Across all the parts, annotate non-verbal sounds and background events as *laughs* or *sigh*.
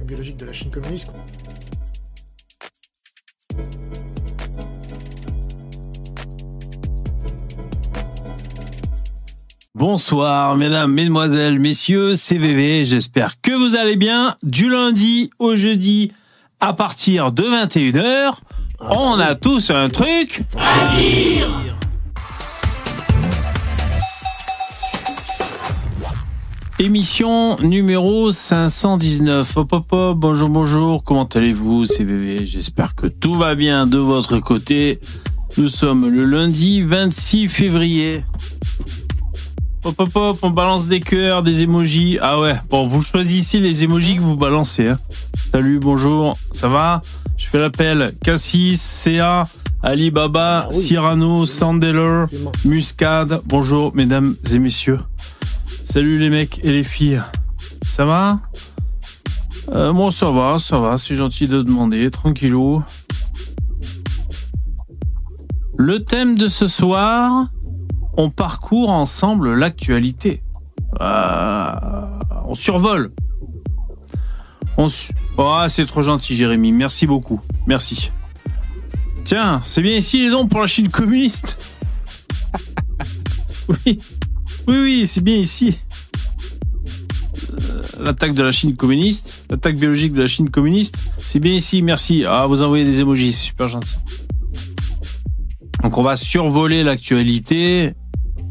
de la Chine communiste. Bonsoir, mesdames, mesdemoiselles, messieurs, c'est VV. J'espère que vous allez bien. Du lundi au jeudi, à partir de 21h, on a tous un truc à dire. Émission numéro 519. Hop, hop, hop. Bonjour, bonjour. Comment allez-vous C'est VV. J'espère que tout va bien de votre côté. Nous sommes le lundi 26 février. Hop, hop, hop. On balance des cœurs, des emojis. Ah ouais. Bon, vous choisissez les emojis que vous balancez. hein. Salut, bonjour. Ça va? Je fais l'appel. Cassis, CA, Alibaba, Ah oui. Cyrano, Sandeller. Muscade. Bonjour, mesdames et messieurs. Salut les mecs et les filles. Ça va? Euh, Moi, ça va, ça va. C'est gentil de demander. Tranquillou. Le thème de ce soir, on parcourt ensemble l'actualité. Euh, on survole. Oh, c'est trop gentil, Jérémy. Merci beaucoup. Merci. Tiens, c'est bien ici les dons pour la Chine communiste. *laughs* oui. Oui, oui, c'est bien ici. Euh, L'attaque de la Chine communiste, l'attaque biologique de la Chine communiste, c'est bien ici, merci. Ah, vous envoyez des emojis, c'est super gentil. Donc on va survoler l'actualité.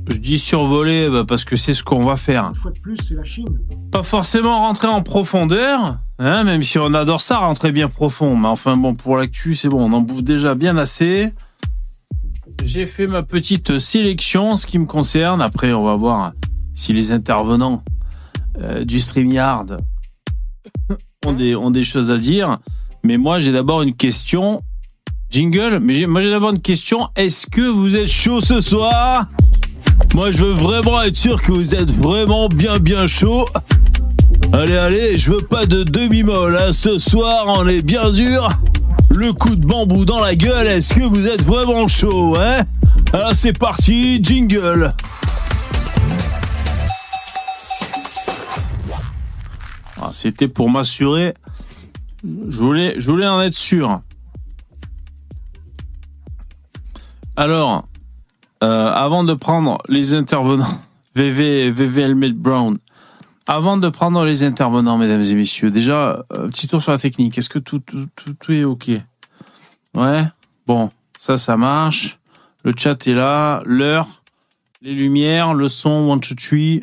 Je dis survoler bah, parce que c'est ce qu'on va faire. Une fois de plus, c'est la Chine. Pas forcément rentrer en profondeur, hein, même si on adore ça, rentrer bien profond. Mais enfin bon, pour l'actu, c'est bon, on en bouffe déjà bien assez. J'ai fait ma petite sélection, ce qui me concerne. Après, on va voir si les intervenants euh, du StreamYard *laughs* ont des, ont des choses à dire. Mais moi, j'ai d'abord une question. Jingle, mais moi j'ai d'abord une question. Est-ce que vous êtes chaud ce soir? Moi, je veux vraiment être sûr que vous êtes vraiment bien, bien chaud. Allez, allez, je veux pas de demi-molle. hein. Ce soir, on est bien dur. Le coup de bambou dans la gueule. Est-ce que vous êtes vraiment chaud, hein? Alors c'est parti, jingle. Ah, C'était pour m'assurer. Je voulais, en être sûr. Alors, euh, avant de prendre les intervenants, *laughs* VV, VV Helmet Brown, avant de prendre les intervenants, mesdames et messieurs, déjà, un petit tour sur la technique. Est-ce que tout, est OK? Ouais? Bon, ça, ça marche. Le chat est là. L'heure, les lumières, le son, one, two.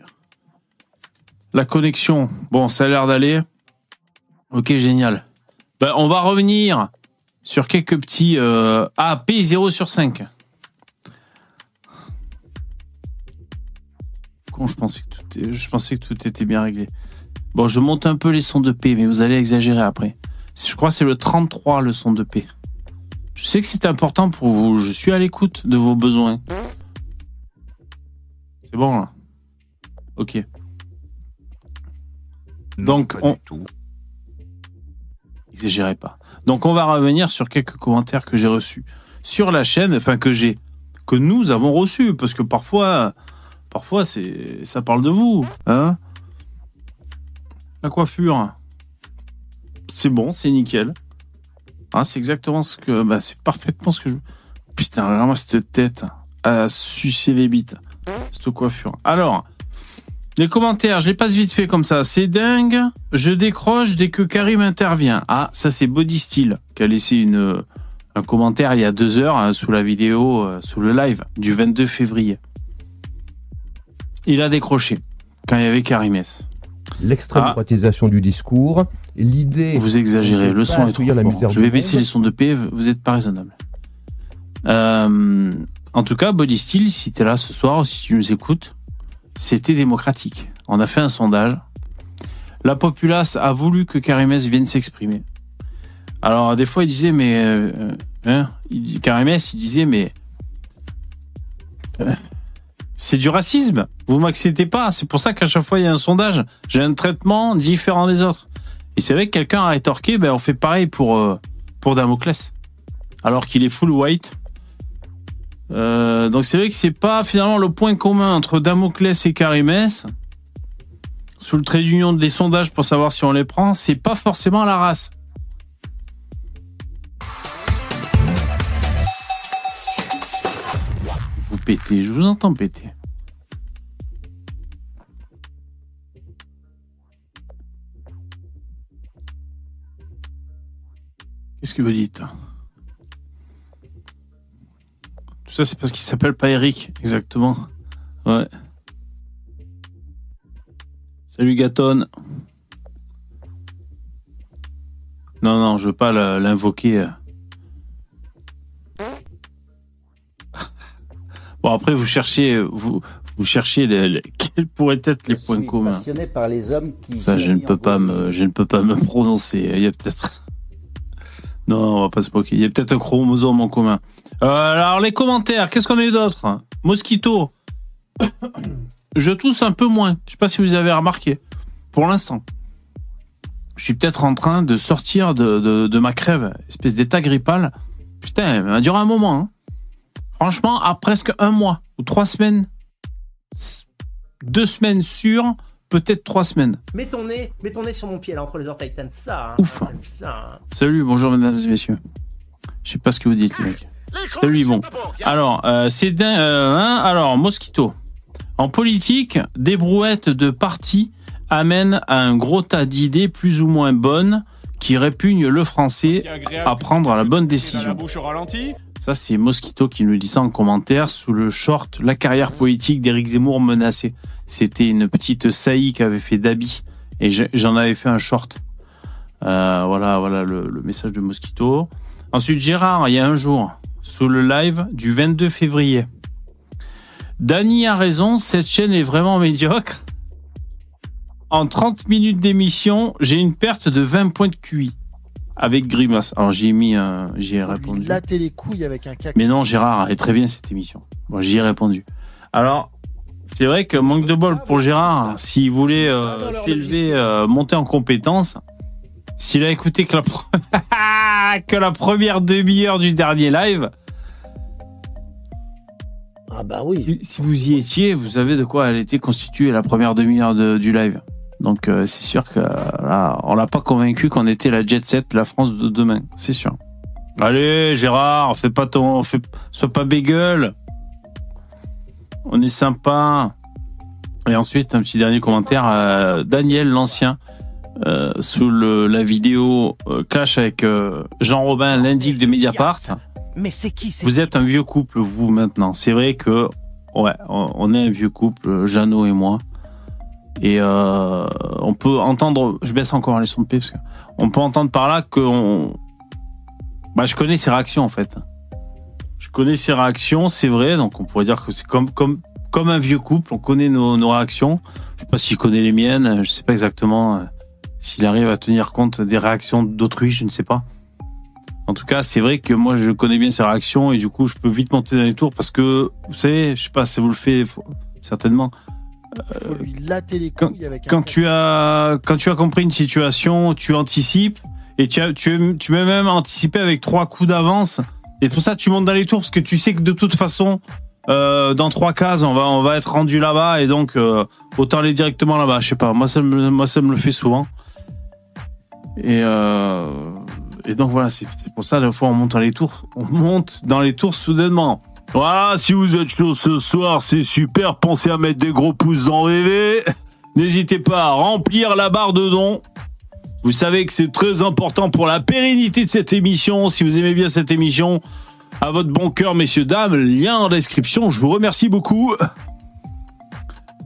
La connexion, bon, ça a l'air d'aller. Ok, génial. Ben, on va revenir sur quelques petits... Euh... Ah, P0 sur 5. Con, je pensais, que tout est- je pensais que tout était bien réglé. Bon, je monte un peu les sons de P, mais vous allez exagérer après. Je crois que c'est le 33, le son de P. Je sais que c'est important pour vous. Je suis à l'écoute de vos besoins. C'est bon, là Ok. Donc, pas on- du tout. Exagérez pas. Donc, on va revenir sur quelques commentaires que j'ai reçus sur la chaîne, enfin, que j'ai, que nous avons reçus, parce que parfois, parfois, c'est, ça parle de vous, hein. La coiffure, c'est bon, c'est nickel. Hein, c'est exactement ce que, bah, c'est parfaitement ce que je. Putain, vraiment cette tête à sucer les bites, cette coiffure. Alors. Les commentaires, je les passe vite fait comme ça. C'est dingue. Je décroche dès que Karim intervient. Ah, ça c'est Body Steel qui a laissé une, un commentaire il y a deux heures hein, sous la vidéo, euh, sous le live du 22 février. Il a décroché quand il y avait Karim S. l'extrême Ah. droitisation du discours, l'idée. Vous exagérez, le son est trop la Je vais baisser les sons de P, vous êtes pas raisonnable. Euh, en tout cas, Body Steel, si tu es là ce soir, si tu nous écoutes, c'était démocratique. On a fait un sondage. La populace a voulu que Karim S vienne s'exprimer. Alors, des fois, il disait, mais. euh, euh, hein, il dit, Karim S, il disait, mais. euh, c'est du racisme. Vous m'acceptez pas. C'est pour ça qu'à chaque fois, il y a un sondage. J'ai un traitement différent des autres. Et c'est vrai que quelqu'un a rétorqué, ben, on fait pareil pour, euh, pour Damoclès. Alors qu'il est full white. Euh, donc c'est vrai que c'est pas finalement le point commun entre Damoclès et Karimès. sous le trait d'union des sondages pour savoir si on les prend, c'est pas forcément la race. Je vous entends péter. Qu'est-ce que vous dites Tout ça, c'est parce qu'il s'appelle pas Eric, exactement. Ouais. Salut Gaton. Non, non, je veux pas l'invoquer. Bon, après, vous cherchez, vous, vous cherchez les- les- *laughs* quels pourraient être les Je points suis communs. passionné par les hommes qui. Ça, je ne peux pas me, je ne peux pas me *laughs* prononcer. Il y a peut-être. *laughs* Non, on va pas se moquer. Il y a peut-être un chromosome en commun. Euh, alors, les commentaires, qu'est-ce qu'on a eu d'autre? Mosquito. *coughs* Je tousse un peu moins. Je sais pas si vous avez remarqué. Pour l'instant. Je suis peut-être en train de sortir de, de, de ma crève, espèce d'état grippal. Putain, ça va durer un moment. hein. Franchement, à presque un mois ou trois semaines, deux semaines sûres, peut-être trois semaines. Mets ton nez, mets ton nez sur mon pied là entre les orteils, t'aimes ça. Hein, Ouf. Ça. hein. Salut, bonjour mesdames et messieurs. Je sais pas ce que vous dites, les mecs. Salut, bon. Alors, euh, c'est din- euh, hein, alors Mosquito. En politique, des brouettes de partis amènent à un gros tas d'idées plus ou moins bonnes qui répugnent le français à prendre la bonne décision. Ça, c'est Mosquito qui nous dit ça en commentaire sous le short La carrière politique d'Éric Zemmour menacée. C'était une petite saillie qu'avait fait Dabi et j'en avais fait un short. Euh, voilà, voilà le, le message de Mosquito. Ensuite, Gérard, il y a un jour, sous le live du 22 février. Dany a raison, cette chaîne est vraiment médiocre. En 30 minutes d'émission, j'ai une perte de 20 points de QI avec Grimace. Alors j'ai mis, un- j'y ai répondu. latter les couilles avec un caca. Mais non, Gérard est très bien cette émission. Bon, j'y ai répondu. Alors, c'est vrai que manque de bol pour Gérard, s'il voulait euh, s'élever, euh, monter en compétence, s'il a écouté que la, pre- *laughs* que la première demi-heure du dernier live, Ah bah oui. si, si vous y étiez, vous savez de quoi elle était constituée la première demi-heure de- du live. Donc euh, c'est sûr que là, on l'a pas convaincu qu'on était la jet set, la France de demain, c'est sûr. Allez Gérard, fais pas ton, fais, sois pas bégueule. On est sympa. Et ensuite un petit dernier commentaire, euh, Daniel l'ancien. euh, sous le, la vidéo euh, clash avec euh, Jean Robin, l'indique de Mediapart. Mais c'est qui Vous êtes un vieux couple, vous, maintenant. C'est vrai que, ouais, on on est un vieux couple, Jeannot et moi. Et euh, on peut entendre, je baisse encore les sons de paix, parce que on peut entendre par là que on, bah, je connais ses réactions, en fait. Je connais ses réactions, c'est vrai, donc on pourrait dire que c'est comme, comme, comme un vieux couple, on connaît nos, nos réactions. Je sais pas s'il connaît les miennes, je sais pas exactement euh, s'il arrive à tenir compte des réactions d'autrui, je ne sais pas. En tout cas, c'est vrai que moi, je connais bien ses réactions et du coup, je peux vite monter dans les tours parce que, vous savez, je sais pas si vous le faites, certainement. Faut lui latter les quand- couilles avec un Quand caca. tu as, quand tu as compris une situation, tu anticipes et tu as, tu, tu peux même anticiper avec trois coups d'avance. Et pour ça, tu montes dans les tours parce que tu sais que de toute façon, euh, dans trois cases, on va, on va être rendu là-bas et donc euh, autant aller directement là-bas. Je sais pas, moi ça me, moi ça me le fait souvent. Et euh, et donc voilà, c'est c'est pour ça, la fois on monte dans les tours, on monte dans les tours soudainement. Voilà, si vous êtes chaud ce soir, c'est super. Pensez à mettre des gros pouces dans VV. N'hésitez pas à remplir la barre de dons. Vous savez que c'est très important pour la pérennité de cette émission. Si vous aimez bien cette émission, à votre bon cœur, messieurs, dames, lien en description. Je vous remercie beaucoup.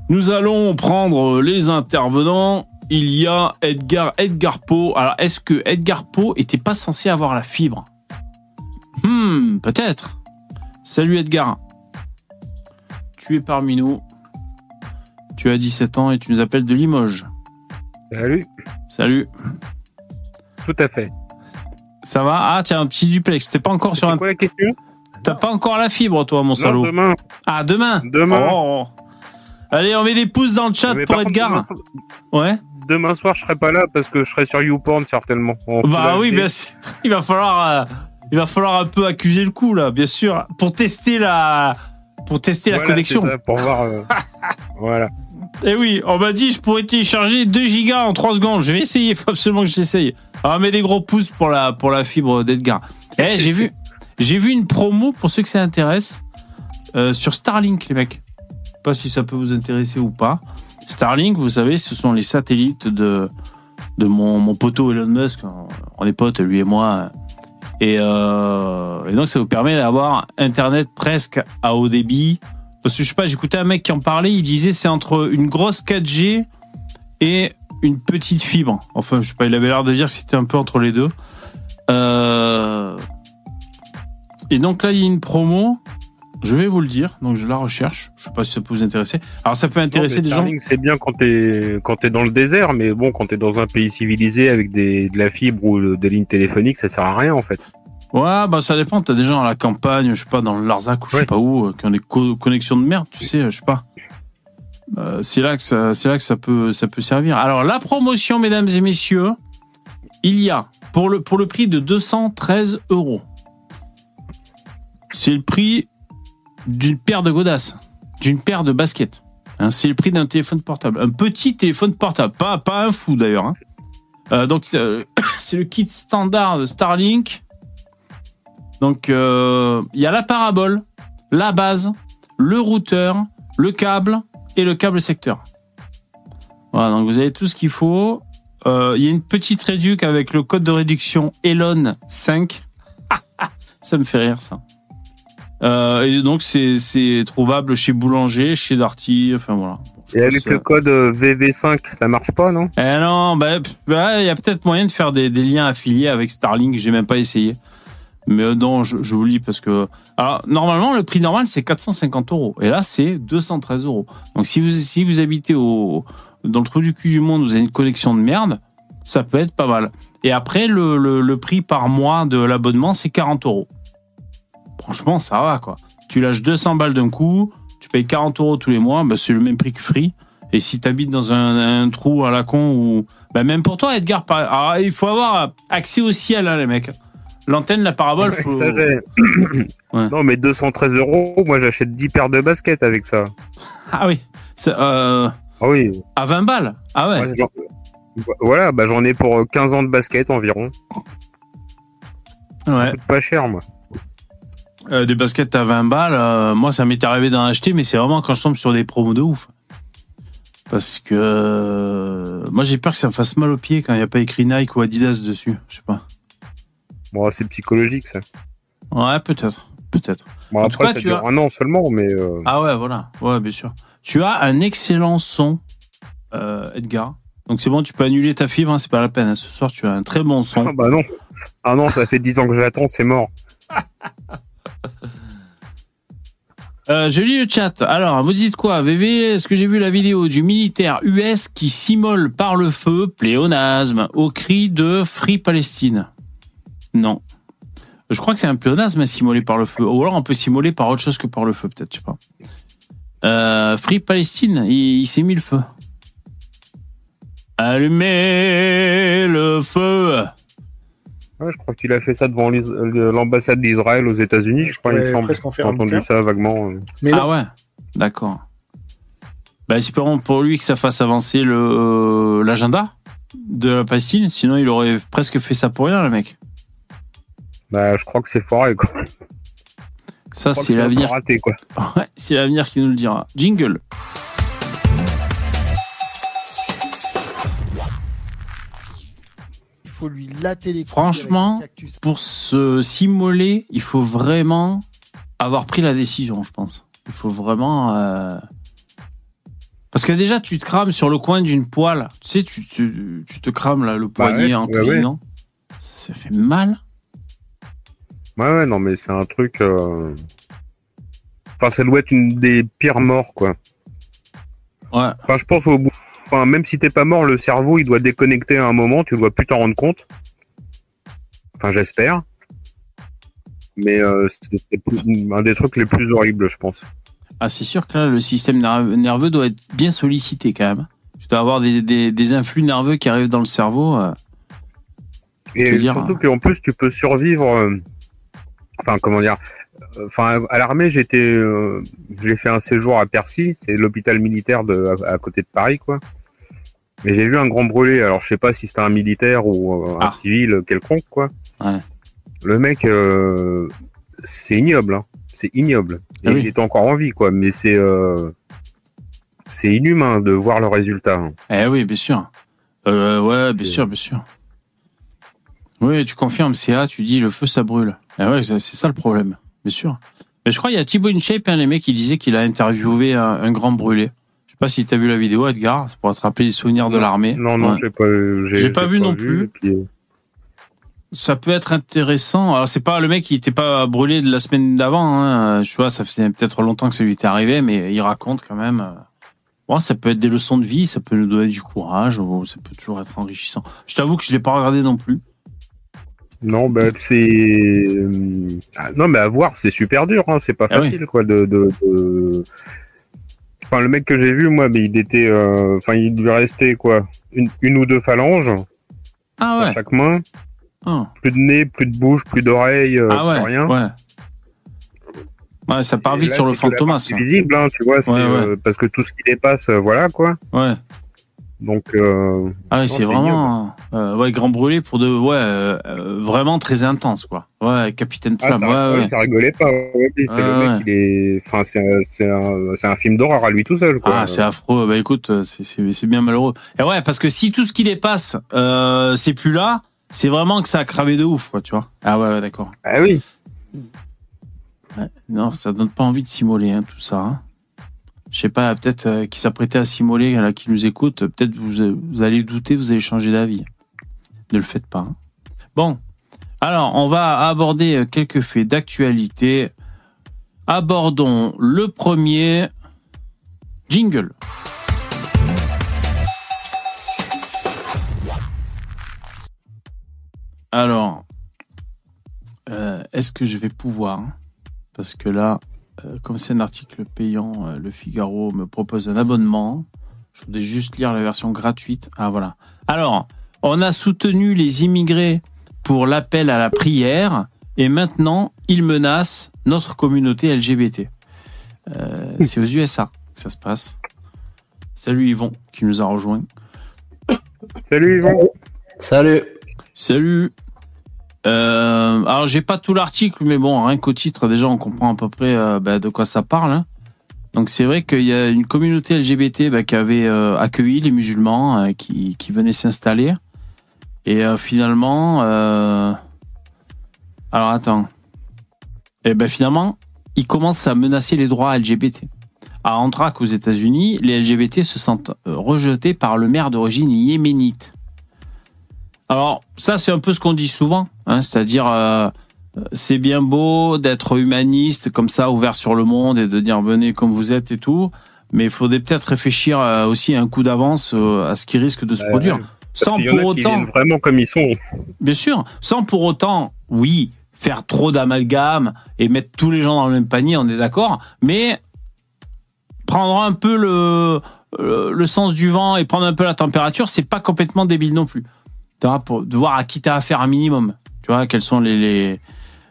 Nous allons prendre les intervenants. Il y a Edgar, Edgar Poe. Alors, est-ce que Edgar Poe était pas censé avoir la fibre? Hmm, peut-être. Salut Edgar. Tu es parmi nous. Tu as 17 ans et tu nous appelles de Limoges. Salut, Salut. tout à fait. Ça va? Ah, tiens, un petit duplex. T'es pas encore sur un. quoi la question? T'as pas encore la fibre, toi, mon Non, salaud. demain. Ah, demain? Demain. Oh. Allez, on met des pouces dans le chat Mais pour contre, Edgar. Demain, soir- Ouais. demain soir, je serai pas là parce que je serai sur YouPorn certainement. En Bah oui, bien sûr. *laughs* Il va falloir, euh, il va falloir un peu accuser le coup là, bien sûr, pour tester la, pour tester la connexion. ça, pour voir. euh, *laughs* voilà. Et oui, on m'a dit je pourrais télécharger 2 gigas en 3 secondes. Je vais essayer, il faut absolument que j'essaye. Alors, mets des gros pouces pour la, pour la fibre d'Edgar. Eh, j'ai vu, j'ai vu une promo pour ceux que ça intéresse euh, sur Starlink, les mecs. Je sais pas si ça peut vous intéresser ou pas. Starlink, vous savez, ce sont les satellites de, de mon, mon poteau Elon Musk. On est potes, lui et moi. Et, euh, et donc, ça vous permet d'avoir Internet presque à haut débit. Parce que je sais pas, j'écoutais un mec qui en parlait, il disait c'est entre une grosse 4G et une petite fibre. Enfin, je sais pas, il avait l'air de dire que c'était un peu entre les deux. Euh, Et donc là, il y a une promo. Je vais vous le dire, donc je la recherche. Je sais pas si ça peut vous intéresser. Alors ça peut intéresser Non, des gens. C'est bien quand t'es quand t'es dans le désert, mais bon, quand t'es dans un pays civilisé avec des, de la fibre ou des lignes téléphoniques, ça sert à rien en fait. Ouais, bah ça dépend. T'as des gens à la campagne, je sais pas, dans le Larzac ou je sais Ouais. pas où, euh, qui ont des co- connexions de merde, tu sais, je sais pas. Euh, c'est là que ça, c'est là que ça peut, ça peut servir. Alors la promotion, mesdames et messieurs, il y a pour le pour le prix de 213 euros. C'est le prix d'une paire de godasses, d'une paire de baskets. Hein, c'est le prix d'un téléphone portable, un petit téléphone portable, pas un fou d'ailleurs. hein. Euh, donc euh, *coughs* c'est le kit standard de Starlink. Donc, euh, il y a la parabole, la base, le routeur, le câble et le câble secteur. Voilà, donc vous avez tout ce qu'il faut. Il y a une petite réduc avec le code de réduction Elon 5. *laughs* ça me fait rire, ça. Euh, et donc, c'est trouvable chez Boulanger, chez Darty, enfin voilà. Bon, Et avec le code euh, VV5, ça marche pas, non? Eh non, bah, bah, il y a peut-être moyen de faire des, des liens affiliés avec Starlink. J'ai même pas essayé. Mais euh, non, je, je vous le dis parce que. Alors, normalement, le prix normal, c'est 450 euros. Et là, c'est 213 euros. Donc, si vous, si vous habitez au, dans le trou du cul du monde, vous avez une connexion de merde, ça peut être pas mal. Et après, le, le, le prix par mois de l'abonnement, c'est 40 euros. Franchement, ça va, quoi. Tu lâches 200 balles d'un coup, tu payes 40 euros tous les mois, bah, c'est le même prix que Free. Et si tu habites dans un, un trou à la con ou. Bah, même pour toi, Edgar, par- alors, il faut avoir accès au ciel, hein, les mecs. L'antenne, la parabole, faut. Ça, j'ai- *coughs* Ouais. Non, mais 213 euros, moi j'achète 10 paires de baskets avec ça. Ah oui. Euh, Ah oui. à 20 balles. Ah ouais. Voilà, bah j'en ai pour euh, 15 ans de basket environ. ouais. Ça coûte pas cher, moi. Euh, des baskets à 20 balles, euh, moi ça m'est arrivé d'en acheter, mais c'est vraiment quand je tombe sur des promos de ouf. Parce que euh, moi j'ai peur que ça me fasse mal aux pieds quand il n'y a pas écrit Nike ou Adidas dessus. Je sais pas. Bon, c'est psychologique ça. Ouais, peut-être. Peut-être. Bon, En tout après, cas, ça tu dure as- un an seulement, mais Ah ouais, voilà. Ouais, bien sûr. Tu as un excellent son, Edgar. Donc c'est bon, tu peux annuler ta fibre, hein, c'est pas la peine. hein. Ce soir, tu as un très bon ah son. *laughs* bah non. Ah non, ça fait 10 ans que j'attends, c'est mort. *laughs* Euh, je lis le chat. Alors, vous dites quoi VV, est-ce que j'ai vu la vidéo du militaire US qui s'immole par le feu, pléonasme, au cri de Free Palestine? Non. Je crois que c'est un pléonasme à s'immoler par le feu. Ou alors on peut s'immoler par autre chose que par le feu, peut-être, je sais pas. Euh, Free Palestine, il, il s'est mis le feu. Allumez le feu Ouais, je crois qu'il a fait ça devant euh, l'ambassade d'Israël aux États-Unis, je crois, il me semble. J'ai entendu ça vaguement. Mais Ah ouais D'accord. Bah, espérons pour lui que ça fasse avancer le euh, l'agenda de la Palestine, sinon il aurait presque fait ça pour rien, le mec. Bah, je crois que c'est foiré, quoi. Ça, c'est l'avenir. *laughs* Ouais, c'est l'avenir qui nous le dira. Jingle. Faut lui latter les Franchement. Pour se s'immoler, il faut vraiment avoir pris la décision, je pense. Il faut vraiment. euh, Parce que déjà, tu te crames sur le coin d'une poêle. Tu sais, tu, tu, tu te crames là, le poignet ouais, en ouais, ouais. cuisinant. Ça fait mal. Ouais, ouais, non, mais c'est un truc. euh, Enfin, ça doit être une des pires morts, quoi. Ouais. Enfin, je pense au bout. Enfin, même si t'es pas mort, le cerveau, il doit déconnecter à un moment, tu dois plus t'en rendre compte. Enfin, j'espère. Mais euh, c'est un des trucs les plus horribles, je pense. Ah, c'est sûr que là, le système nerve- nerveux doit être bien sollicité quand même. Tu dois avoir des, des, des influx nerveux qui arrivent dans le cerveau. euh. Et surtout qu'en plus, tu peux survivre. euh, Enfin, comment dire enfin, à l'armée, j'étais, euh, j'ai fait un séjour à Percy, c'est l'hôpital militaire de, à, à côté de Paris, quoi. Et j'ai vu un grand brûlé. Alors, je sais pas si c'était un militaire ou euh, un Ah. civil quelconque, quoi. Ouais. Le mec, euh, c'est ignoble, hein. C'est ignoble. Et Ah oui. il est encore en vie, quoi. Mais c'est, euh, c'est inhumain de voir le résultat. hein. Eh oui, bien sûr. Euh, ouais, bien sûr, bien sûr. Oui, tu confirmes, CA, tu dis le feu, ça brûle. Eh ouais, c'est ça le problème, bien sûr. Mais je crois qu'il y a Thibaut InShape, un les mecs, qui disait qu'il a interviewé un, un grand brûlé. Pas si tu as vu la vidéo, Edgar, ça pourra te rappeler les souvenirs de l'armée. Non, non, Ouais. j'ai pas, J'ai pas vu non plus. puis, euh, Ça peut être intéressant. Alors, c'est pas le mec qui était pas brûlé de la semaine d'avant, hein. Tu vois, ça faisait peut-être longtemps que ça lui était arrivé, mais il raconte quand même. euh, Bon, ça peut être des leçons de vie, ça peut nous donner du courage, ou ça peut toujours être enrichissant. Je t'avoue que je l'ai pas regardé non plus. Non, bah, c'est. euh, ah, non, mais à voir, c'est super dur, hein, c'est pas Ah oui. facile, quoi, de. de, de- Enfin, le mec que j'ai vu, moi, mais il était. euh, Enfin, il devait rester, quoi, une, une ou deux phalanges Ah à ouais. chaque main, Ah, plus de nez, plus de bouche, plus d'oreilles, euh, Ah ouais. rien. Ouais. Ouais, ça part vite là, sur le c'est la fantomas. partie visible, hein, tu vois, c'est, Ouais, ouais. euh, parce que tout ce qui dépasse, euh, voilà, quoi. Ouais. Donc, euh, Ah Non, c'est vraiment euh, ouais, grand brûlé pour de ouais, euh, vraiment très intense quoi. Ouais, capitaine ah, Flamme. ça, ouais, ouais, ouais. ça rigolait pas. Ouais, oui, c'est le mec, il est. Enfin, c'est un, c'est un, film d'horreur à lui tout seul, quoi. Ah, c'est affreux. Bah écoute, euh, c'est- bien malheureux. Et ouais, parce que si tout ce qui dépasse, c'est plus là, c'est vraiment que ça a cravé de ouf, quoi, tu vois. Ah ouais, ouais d'accord. Ah oui. Non, ça donne pas envie de s'immoler, hein, tout ça. hein. Je sais pas, peut-être euh, qui s'apprêtait à s'immoler, là, qui nous écoute, peut-être vous, vous allez douter, vous allez changer d'avis. Ne le faites pas. hein. Bon, alors on va aborder euh, quelques faits d'actualité. Abordons le premier jingle. Alors, euh, est-ce que je vais pouvoir hein? Parce que là, euh, comme c'est un article payant, euh, le Figaro me propose un abonnement. Je voudrais juste lire la version gratuite. Ah voilà. Alors, on a soutenu les immigrés pour l'appel à la prière et maintenant, ils menacent notre communauté LGBT. Euh, *laughs* c'est aux USA que ça se passe. Salut Yvon qui nous a rejoint. Salut Yvon. Salut. Salut. Euh, alors j'ai pas tout l'article, mais bon, rien qu'au titre, déjà on comprend à peu près euh, bah, de quoi ça parle. hein. Donc c'est vrai qu'il y a une communauté LGBT bah, qui avait euh, accueilli les musulmans euh, qui, qui venaient s'installer. Et finalement, alors attends, et ben finalement, ils commencent à menacer les droits LGBT. À Antrak aux États-Unis, les LGBT se sentent rejetés par le maire d'origine yéménite. Alors, ça, c'est un peu ce qu'on dit souvent, hein, c'est-à-dire, euh, c'est bien beau d'être humaniste, comme ça, ouvert sur le monde et de dire venez comme vous êtes et tout, mais il faudrait peut-être réfléchir euh, aussi un coup d'avance euh, à ce qui risque de se produire. Sans qu'il y en a pour qui autant, vraiment comme ils sont. bien sûr, sans pour autant, oui, faire trop d'amalgame et mettre tous les gens dans le même panier, on est d'accord, mais prendre un peu le, le, le sens du vent et prendre un peu la température, c'est pas complètement débile non plus. Tu vois, pour de voir à qui t'as affaire un minimum. Tu vois, quelles sont les, les,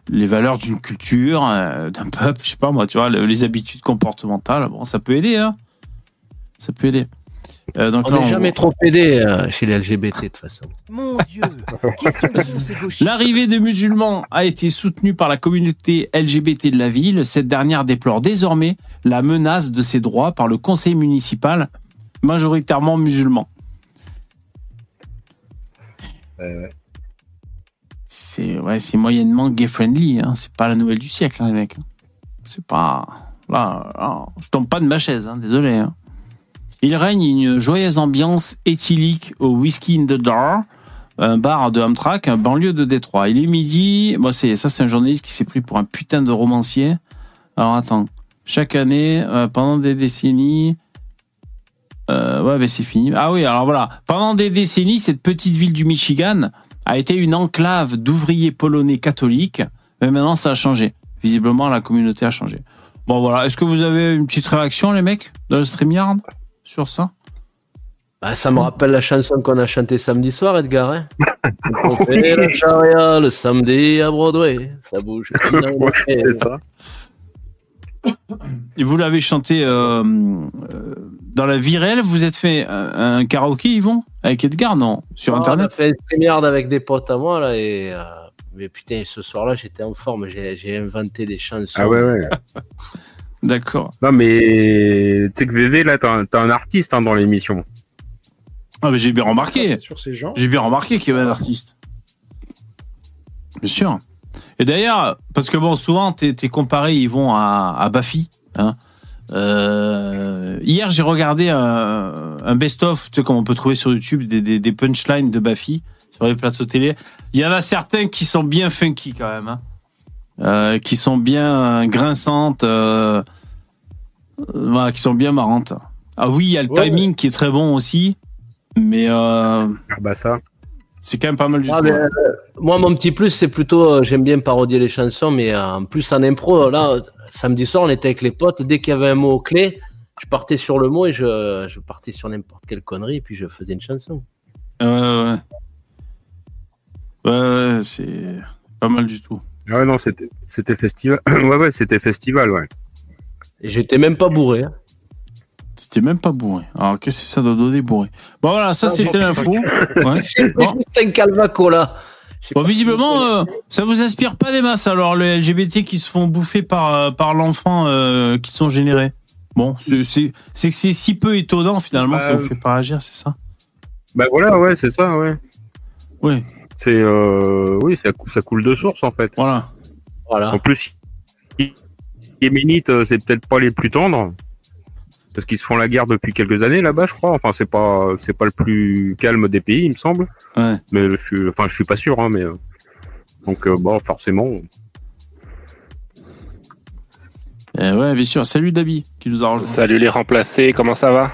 les valeurs d'une culture, euh, d'un peuple, je sais pas moi, tu vois, le- les habitudes comportementales, bon, ça peut aider, hein. Ça peut aider. Euh, donc On n'est on- jamais trop aidé euh, chez les LGBT de toute façon. Mon Dieu, L'arrivée de musulmans a été soutenue par la communauté LGBT de la ville. Cette dernière déplore désormais la menace de ses droits par le conseil municipal, majoritairement musulman. C'est ouais, c'est moyennement gay-friendly. Hein. C'est pas la nouvelle du siècle, hein, les mecs. C'est pas... Là, là, je tombe pas de ma chaise, hein, désolé. hein. Il règne une joyeuse ambiance éthylique au Whiskey in the Jar, un bar de Amtrak, un banlieue de Détroit. Il est midi. Moi, c'est ça, c'est un journaliste qui s'est pris pour un putain de romancier. Alors attends, chaque année, euh, pendant des décennies. Euh, ouais, ben c'est fini. Ah oui, alors voilà. Pendant des décennies, cette petite ville du Michigan a été une enclave d'ouvriers polonais catholiques. Mais maintenant, ça a changé. Visiblement, la communauté a changé. Bon, voilà. Est-ce que vous avez une petite réaction, les mecs, dans le StreamYard, sur ça? Bah, ça me rappelle la chanson qu'on a chantée samedi soir, Edgar. Hein *laughs* on fait la charia le samedi à Broadway. Ça bouge. *laughs* le Ouais, c'est ça. Et vous l'avez chanté euh, euh, dans la vie réelle Vous êtes fait un, un karaoké, Yvon Avec Edgar Non. Sur Ah, Internet On a fait une avec des potes à moi, là, et. euh, Mais putain, ce soir-là, j'étais en forme. J'ai inventé des chansons. Ah ouais, ouais. *laughs* D'accord. Non, mais tu sais que VV, là, t'as un, artiste hein, dans l'émission. Ah, mais j'ai bien remarqué. Sur ces gens. J'ai bien remarqué qu'il y avait un artiste. Bien sûr. Et d'ailleurs, parce que bon, souvent, t'es es comparé, ils vont à, à Bafi. Hein. Euh, hier, j'ai regardé un, un best-of, tu sais, comme on peut trouver sur YouTube, des, des, des punchlines de Bafi sur les plateaux télé. Il y en a certains qui sont bien funky quand même. Hein. Euh, qui sont bien grinçantes, euh, euh, voilà, qui sont bien marrantes. Ah oui, il y a le Ouais, timing qui est très bon aussi, mais euh, Ah bah ça. c'est quand même pas mal du Ah, mais, euh, moi, mon petit plus, c'est plutôt, euh, j'aime bien parodier les chansons, mais euh, en plus en impro, là, samedi soir, on était avec les potes. Dès qu'il y avait un mot clé, je partais sur le mot et je, je partais sur n'importe quelle connerie, et puis je faisais une chanson. Ouais, ouais. Ouais, ouais, c'est pas mal du tout. Ah ouais, non, c'était c'était festival. *clears throat* ouais, ouais, c'était festival, ouais. Et j'étais même pas bourré. hein. C'était même pas bourré. Alors, qu'est-ce que ça doit donner bourré? Bon, voilà, ça, Ah, c'était l'info. Ouais. *laughs* Bon. juste un calvaco là. Bon, visiblement, euh, ça vous inspire pas des masses, alors, les LGBT qui se font bouffer par, euh, par l'enfant euh, qui sont générés. Bon, c'est c'est- c'est que c'est si peu étonnant, finalement, que ça Bah, vous fait pas réagir, c'est ça? Bah voilà, ouais, c'est ça, ouais. Oui, C'est euh, oui, ça, cou- ça coule de source en fait. voilà. Voilà. En plus, les Yéménites, euh, c'est peut-être pas les plus tendres parce qu'ils se font la guerre depuis quelques années là-bas, je crois. Enfin, c'est pas c'est pas le plus calme des pays, il me semble. Ouais. Mais je suis, enfin, je suis pas sûr, hein, mais euh, donc euh, bon, forcément. Eh ouais, bien sûr. Salut Dabi, qui nous a rejoint. Salut les remplacés, comment ça va?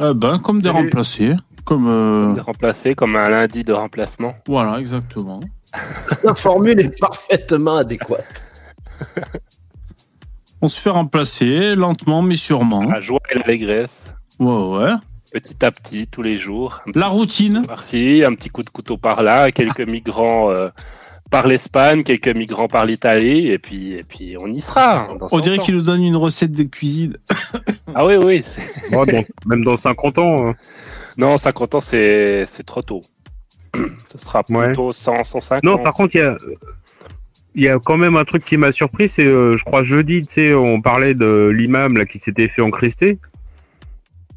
Euh, ben, comme des Salut. remplacés. Comme. euh, Des remplacés comme un lundi de remplacement. voilà, exactement. La formule est parfaitement adéquate. *laughs* On se fait remplacer lentement mais sûrement. La joie et l'allégresse, Ouais, ouais. petit à petit, tous les jours. La routine. par-ci, un petit coup de couteau par-là, quelques *laughs* migrants euh, par l'Espagne, quelques migrants par l'Italie, et puis, et puis on y sera. hein, dans On 100 dirait qu'il nous donne une recette de cuisine. *coughs* Ah oui, oui. *coughs* dans- même dans 50 ans. euh, Non, 50 ans, c'est c'est trop tôt. *coughs* Ce sera Ouais. plutôt 100, 150. Non, par contre, il y a, il y a quand même un truc qui m'a surpris, c'est, euh, je crois, jeudi, tu sais, on parlait de l'imam là qui s'était fait encryster.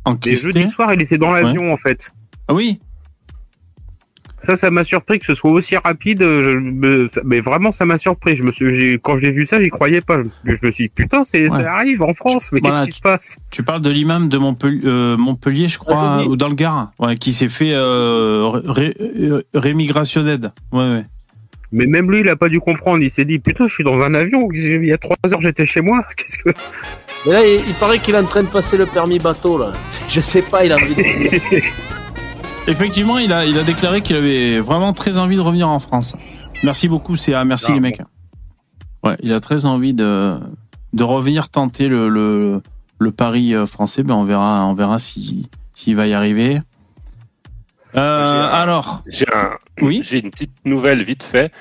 En Et jeudi soir, il était dans l'avion en fait. Ah oui. Ça, ça m'a surpris que ce soit aussi rapide. euh, je Mais vraiment, ça m'a surpris. Je me suis, quand j'ai vu ça, j'y croyais pas. Je je me suis dit, putain, c'est, Ouais. ça arrive en France, mais Voilà, qu'est-ce qui se passe? Tu parles de l'imam de Montpellier, euh, Montpellier, je crois, Ah, ou dans le Gard, ouais, qui s'est fait euh, ré- ré- rémigration d'aide. Ouais, ouais. Mais même lui, il a pas dû comprendre. Il s'est dit, putain, je suis dans un avion. Il y a trois heures, j'étais chez moi. *laughs* Qu'est-ce que Mais là, il, il paraît qu'il est en train de passer le permis bateau là. Je sais pas, il a envie de. *laughs* *laughs* Effectivement, il a, il a déclaré qu'il avait vraiment très envie de revenir en France. Merci beaucoup, CA. Merci Ah, les mecs. Ouais, il a très envie de, de revenir tenter le, le, le pari euh, français. Ben, on verra, on verra si- s'il va y arriver. Euh, alors, J'ai un, oui. J'ai une petite nouvelle vite fait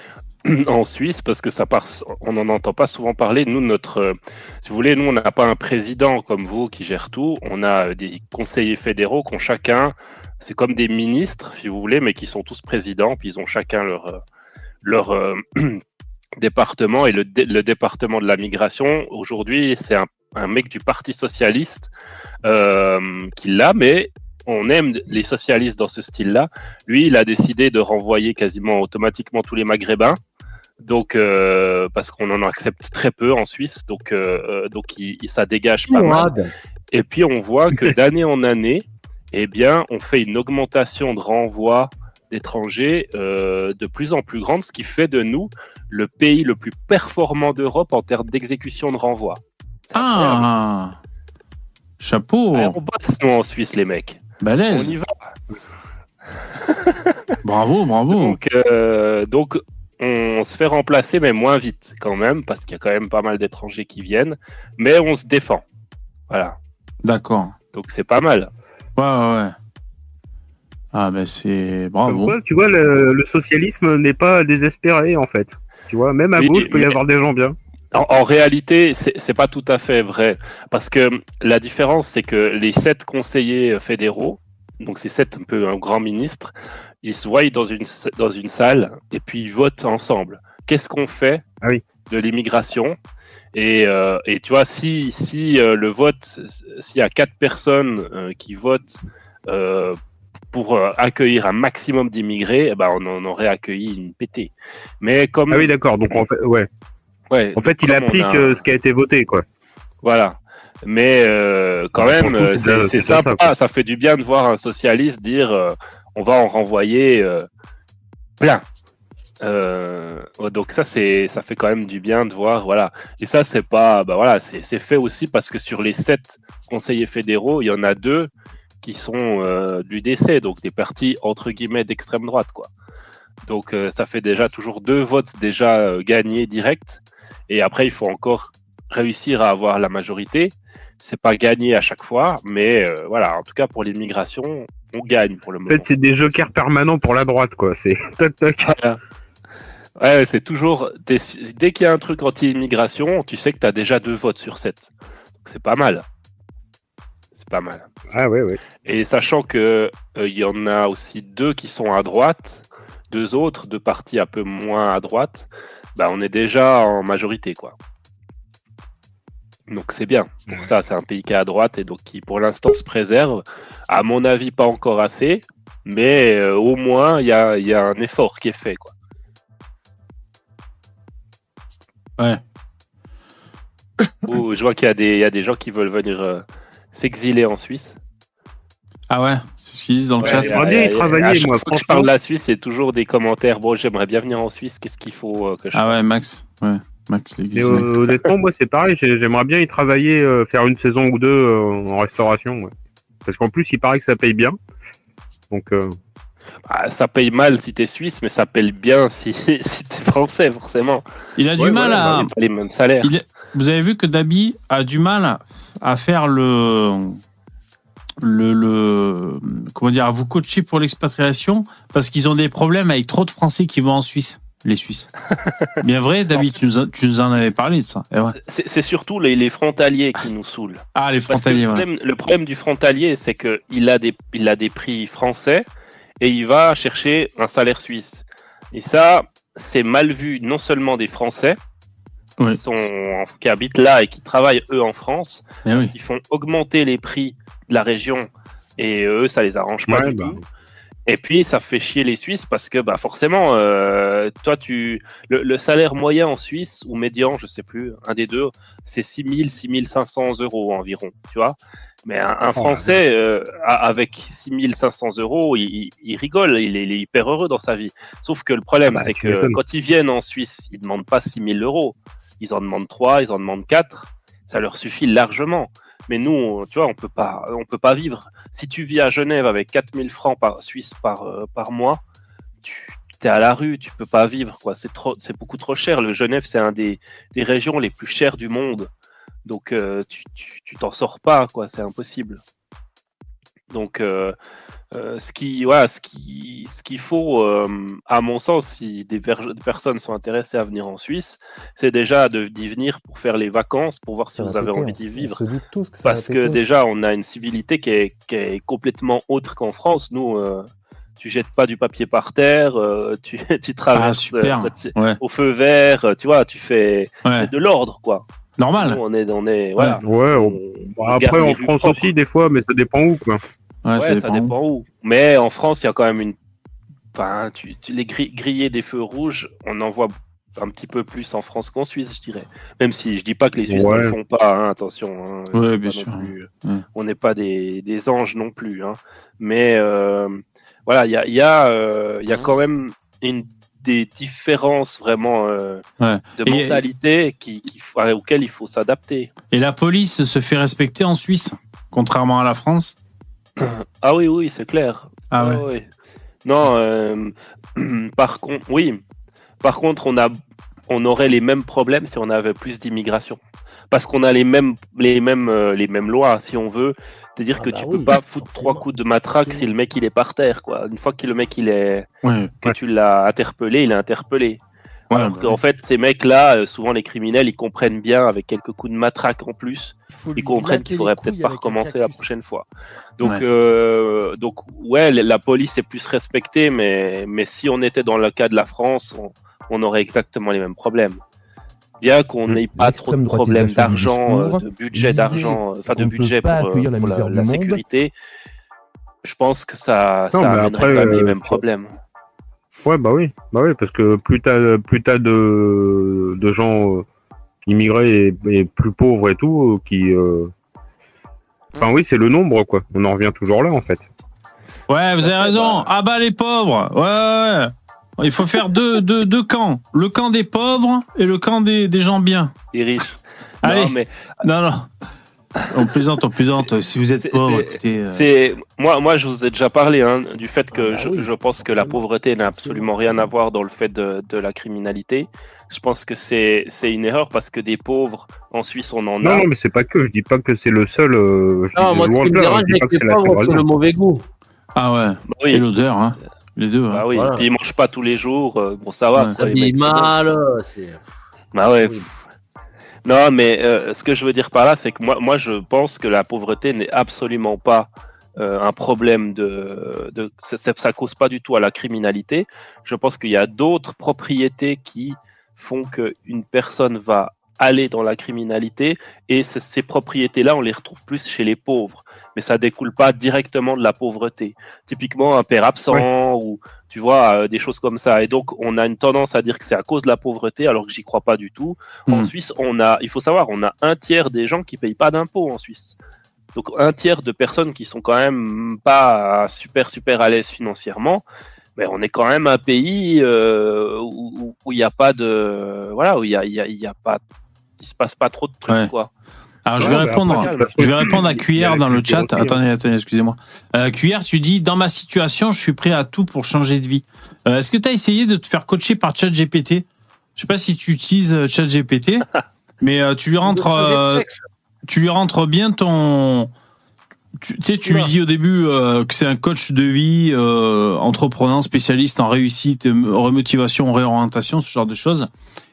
*clears throat* en Suisse parce que ça part, on n'en entend pas souvent parler. Nous, notre, euh, si vous voulez, nous, on n'a pas un président comme vous qui gère tout. On a euh, des conseillers fédéraux qui ont chacun, c'est comme des ministres, si vous voulez, mais qui sont tous présidents, puis ils ont chacun leur, euh, leur euh, *clears throat* département. Et le, le département de la migration, aujourd'hui, c'est un, mec du Parti socialiste qui l'a, mais on aime les socialistes dans ce style-là. Lui, il a décidé de renvoyer quasiment automatiquement tous les Maghrébins. Donc, euh, parce qu'on en accepte très peu en Suisse, donc, euh, euh, donc il, il- ça dégage pas mal. Et puis, on voit que *laughs* d'année en année, eh bien, on fait une augmentation de renvoi d'étrangers euh, de plus en plus grande, ce qui fait de nous le pays le plus performant d'Europe en termes d'exécution de renvoi. Incroyable. Ah, chapeau, Ouais, on bosse, nous, en Suisse, les mecs. On y va. *laughs* Bravo, bravo. Donc, euh, donc, on se fait remplacer, mais moins vite quand même, parce qu'il y a quand même pas mal d'étrangers qui viennent, mais on se défend. Voilà. D'accord. Donc, c'est pas mal. Ouais, ouais, ouais. Ah, ben c'est bravo. quoi, tu vois, le, le socialisme n'est pas désespéré, en fait. Tu vois, même à Oui, gauche, il peut y mais- avoir des gens bien. En, en réalité, c'est pas tout à fait vrai. Parce que la différence, c'est que les sept conseillers fédéraux, donc ces sept un peu un grand ministre, ils se voient dans une, dans une salle et puis ils votent ensemble. Qu'est-ce qu'on fait Ah oui. de l'immigration? Et, euh, et tu vois, si, si euh, le vote, s'il y a quatre personnes euh, qui votent pour accueillir un maximum d'immigrés, eh ben, on en aurait accueilli une pétée. Mais comme Ah oui, d'accord. Donc, en fait, ouais. Ouais, En fait, il applique a- euh, ce qui a été voté, quoi. voilà. Mais euh, quand Ouais, même, c'est sympa. ça, fait du bien de voir un socialiste dire euh, on va en renvoyer euh, plein. Donc ça, c'est ça fait quand même du bien de voir. Voilà. Et ça, c'est pas. Bah voilà, c'est fait aussi parce que sur les sept conseillers fédéraux, il y en a deux qui sont du décès, donc des partis entre guillemets d'extrême droite, quoi. Donc ça fait déjà toujours deux votes déjà gagnés direct. Et après, il faut encore réussir à avoir la majorité. C'est pas gagné à chaque fois, mais euh, voilà, en tout cas pour l'immigration, on gagne pour le En moment. fait, c'est des jokers permanents pour la droite, quoi. C'est *laughs* toc toc. Voilà. Ouais, c'est toujours. Dès qu'il y a un truc anti-immigration, tu sais que tu as déjà deux votes sur sept. Donc c'est pas mal. C'est pas mal. Ah ouais, ouais. Et sachant que euh, il y en a aussi deux qui sont à droite, deux autres, deux partis un peu moins à droite, bah on est déjà en majorité, quoi. Donc c'est bien. Pour ça, c'est un pays qui est à droite et donc qui pour l'instant se préserve. À mon avis, pas encore assez, mais euh, au moins il y a, il y a un effort qui est fait, quoi. Ouais. Oh, je vois qu'il y, a des- il y a des gens qui veulent venir euh, s'exiler en Suisse. Ah ouais, c'est ce qu'ils disent dans le Ouais, chat. J'aimerais bien y travailler, moi, que je parle de la Suisse, c'est toujours des commentaires. Bon, j'aimerais bien venir en Suisse. Qu'est-ce qu'il faut euh, que je Ah ouais, Max. Ouais, Max Mais l'exige. euh, honnêtement, moi, c'est pareil. j'ai- J'aimerais bien y travailler, euh, faire une saison ou deux euh, en restauration. ouais. Parce qu'en plus, il paraît que ça paye bien. Donc, euh, Ah, ça paye mal si t'es suisse, mais ça paye bien si, *laughs* si t'es français, forcément. Il a du Ouais, mal à. Pas les mêmes salaires. Il Vous avez vu que Dabi a du mal à faire le, le, le- comment dire, à vous coacher pour l'expatriation parce qu'ils ont des problèmes avec trop de Français qui vont en Suisse, les Suisses. *laughs* Bien vrai, Dabi, tu nous, en- tu nous en avais parlé de ça. Eh ouais. C'est surtout les, les frontaliers qui nous saoulent. Ah, les Parce que frontaliers, le, ouais. problème, le problème du frontalier, c'est qu'il a, des- il a des prix français et il va chercher un salaire suisse. Et ça, c'est mal vu non seulement des Français Oui. qui, sont, qui habitent là et qui travaillent eux en France, Eh oui. qui font augmenter les prix de la région et eux, ça les arrange pas Ouais, du bah. tout. Et puis, ça fait chier les Suisses parce que bah, forcément, euh, toi, tu le, le salaire moyen en Suisse ou médian, je sais plus, un des deux, c'est 6 000, 6 500 euros environ, tu vois. Mais un, un Français euh, a- avec 6 500 euros, il, il- il rigole, il est, il est hyper heureux dans sa vie. Sauf que le problème, Ah bah, c'est que quand ils viennent en Suisse, ils demandent pas 6 000 euros, ils en demandent 3, ils en demandent 4, ça leur suffit largement. Mais nous, tu vois, on peut pas, on peut pas vivre. Si tu vis à Genève avec 4000 francs par Suisse par, euh, mois, tu es à la rue, tu peux pas vivre, quoi. C'est beaucoup trop cher. Le Genève, c'est un des, régions les plus chères du monde. Donc, euh, tu t'en sors pas, quoi. C'est impossible. Donc, euh, euh, ce qui, voilà, ce qui, ce qu'il faut, euh, à mon sens, si des, per- des personnes sont intéressées à venir en Suisse, c'est déjà de- d'y venir pour faire les vacances, pour voir si Ça vous avez péter, envie d'y vivre. On se doute tous que ça Parce que déjà, on a une civilité qui est, qui est complètement autre qu'en France. Nous, euh, tu jettes pas du papier par terre, tu, *laughs* tu Ah, traverses Ouais, au feu vert, tu vois, tu fais ouais. de l'ordre, quoi. Nous, Normal. on est, on est, voilà. ouais. on- On- bon, on après, en France propres. aussi, des fois, mais ça dépend où, quoi. Ouais, Ouais, ça ça dépend. où. Mais en France, il y a quand même une. Enfin, tu, tu- les gri- grillés des feux rouges, on en voit un petit peu plus en France qu'en Suisse, je dirais. Même si je dis pas que les Suisses ne le font pas, hein, attention. hein, Ouais, bien sûr. plus- Ouais. On n'est pas des, des anges non plus. hein. Mais euh, voilà, il y a, il y, a, euh, il y a quand même une des différences vraiment euh, Ouais. de Et- mentalité qui, qui, faut- auxquelles il faut s'adapter. Et la police se fait respecter en Suisse, contrairement à la France? Ah oui, oui, c'est clair. Ah ouais. Non, euh, *clears throat* par contre, oui. Par contre, on a, on aurait les mêmes problèmes si on avait plus d'immigration. parce qu'on a les mêmes, les mêmes, euh, les mêmes lois, si on veut. C'est-à-dire Ah que bah tu oui, peux pas foutre forcément. trois coups de matraque si le mec il est par terre, quoi. Une fois que le mec il est, Ouais, que Ouais. tu l'as interpellé, il est interpellé. Ouais, Alors bah qu'en fait, ces mecs-là, euh, souvent les criminels, ils comprennent bien avec quelques coups de matraque en plus, ils comprennent qu'il faudrait peut-être pas recommencer la prochaine fois. Donc, Ouais. euh, donc ouais, la- police est plus respectée, mais, mais si on était dans le cas de la France, on, on aurait exactement les mêmes problèmes. Bien qu'on n'ait pas trop de problèmes d'argent, euh, de budget d'argent, enfin de budget pour, la pour sécurité, je pense que ça, Non, ça amènerait après, quand même les mêmes problèmes. Ouais, bah oui, bah oui, parce que plus t'as plus t'as de, de gens euh, immigrés et, et plus pauvres et tout, euh, qui. euh, Enfin oui, c'est le nombre quoi. On en revient toujours là en fait. Ouais, vous avez raison. Ah bah les pauvres. Ouais, ouais. ouais. Il faut faire deux, *laughs* deux, deux camps. Le camp des pauvres et le camp des, des gens bien. Les riches. Allez. Non, mais Non, non. On plaisante, on plaisante. Si vous êtes C'est- pauvre, c'est- écoutez. euh, C'est moi, moi, je vous ai déjà parlé hein, du fait que Ah bah je, oui, je pense que la pauvreté n'a absolument rien à voir dans le fait de, de la criminalité. Je pense que c'est c'est une erreur parce que des pauvres en Suisse on en Non, a. non, mais c'est pas que. Je dis pas que c'est le seul. euh, je Non, moi, ce qui me dérange je dis pas avec que les c'est pauvres, c'est raison. le mauvais goût. Ah ouais. Bah Et oui, l'odeur, hein. Les deux. hein. bah oui. Voilà. Puis ils mangent pas tous les jours. euh, Bon, ça va. Ouais. c'est bon. mal, euh, c'est. Bah ouais. Oui. Non, mais euh, ce que je veux dire par là, c'est que moi, moi, je pense que la pauvreté n'est absolument pas euh, un problème de, de ça, ça- cause pas du tout à la criminalité. Je pense qu'il y a d'autres propriétés qui font qu'une personne va aller dans la criminalité et ces propriétés-là, on les retrouve plus chez les pauvres, mais ça découle pas directement de la pauvreté. Typiquement, un père absent ou tu vois euh, des choses comme ça. Et donc, on a une tendance à dire que c'est à cause de la pauvreté, alors que j'y crois pas du tout. En Hmm. Suisse, on a, il faut savoir, on a un tiers des gens qui payent pas d'impôts en Suisse. Donc un tiers de personnes qui sont quand même pas super super à l'aise financièrement. Mais on est quand même un pays euh, où il n'y a pas de voilà où il y a, y a, y a pas il se passe pas trop de trucs Ouais. quoi. Alors je vais répondre. après, Je vais répondre à Cuillère dans le chat. hein. Attendez, attendez, excusez-moi. Euh, Cuillère, tu dis dans ma situation, je suis prêt à tout pour changer de vie. Euh, Est-ce que tu as essayé de te faire coacher par ChatGPT? Je sais pas si tu utilises euh, ChatGPT, *laughs* mais euh, tu lui rentres, euh, tu lui rentres bien ton. Tu tu sais, tu lui dis au début euh, que c'est un coach de vie, euh, entrepreneur, spécialiste en réussite, remotivation, réorientation, ce genre de choses.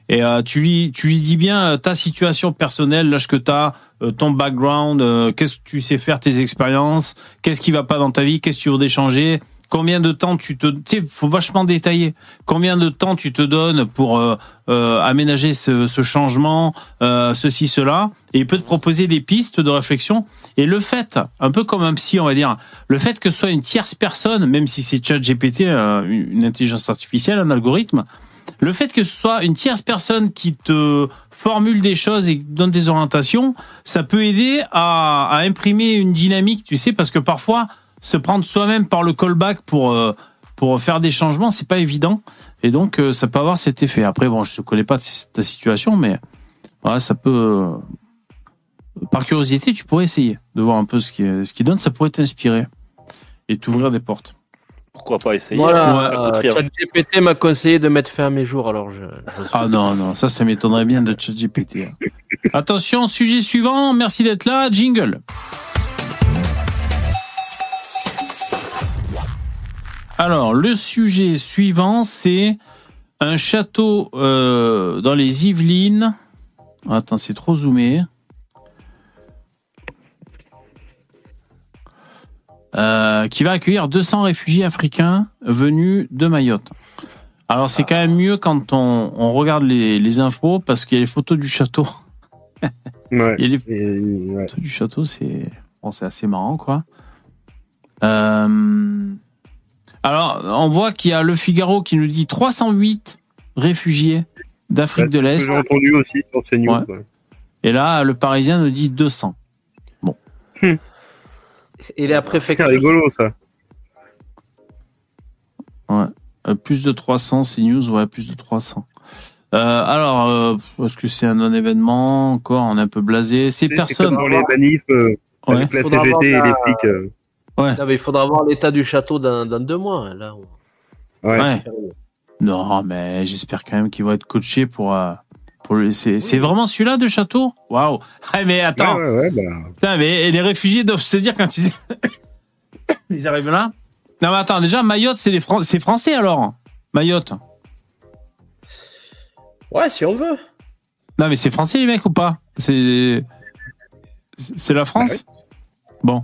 Et euh, tu lui, tu lui dis bien euh, ta situation personnelle, l'âge que tu as, ton background, euh, qu'est-ce que tu sais faire, tes expériences, qu'est-ce qui va pas dans ta vie, qu'est-ce que tu veux d'échanger, combien de temps tu te, tu sais, faut vachement détailler. Combien de temps tu te donnes pour euh, euh, aménager ce, ce changement, euh, ceci, cela, et il peut te proposer des pistes de réflexion. Et le fait, un peu comme un psy, on va dire, le fait que ce soit une tierce personne, même si c'est ChatGPT, euh, une une intelligence artificielle, un algorithme, le fait que ce soit une tierce personne qui te formule des choses et donne des orientations, ça peut aider à, imprimer une dynamique, tu sais, parce que parfois, se prendre soi-même par le callback pour, euh, pour faire des changements, c'est pas évident. Et donc, euh, ça peut avoir cet effet. Après, bon, je ne connais pas ta situation, mais voilà, ça peut. par curiosité, tu pourrais essayer de voir un peu ce qui, ce qui donne. Ça pourrait t'inspirer et t'ouvrir des portes. Pourquoi pas essayer Voilà, euh. ChatGPT m'a conseillé de mettre fin à mes jours, alors je. je- Ah non, non, ça, ça m'étonnerait bien de ChatGPT. hein. Attention, sujet suivant. Merci d'être là. Jingle. Alors, le sujet suivant, c'est un château euh, dans les Yvelines. Attends, c'est trop zoomé. Euh, qui va accueillir 200 réfugiés africains venus de Mayotte. Alors c'est quand même mieux quand on, on regarde les, les infos parce qu'il y a les photos du château. *laughs* Ouais. Il y a les Et, ouais. photos du château, c'est bon, c'est assez marrant quoi. Euh, Alors on voit qu'il y a le Figaro qui nous dit 308 réfugiés d'Afrique de l'Est J'ai entendu aussi sur ces news. Et là le Parisien nous dit 200. Et la C'est préfecture. rigolo ça. Euh, plus de 300, c'est news, ouais, plus de 300. Euh, alors, euh, est-ce que c'est un non-événement Encore, on est un peu blasé. Ces C'est personnes. comme dans les manifs euh, Ouais. avec la Faudra CGT et avoir les flics. euh. Ah, mais il faudra voir l'état du château dans, dans deux mois. Là, Ouais. Ouais. Non, mais j'espère quand même qu'ils vont être coachés pour, euh, C'est c'est vraiment celui-là de château? Waouh Ah, *laughs* mais attends, Ouais, ouais, ouais, bah, Putain, mais les réfugiés doivent se dire quand ils, *coughs* ils arrivent là? Non, mais attends, déjà, Mayotte, c'est les Fran- c'est français alors? Mayotte. Ouais, si on veut. Non, mais c'est français les mecs ou pas? C'est c'est la France? Bon.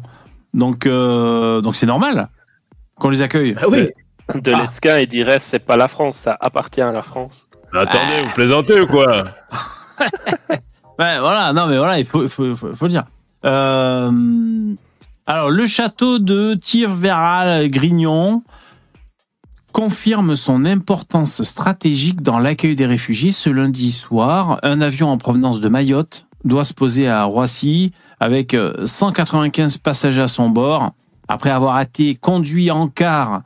Donc, euh, donc c'est normal qu'on les accueille. Ah oui. De Ah. l'Esquin et dirait c'est pas la France, ça appartient à la France. Attendez, vous plaisantez ou quoi *laughs* Ouais, voilà, non, mais voilà, il faut, le dire. Euh, alors, le château de Tirveral-Grignon confirme son importance stratégique dans l'accueil des réfugiés. Ce lundi soir, un avion en provenance de Mayotte doit se poser à Roissy avec euh, 195 passagers à son bord. Après avoir été conduit en car euh,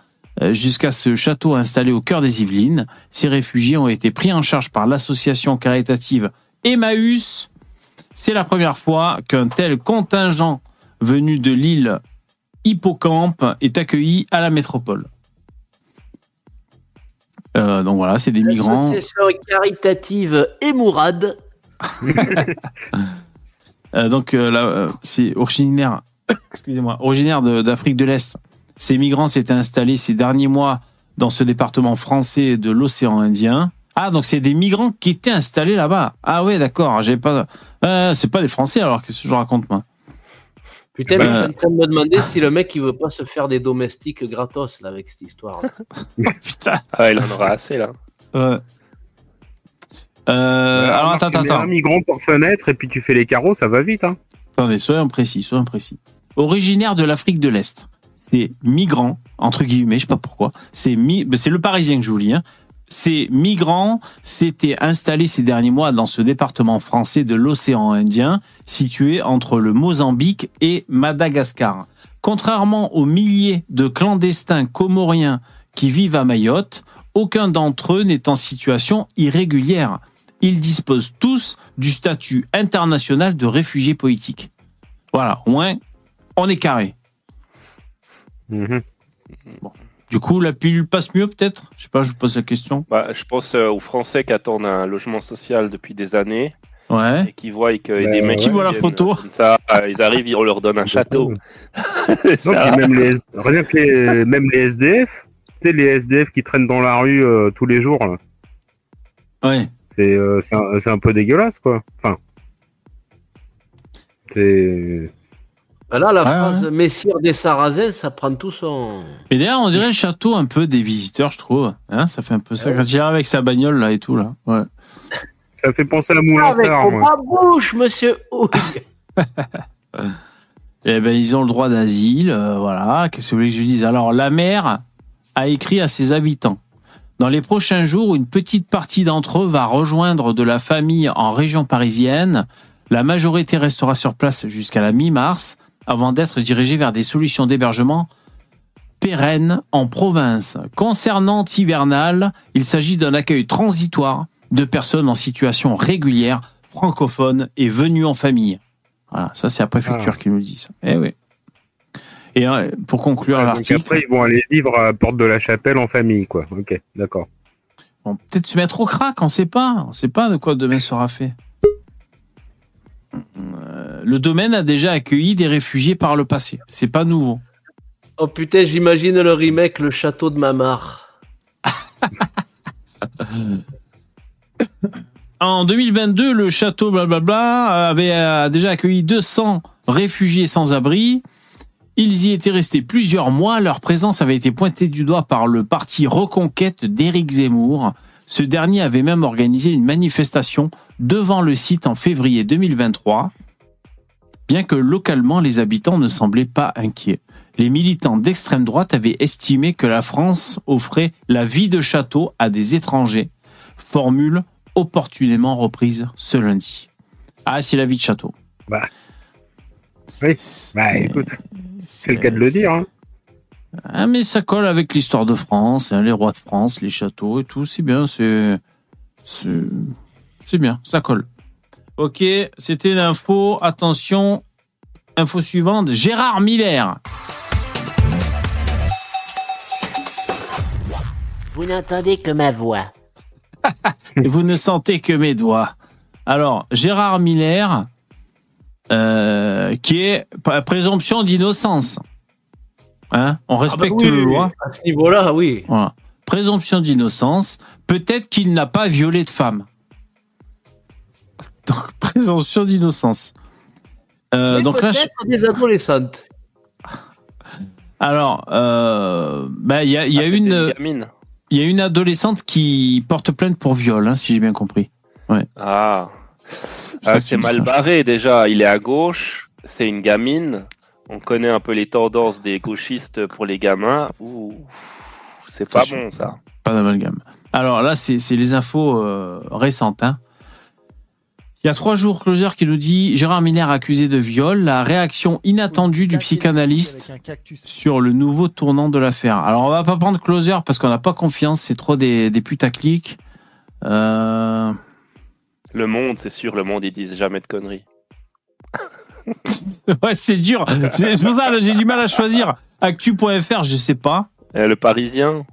jusqu'à ce château installé au cœur des Yvelines, ces réfugiés ont été pris en charge par l'association caritative Emmaüs. C'est la première fois qu'un tel contingent venu de l'île Hippocampe est accueilli à la métropole. Euh, donc voilà, c'est des migrants. L'association caritative Emourad. *laughs* Euh, donc euh, là, euh, c'est originaire, *coughs* excusez-moi, originaire de- d'Afrique de l'Est. Ces migrants s'étaient installés ces derniers mois dans ce département français de l'océan Indien. Ah, donc c'est des migrants qui étaient installés là-bas. Ah ouais, d'accord. J'ai pas. Euh, c'est pas des Français alors qu'est-ce que je raconte moi? Putain, Ben- mais je suis en train de me demander si le mec il veut pas se faire des domestiques gratos là avec cette histoire. *laughs* Putain. Ah ouais, il en aura assez là. Ouais. Euh, voilà, alors attends, tu mets attends, Un migrant pour fenêtre et puis tu fais les carreaux, ça va vite. Hein. attendez, soyons précis, soyons précis. Originaire de l'Afrique de l'Est, c'est migrants entre guillemets, je sais pas pourquoi. C'est ben, le Parisien que je vous lis. Hein. Ces migrants s'étaient installés ces derniers mois dans ce département français de l'océan Indien, situé entre le Mozambique et Madagascar. Contrairement aux milliers de clandestins comoriens qui vivent à Mayotte, aucun d'entre eux n'est en situation irrégulière. Ils disposent tous du statut international de réfugiés politiques. Voilà, au moins, on est carré. Mhm. Du coup, la pilule passe mieux peut-être? Je sais pas, je vous pose la question. Bah, je pense euh, aux Français qui attendent un logement social depuis des années Ouais. et qui voient que Bah, des mecs. Qui voit la photo comme ça, euh, ils arrivent, ils- on leur donne un château. Non, *laughs* même les, rien que les, même les SDF, tu sais, les SDF qui traînent dans la rue euh, tous les jours, là, Ouais. c'est euh, c'est un, c'est un peu dégueulasse, quoi. Enfin, c'est. Ah Là, la Ouais, phrase Messire des Sarrasins, ça prend tout son. Et d'ailleurs, on dirait le château un peu des visiteurs, je trouve. Hein, ça fait un peu ça. Ouais. Quand il arrive avec sa bagnole là et tout là. Ouais. Ça fait penser à Avec Moulinsart, moi. ma bouche, monsieur. *laughs* Eh ben, ils ont le droit d'asile. euh, voilà. Qu'est-ce que vous voulez que je dise? Alors, la maire a écrit à ses habitants. Dans les prochains jours, une petite partie d'entre eux va rejoindre de la famille en région parisienne. La majorité restera sur place jusqu'à la mi-mars avant d'être dirigée vers des solutions d'hébergement pérennes en province. Concernant Hivernal, il s'agit d'un accueil transitoire de personnes en situation régulière, francophones et venues en famille. Voilà, ça c'est la préfecture qui nous le dit ça. Eh oui. Et euh, pour conclure donc l'article, après, ils vont aller vivre à Porte de la Chapelle en famille, quoi. Ok, d'accord. on peut peut-être se mettre au crack, on sait pas. On sait pas de quoi demain sera fait. Euh, Le domaine a déjà accueilli des réfugiés par le passé. C'est pas nouveau. Oh putain, j'imagine le remake, le château de Mamar. *laughs* En 2022, le château blablabla avait euh, déjà accueilli 200 réfugiés sans abri. Ils y étaient restés plusieurs mois. Leur présence avait été pointée du doigt par le parti Reconquête d'Éric Zemmour. Ce dernier avait même organisé une manifestation devant le site en février 2023. Bien que localement, les habitants ne semblaient pas inquiets. Les militants d'extrême droite avaient estimé que la France offrait la vie de château à des étrangers. Formule opportunément reprise ce lundi. Ah, c'est la vie de château. Bah. Oui. Bah, écoute, c'est le cas de le dire. Hein. Ah, mais ça colle avec l'histoire de France, hein, les rois de France, les châteaux et tout. C'est bien, c'est. C'est bien, ça colle. Ok, c'était l'info. Attention, info suivante Gérard Miller. Vous n'entendez que ma voix. Et *laughs* vous ne sentez que mes doigts. Alors, Gérard Miller, euh, qui est présomption d'innocence. Hein On respecte Ah bah oui, la oui, loi. À ce niveau-là, oui. Voilà. Présomption d'innocence. Peut-être qu'il n'a pas violé de femme. Donc, *laughs* présomption d'innocence. Euh, donc là, je- peut-être des adolescentes. alors, euh, bah, il y a, y a Ah, une, il y a une adolescente qui porte plainte pour viol, hein, si j'ai bien compris. Ah, pour Ah, que c'est mal ça. barré déjà. Il est à gauche, c'est une gamine. On connaît un peu les tendances des gauchistes pour les gamins. C'est pas bon ça. Pas d'amalgame. Alors là, c'est les infos euh, récentes. hein. Il y a trois jours, Closer qui nous dit Gérard Miller accusé de viol, la réaction inattendue du psychanalyste sur le nouveau tournant de l'affaire. Alors on va pas prendre Closer parce qu'on n'a pas confiance, c'est trop des, des putaclics. Euh, Le monde, c'est sûr, le monde, ils disent jamais de conneries. *laughs* Ouais, c'est dur. C'est pour ça que j'ai du mal à choisir. Actu.fr, je sais pas. Euh, le Parisien,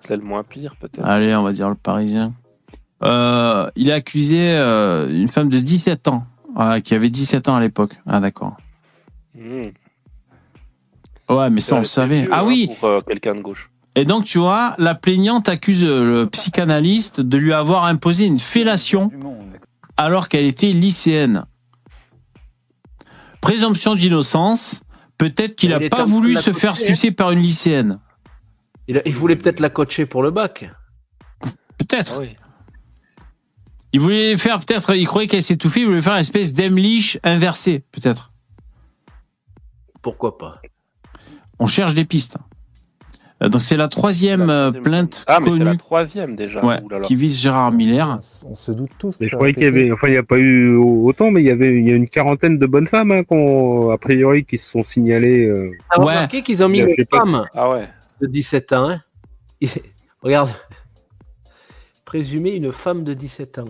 c'est le moins pire peut-être. Allez, on va dire le Parisien. Euh, il a accusé euh, une femme de 17 ans, euh, qui avait 17 ans à l'époque. Ah d'accord. Hmm. Ouais, mais ça on le savait. vieux, Ah hein, oui. Pour euh, quelqu'un de gauche. Et donc tu vois, la plaignante accuse le psychanalyste de lui avoir imposé une fellation alors qu'elle était lycéenne. Présomption d'innocence. Peut-être qu'il Il n'a pas voulu se faire coacher. sucer par une lycéenne. Il, a- il voulait peut-être la coacher pour le bac. Peut-être. Ah oui. Il voulait faire peut-être, il croyait qu'elle s'étouffait, il voulait faire une espèce d'Emlich inversé, peut-être. Pourquoi pas? On cherche des pistes. Euh, Donc c'est la troisième euh, plainte Ah, mais c'est la connue troisième déjà. ouais, Ouh là là. qui vise Gérard Miller. On se doute tous Mais je croyais qu'il y avait, enfin, il n'y a pas eu autant, mais il y avait, il y a une quarantaine de bonnes femmes, hein, qu'on, a priori, qui se sont signalées. euh. T'as Ouais. remarqué qu'ils ont mis une femme Ah ouais. de 17 ans. hein *laughs* Regarde. Présumé une femme de 17 ans.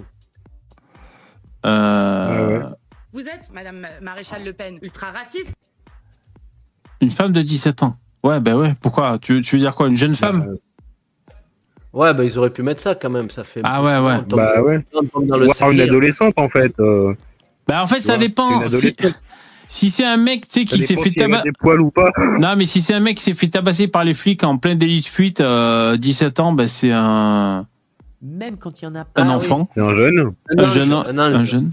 Euh, ouais. Vous êtes, Madame Maréchal Le Pen, ultra raciste Une femme de 17 ans. Ouais, ben ouais. Pourquoi? Tu, tu veux dire quoi Une jeune femme? Euh, Ouais, bah ils auraient pu mettre ça quand même. Ça fait. Ah ouais, ouais. Bah ouais. dans le une adolescente, en fait. euh, Ben en fait, ça Ouais, dépend. *laughs* Si, c'est un mec, tu sais, qui s'est fait tabasser. *laughs* Non, mais si c'est un mec qui s'est fait tabasser par les flics en plein délit de fuite, euh, 17 ans, ben c'est un, Même quand il y en a pas. un oui. enfant. C'est un jeune. Un Un jeune, un un jeune.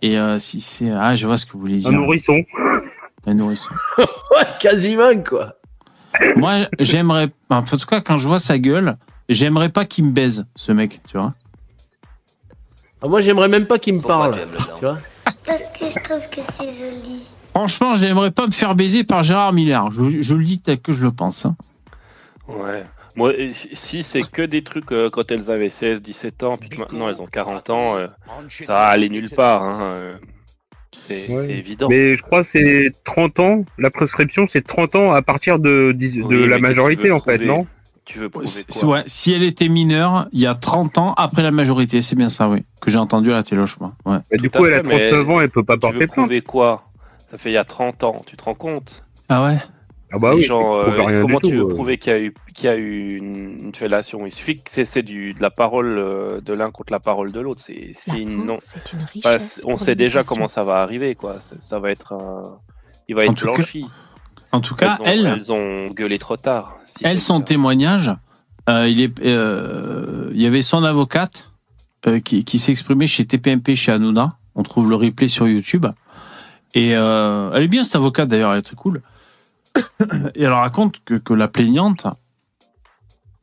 Et euh, si c'est. Ah, je vois ce que vous voulez dire. Un nourrisson. *laughs* Ouais, quasiment quoi. Moi, j'aimerais. En tout cas, quand je vois sa gueule, j'aimerais pas qu'il me baise, ce mec, tu vois. Ah, moi, j'aimerais même pas qu'il me parle. Tu vois Parce que je trouve que c'est joli. Franchement, j'aimerais pas me faire baiser par Gérard Miller. Je, je le dis tel que je le pense. hein. Ouais. Moi, si c'est que des trucs euh, quand elles avaient 16, 17 ans, puis que maintenant elles ont 40 ans, euh, ça va aller nulle part. Hein. euh, C'est Ouais. évident. Mais je crois que c'est 30 ans. La prescription, c'est 30 ans à partir de, de Oui, la majorité, en fait, prouver non Tu veux quoi ouais, si elle était mineure, il y a 30 ans après la majorité, c'est bien ça, oui. Que j'ai entendu à la télé, je crois. Ouais. Bah, Du coup, elle a fait, mais 39 ans, elle peut pas Tu porter veux plainte. prouver quoi? Ça fait il y a 30 ans, tu te rends compte? Ah ouais? Ah bah oui, gens, euh, Comment tu tout, veux euh. prouver qu'il y a eu, qu'il y a eu une, une fellation? Il suffit que c'est de la parole euh, de l'un contre la parole de l'autre. C'est c'est une- non. c'est une Enfin, richesse. on sait déjà comment ça va arriver, quoi. Ça, ça va être un... Il va En être cas, blanchi. En tout cas, elles, ont, elles gueulé trop tard. si elle, c'est son témoignage, euh, il, est, euh, il y avait son avocate euh, qui, qui s'exprimait chez TPMP, chez Hanouna. On trouve le replay sur YouTube. Et euh, elle est bien, cette avocate, d'ailleurs, elle est très cool. Et elle raconte que, que la plaignante,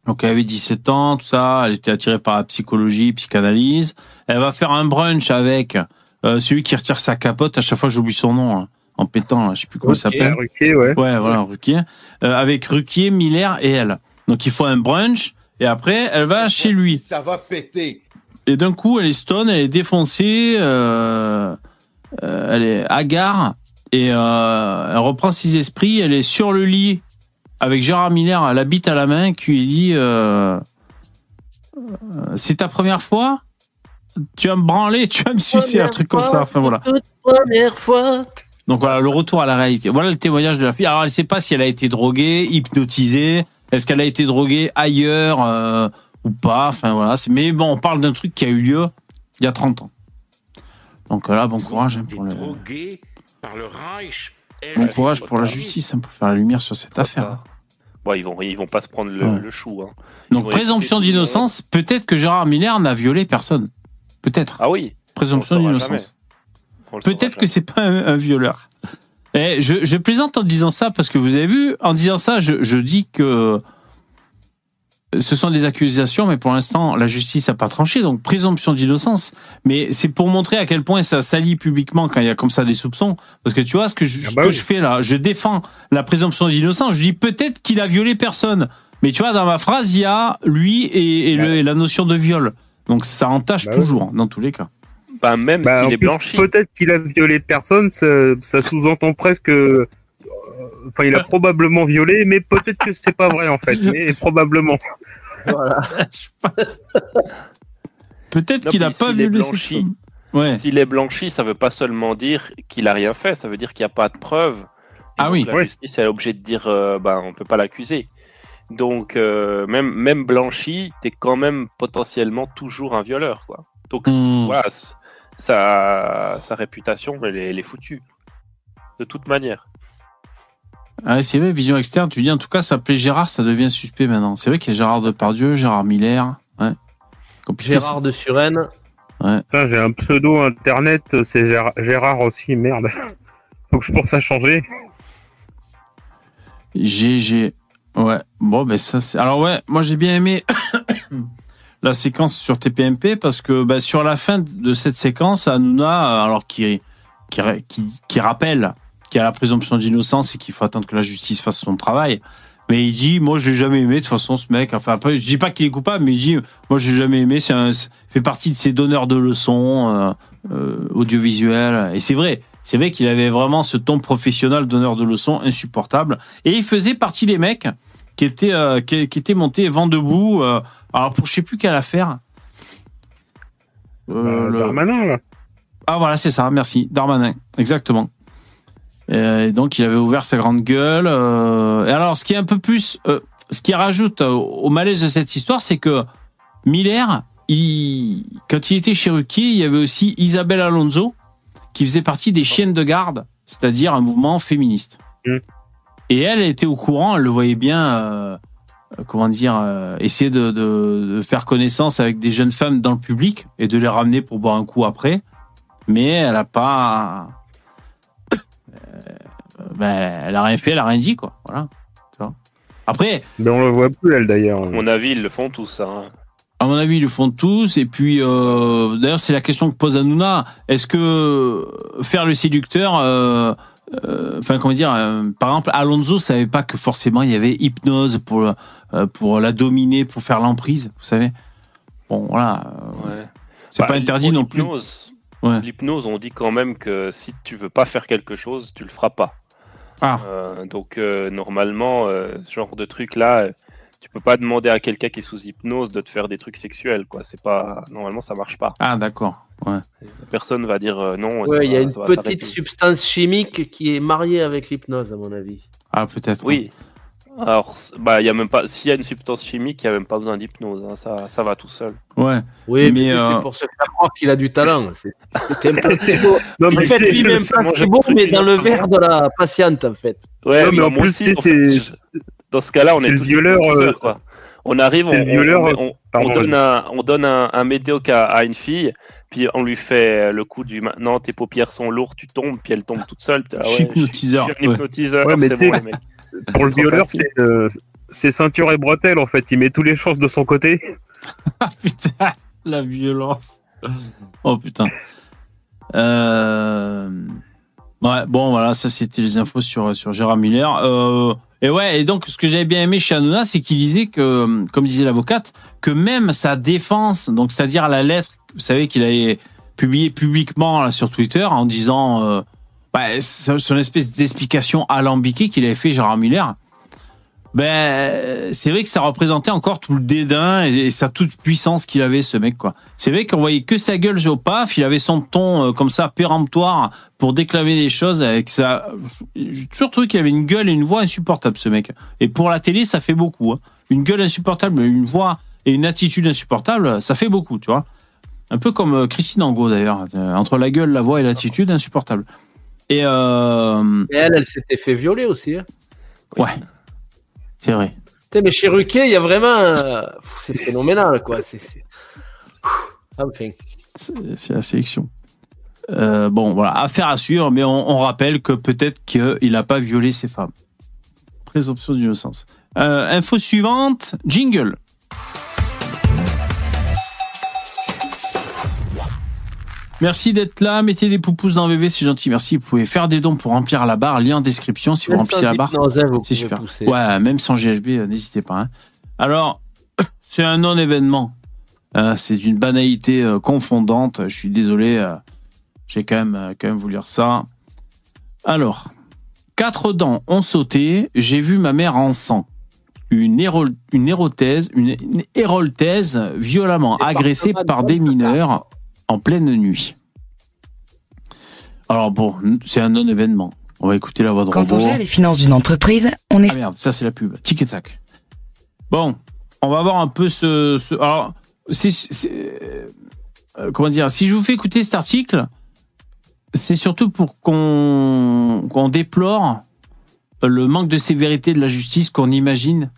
donc elle avait 17 ans, tout ça, elle était attirée par la psychologie, psychanalyse. Elle va faire un brunch avec euh, celui qui retire sa capote. À chaque fois, j'oublie son nom, hein, en pétant, là, je sais plus comment il Ok, s'appelle. Ruquier, ouais. Ouais, voilà, Ruquier. Euh, avec Ruquier, Miller et elle. Donc il faut un brunch et après elle va chez lui. Ça va péter. Et d'un coup elle est stone, elle est défoncée, euh, euh, elle est hagard et euh, elle reprend ses esprits. Elle est sur le lit avec Gérard Miller, la bite à la main, qui lui dit euh, euh, C'est ta première fois? Tu vas me branler, tu vas me sucer, un truc comme ça. Enfin voilà. Toute première fois. Donc voilà, le retour à la réalité. Voilà le témoignage de la fille. Alors elle ne sait pas si elle a été droguée, hypnotisée, est-ce qu'elle a été droguée ailleurs, euh, ou pas? Enfin voilà. c'est- Mais bon, on parle d'un truc qui a eu lieu il y a 30 ans. Donc là, bon courage hein, pour le, drogués par le Reich. et bon courage pour la justice hein, pour faire la lumière sur cette affaire. hein. Bon, ils vont, ils vont pas se prendre le, Ouais. le chou. hein. Donc présomption d'innocence. Peut-être que Gérard Miller n'a violé personne. Peut-être. Ah oui. Présomption d'innocence. Peut-être que c'est pas un, un violeur. Et je, je plaisante en disant ça parce que vous avez vu, en disant ça, je, je dis que ce sont des accusations, mais pour l'instant, la justice n'a pas tranché, donc présomption d'innocence. Mais c'est pour montrer à quel point ça salit publiquement quand il y a comme ça des soupçons. Parce que tu vois, ce que je, Ah ce bah que je fais là, je défends la présomption d'innocence. Je dis peut-être qu'il a violé personne. Mais tu vois, dans ma phrase, il y a lui et, et le- et la notion de viol. Donc ça entache Bah oui. toujours, dans tous les cas. Bah, même Bah, s'il est plus, blanchi. Peut-être qu'il a violé personne, ça, ça sous-entend presque. Enfin, il a probablement violé, mais peut-être que c'est pas vrai en fait. Mais *laughs* probablement. *laughs* Peut-être Non, qu'il a pas s'il est violé blanchi. Ouais. S'il est blanchi, ça veut pas seulement dire qu'il a rien fait, ça veut dire qu'il n'y a pas de preuve. Et Ah oui. La Ouais. justice est obligée de dire, euh, ben, on peut pas l'accuser. Donc, euh, même, même blanchi, t'es quand même potentiellement toujours un violeur, quoi. Donc, Hmm. voilà, sa, sa réputation, elle est, elle est foutue. De toute manière. Ah, c'est vrai, vision externe, tu dis en tout cas, ça plaît Gérard, ça devient suspect maintenant. C'est vrai qu'il y a Gérard Depardieu, Gérard Miller. Ouais. Compliqué, Gérard de. Putain, J'ai un pseudo internet, c'est Gérard, Gérard aussi, merde. Faut que je pense à changer. GG. Ouais. Bon, ben ça, c'est. Alors, ouais, moi j'ai bien aimé *coughs* la séquence sur TPMP parce que bah, sur la fin de cette séquence, Hanouna, alors qui, qui, qui, qui rappelle qu'il y a la présomption d'innocence et qu'il faut attendre que la justice fasse son travail. Mais il dit, moi, je l'ai jamais aimé. De toute façon, ce mec, enfin, après, je dis pas qu'il est coupable, mais il dit, moi, je l'ai jamais aimé. C'est un, fait partie de ses donneurs de leçons euh, euh, audiovisuelles. Et c'est vrai, c'est vrai qu'il avait vraiment ce ton professionnel donneur de leçons insupportable. Et il faisait partie des mecs qui étaient, euh, qui, qui étaient montés vent debout. euh, alors, pour je sais plus quelle affaire. Euh, le- Darmanin, là. ah voilà, c'est ça, merci. Darmanin, exactement. Et donc il avait ouvert sa grande gueule. euh, et alors, ce qui est un peu plus, euh, ce qui rajoute au, au malaise de cette histoire, c'est que Miller, il, quand il était chez Ruquier, il y avait aussi Isabelle Alonso, qui faisait partie des chiennes de garde, c'est-à-dire un mouvement féministe. Mm. Et elle était au courant, elle le voyait bien, euh, euh, comment dire, euh, essayer de, de- de faire connaissance avec des jeunes femmes dans le public et de les ramener pour boire un coup après. Mais elle a pas. Ben, elle a rien fait, elle a rien dit, quoi. Voilà. Tu vois. Après, Mais on le voit plus, elle d'ailleurs. À mon avis, ils le font tous. Hein. à mon avis, ils le font tous. Et puis, euh, d'ailleurs, c'est la question que pose Hanouna. Est-ce que faire le séducteur, euh, euh, enfin, comment dire, euh, par exemple, Alonso savait pas que forcément il y avait hypnose pour, euh, pour la dominer, pour faire l'emprise, vous savez. Bon, voilà. Ouais. C'est Bah, pas interdit pour non plus. l'hypnose- Ouais. L'hypnose, on dit quand même que si tu veux pas faire quelque chose, tu le feras pas. Ah. Euh, donc euh, normalement, euh, ce genre de truc là, euh, tu peux pas demander à quelqu'un qui est sous hypnose de te faire des trucs sexuels, quoi. C'est pas normalement ça marche pas. Ah, d'accord. Ouais. Personne va dire euh, non. Ouais, il y a une petite substance chimique qui est mariée avec l'hypnose, à mon avis. Ah, peut-être. Oui. Alors, bah, il y a même pas. S'il y a une substance chimique, il y a même pas besoin d'hypnose. hein. Ça, ça va tout seul. Ouais. Oui, Mais, mais, euh, c'est pour se faire croire qu'il a du talent. C'est c'est un peu *laughs* très beau. Non, En mais fait, c'est- lui-même pas très cru mais dans le verre de la patiente, en fait. Ouais, Non, mais en moi plus, aussi, c'est- en fait, c'est- dans ce cas-là, on c'est est le tous violeur, hypnotiseurs, euh, quoi. On arrive, on, c'est le violeur, on, on- on pardon, donne un, on donne un, un médoc à, à une fille, puis on lui fait le coup du maintenant tes paupières sont lourdes, tu tombes, puis elle tombe toute seule. Là, Je suis hypnotiseur, Je suis un hypnotiseur, Ouais, mais c'est bon, les mecs. Pour le violeur, c'est euh, c'est ceinture et bretelles en fait. Il met toutes les chances de son côté. *laughs* Ah putain, la violence. Oh putain. Euh... Ouais, bon, voilà, ça c'était les infos sur, sur Gérard Miller. Euh, et ouais, et donc ce que j'avais bien aimé chez Hanouna, c'est qu'il disait que, comme disait l'avocate, que même sa défense, donc c'est-à-dire la lettre, vous savez, qu'il avait publiée publiquement là, sur Twitter en disant euh, bah, son espèce d'explication alambiquée qu'il avait fait Gérard Miller. Ben, c'est vrai que ça représentait encore tout le dédain et, sa toute puissance qu'il avait, ce mec, quoi. C'est vrai qu'on voyait que sa gueule au paf, il avait son ton euh, comme ça, péremptoire, pour déclamer des choses avec ça. J'ai toujours trouvé qu'il avait une gueule et une voix insupportable, ce mec. Et pour la télé, ça fait beaucoup. hein. Une gueule insupportable, une voix et une attitude insupportable, ça fait beaucoup, tu vois. Un peu comme euh, Christine Angot d'ailleurs, Euh, entre la gueule, la voix et l'attitude, insupportable. Et euh, Et elle, elle s'était fait violer aussi. hein. ouais, c'est vrai. Putain, mais chez Ruquet, il y a vraiment. C'est phénoménal, quoi. C'est. c'est- Enfin. C'est c'est la sélection. Euh, bon, voilà, affaire à suivre, mais on, on rappelle que peut-être qu'il n'a pas violé ses femmes. Présomption d'innocence. Euh, info suivante, jingle. Merci d'être là. Mettez des poupousses dans VV, c'est gentil. Merci. Vous pouvez faire des dons pour remplir la barre. Lien en description si vous remplissez la barre. C'est super. pousser. Ouais, même sans GHB, euh, n'hésitez pas. hein. Alors, *coughs* c'est un non-événement. Euh, c'est d'une banalité euh, confondante. Je suis désolé. euh, J'ai quand même, quand même vous lire ça. Alors, quatre dents ont sauté. J'ai vu ma mère en sang. Une, héro- une hérothèse, une, une héroltaise violemment agressée par des mineurs en pleine nuit. Alors bon, c'est un non-événement. On va écouter la voix de Quand on gère les finances d'une entreprise, on est Ah merde, ça c'est la pub. Tic et tac. Bon, on va voir un peu ce. ce- alors, c'est- euh, comment dire Si je vous fais écouter cet article, c'est surtout pour qu'on qu'on déplore le manque de sévérité de la justice qu'on imagine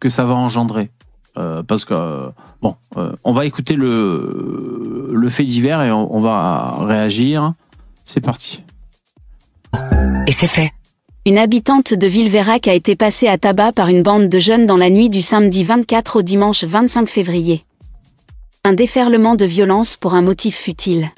que ça va engendrer. Euh, parce que, euh, bon, euh, on va écouter le, le fait divers et on, on va réagir. C'est parti. et c'est fait. Une habitante de Villeverac a été passée à tabac par une bande de jeunes dans la nuit du samedi 24 au dimanche 25 février. Un déferlement de violence pour un motif futile.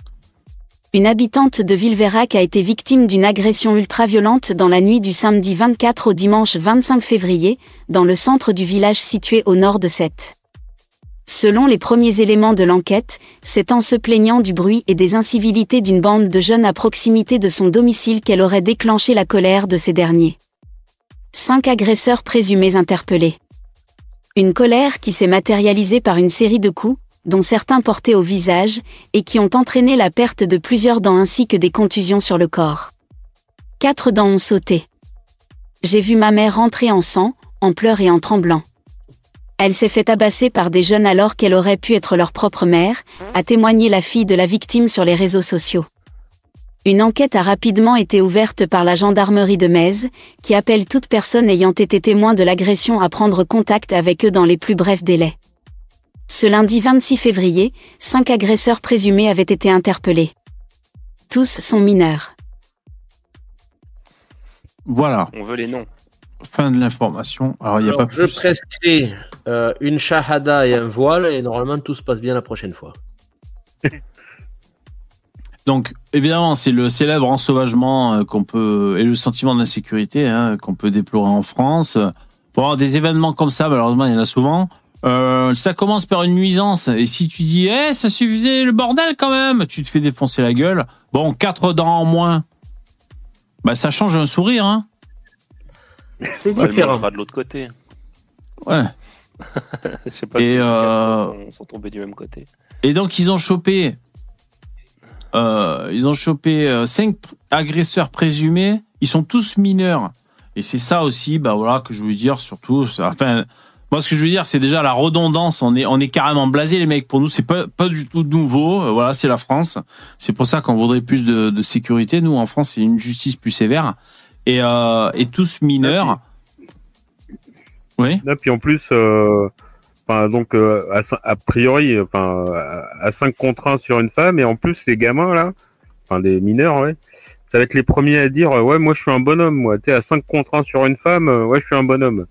Une habitante de Villeverac a été victime d'une agression ultra-violente dans la nuit du samedi 24 au dimanche 25 février, dans le centre du village situé au nord de Sète. Selon les premiers éléments de l'enquête, c'est en se plaignant du bruit et des incivilités d'une bande de jeunes à proximité de son domicile qu'elle aurait déclenché la colère de ces derniers. Cinq agresseurs présumés interpellés. Une colère qui s'est matérialisée par une série de coups, dont certains portés au visage, et qui ont entraîné la perte de plusieurs dents ainsi que des contusions sur le corps. Quatre dents ont sauté. J'ai vu ma mère rentrer en sang, en pleurs et en tremblant. Elle s'est fait tabasser par des jeunes alors qu'elle aurait pu être leur propre mère, a témoigné la fille de la victime sur les réseaux sociaux. Une enquête a rapidement été ouverte par la gendarmerie de Metz, qui appelle toute personne ayant été témoin de l'agression à prendre contact avec eux dans les plus brefs délais. Ce lundi 26 février, cinq agresseurs présumés avaient été interpellés. Tous sont mineurs. Voilà, On veut les noms. fin de l'information. Alors, il n'y a pas je plus. prescris euh, une shahada et un voile et normalement tout se passe bien la prochaine fois. *laughs* Donc, évidemment, c'est le célèbre ensauvagement euh, qu'on peut et le sentiment d'insécurité hein, qu'on peut déplorer en France. Bon, des événements comme ça, malheureusement, il y en a souvent. Euh, ça commence par une nuisance. Et si tu dis, eh, ça suffisait le bordel quand même, tu te fais défoncer la gueule. Bon, quatre dents en moins. Bah, ça change un sourire, hein. C'est Ouais, on différent. sera de l'autre côté. Ouais. *laughs* Je sais pas Et, si euh, sont, sont tombés du même côté. Et donc, ils ont chopé, euh, ils ont chopé euh, cinq agresseurs présumés. Ils sont tous mineurs. Et c'est ça aussi, bah voilà, que je veux dire, surtout. Enfin, moi, ce que je veux dire, c'est déjà la redondance. On est, on est carrément blasé, les mecs. Pour nous, c'est pas, pas du tout nouveau. Euh, Voilà, c'est la France. C'est pour ça qu'on voudrait plus de, de sécurité. Nous, en France, c'est une justice plus sévère. Et, euh, et tous mineurs. Oui. Là, puis en plus, euh, enfin, donc euh, à, a priori, enfin, à 5 contre 1 sur une femme, et en plus les gamins là, enfin des mineurs, ouais, ça va être les premiers à dire, ouais, moi je suis un bonhomme, moi, t'es à 5 contre 1 sur une femme, ouais, je suis un bonhomme.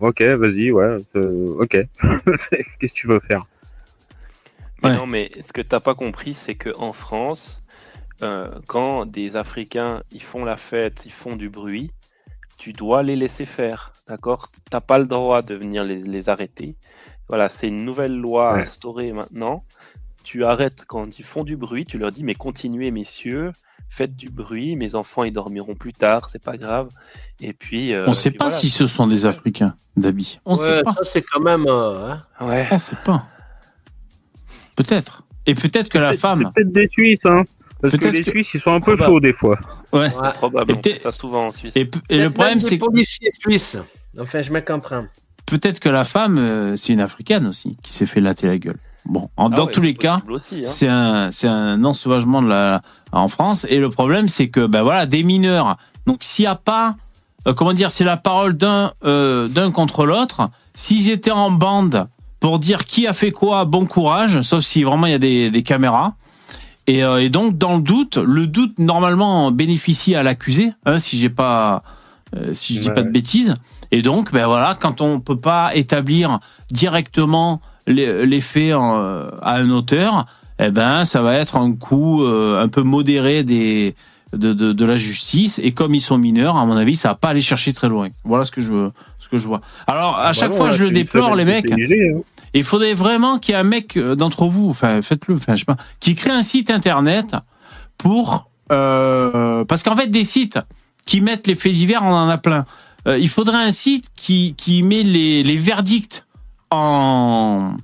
Ok, vas-y, ouais, euh, ok. *laughs* Qu'est-ce que tu veux faire? Mais Ouais. non, mais ce que t'as pas compris, c'est que en France, euh, quand des Africains ils font la fête, ils font du bruit, tu dois les laisser faire, d'accord? T'as pas le droit de venir les, les arrêter. Voilà, c'est une nouvelle loi Ouais. instaurée maintenant. Tu arrêtes quand ils font du bruit, tu leur dis mais continuez messieurs, faites du bruit, mes enfants ils dormiront plus tard, c'est pas grave. Et puis euh, On sait puis pas voilà. si ce sont des Africains d'habits. On sait Ouais, pas. ça c'est quand même. euh, hein. Ouais. On sait pas. Peut-être. Et peut-être que la femme. Peut-être des Suisses, hein. Parce que les que- Suisses, ils sont un peu chauds des fois. Ouais. Ouais. Probable, Et on fait t'es- ça souvent en Suisse. Et, le problème, c'est que policiers suisses. Enfin, je me comprends. peut-être que la femme, euh, c'est une africaine aussi, qui s'est fait latter la gueule. Bon, en- dans Ah ouais, tous les cas, hein. c'est un, c'est un ensauvagement de la, en France. Et le problème, c'est que, ben voilà, des mineurs. Donc, s'il n'y a pas, euh, comment dire, c'est la parole d'un, euh, d'un contre l'autre. S'ils étaient en bande pour dire qui a fait quoi, bon courage, sauf si vraiment il y a des, des caméras. Et, euh, et donc, dans le doute, le doute normalement bénéficie à l'accusé, hein, si j'ai pas, euh, si je dis Ouais. pas de bêtises. Et donc, ben voilà, quand on peut pas établir directement les, les faits en- à un auteur, eh ben, ça va être un coup euh, un peu modéré des de, de, de la justice. Et comme ils sont mineurs, à mon avis, ça va pas aller chercher très loin. Voilà ce que je ce que je vois. Alors, à chaque Bah fois, je le déplore, les mecs. hein. Il faudrait vraiment qu'il y ait un mec euh, d'entre vous, enfin faites-le, enfin je sais pas, qui crée un site internet pour euh, parce qu'en fait des sites qui mettent les faits divers, on en a plein. Euh, il faudrait un site qui qui met les, les verdicts en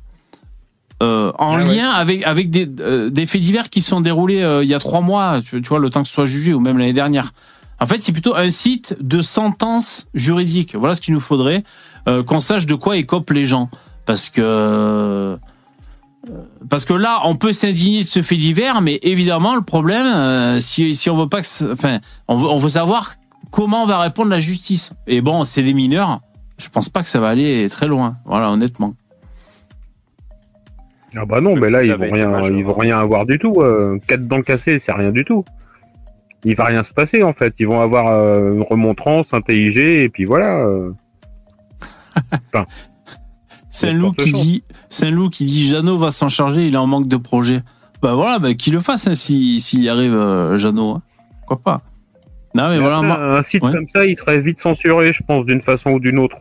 euh, en Ah ouais. lien avec avec des, euh, des faits divers qui sont déroulés euh, il y a trois mois, tu, tu vois le temps que ce soit jugé ou même l'année dernière. En fait, c'est plutôt un site de sentence juridique. Voilà ce qu'il nous faudrait, qu'on sache de quoi écopent les gens. Parce que, parce que là, on peut s'indigner de ce fait divers, mais évidemment, le problème, si, si on veut pas que, enfin, on veut, on veut savoir comment va répondre la justice. Et bon, c'est des mineurs. Je pense pas que ça va aller très loin. Voilà, honnêtement. Ah bah non, mais là, ils vont rien, ils vont rien avoir du tout. Euh, quatre dents cassées, c'est rien du tout. Il va rien se passer en fait. Ils vont avoir euh, une remontrance, un TIG, et puis voilà. euh. *laughs* Saint-Loup fortes qui dit, Saint-Loup qui dit, Jeannot va s'en charger, il est en manque de projet. Bah voilà, bah, qu'il le fasse, hein, si- s'il y arrive, euh, Jeannot. hein. Pourquoi pas? Non, mais Mais voilà, après, moi- un site Ouais. comme ça, il serait vite censuré, je pense, d'une façon ou d'une autre.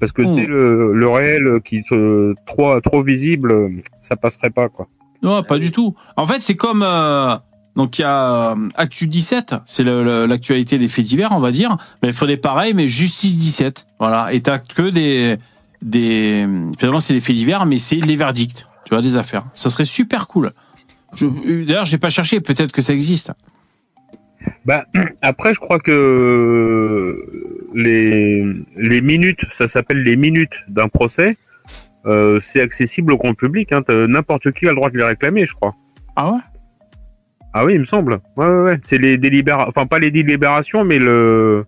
Parce que Oh. le, le réel qui se trop trop visible, euh, ça passerait pas quoi. Non, pas du tout. En fait, c'est comme euh, donc il y a euh, Actu 17, c'est l'actualité des faits divers, on va dire. Mais il faudrait pareil, mais Justice 17. Voilà, et t'as que des des finalement c'est des faits divers, mais c'est les verdicts, tu vois, des affaires. Ça serait super cool. Je- D'ailleurs, j'ai pas cherché, peut-être que ça existe. Bah *clears throat* après, je crois que les les minutes, ça s'appelle les minutes d'un procès. euh, c'est accessible au grand public. Hein, N'importe qui a le droit de les réclamer, je crois. Ah ouais? Ah oui, il me semble. Ouais, ouais, ouais. C'est les délibérations, enfin pas les délibérations, mais le,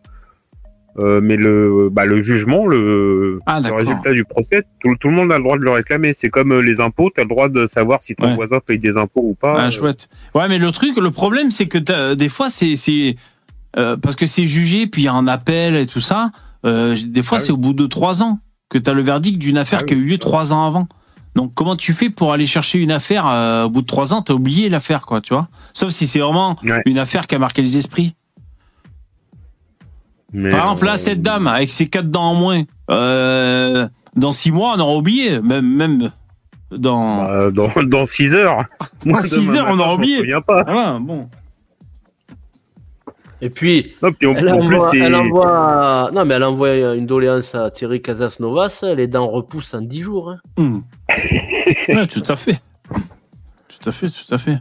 euh, mais le, bah, le jugement, le, Ah, le résultat du procès, tout, tout le monde a le droit de le réclamer. C'est comme euh, les impôts, tu as le droit de savoir si ton Ouais. voisin paye des impôts ou pas. Ah, Euh, chouette. Ouais, mais le truc, le problème, c'est que des fois, c'est euh, parce que c'est jugé, puis il y a un appel et tout ça. euh, des fois, Ah oui. c'est au bout de trois ans que tu as le verdict d'une affaire Ah qui a eu lieu trois ans avant. Donc, comment tu fais pour aller chercher une affaire au bout de trois ans T'as oublié l'affaire, quoi, tu vois? Sauf si c'est vraiment Ouais. une affaire qui a marqué les esprits. Mais, Par exemple, là, euh, cette dame avec ses quatre dents en moins, euh, dans six mois, on aura oublié, même même dans. bah, dans, dans 6 heures. *laughs* Moi, six demain heures, on aura oublié. pas. Voilà, bon. Et puis, Non, puis en, elle en envoie, c'est. elle envoie, non, mais elle envoie une doléance à Thierry Casasnovas, les dents repoussent en 10 jours. hein. Hmm. Ouais, tout à fait. Tout à fait, tout à fait.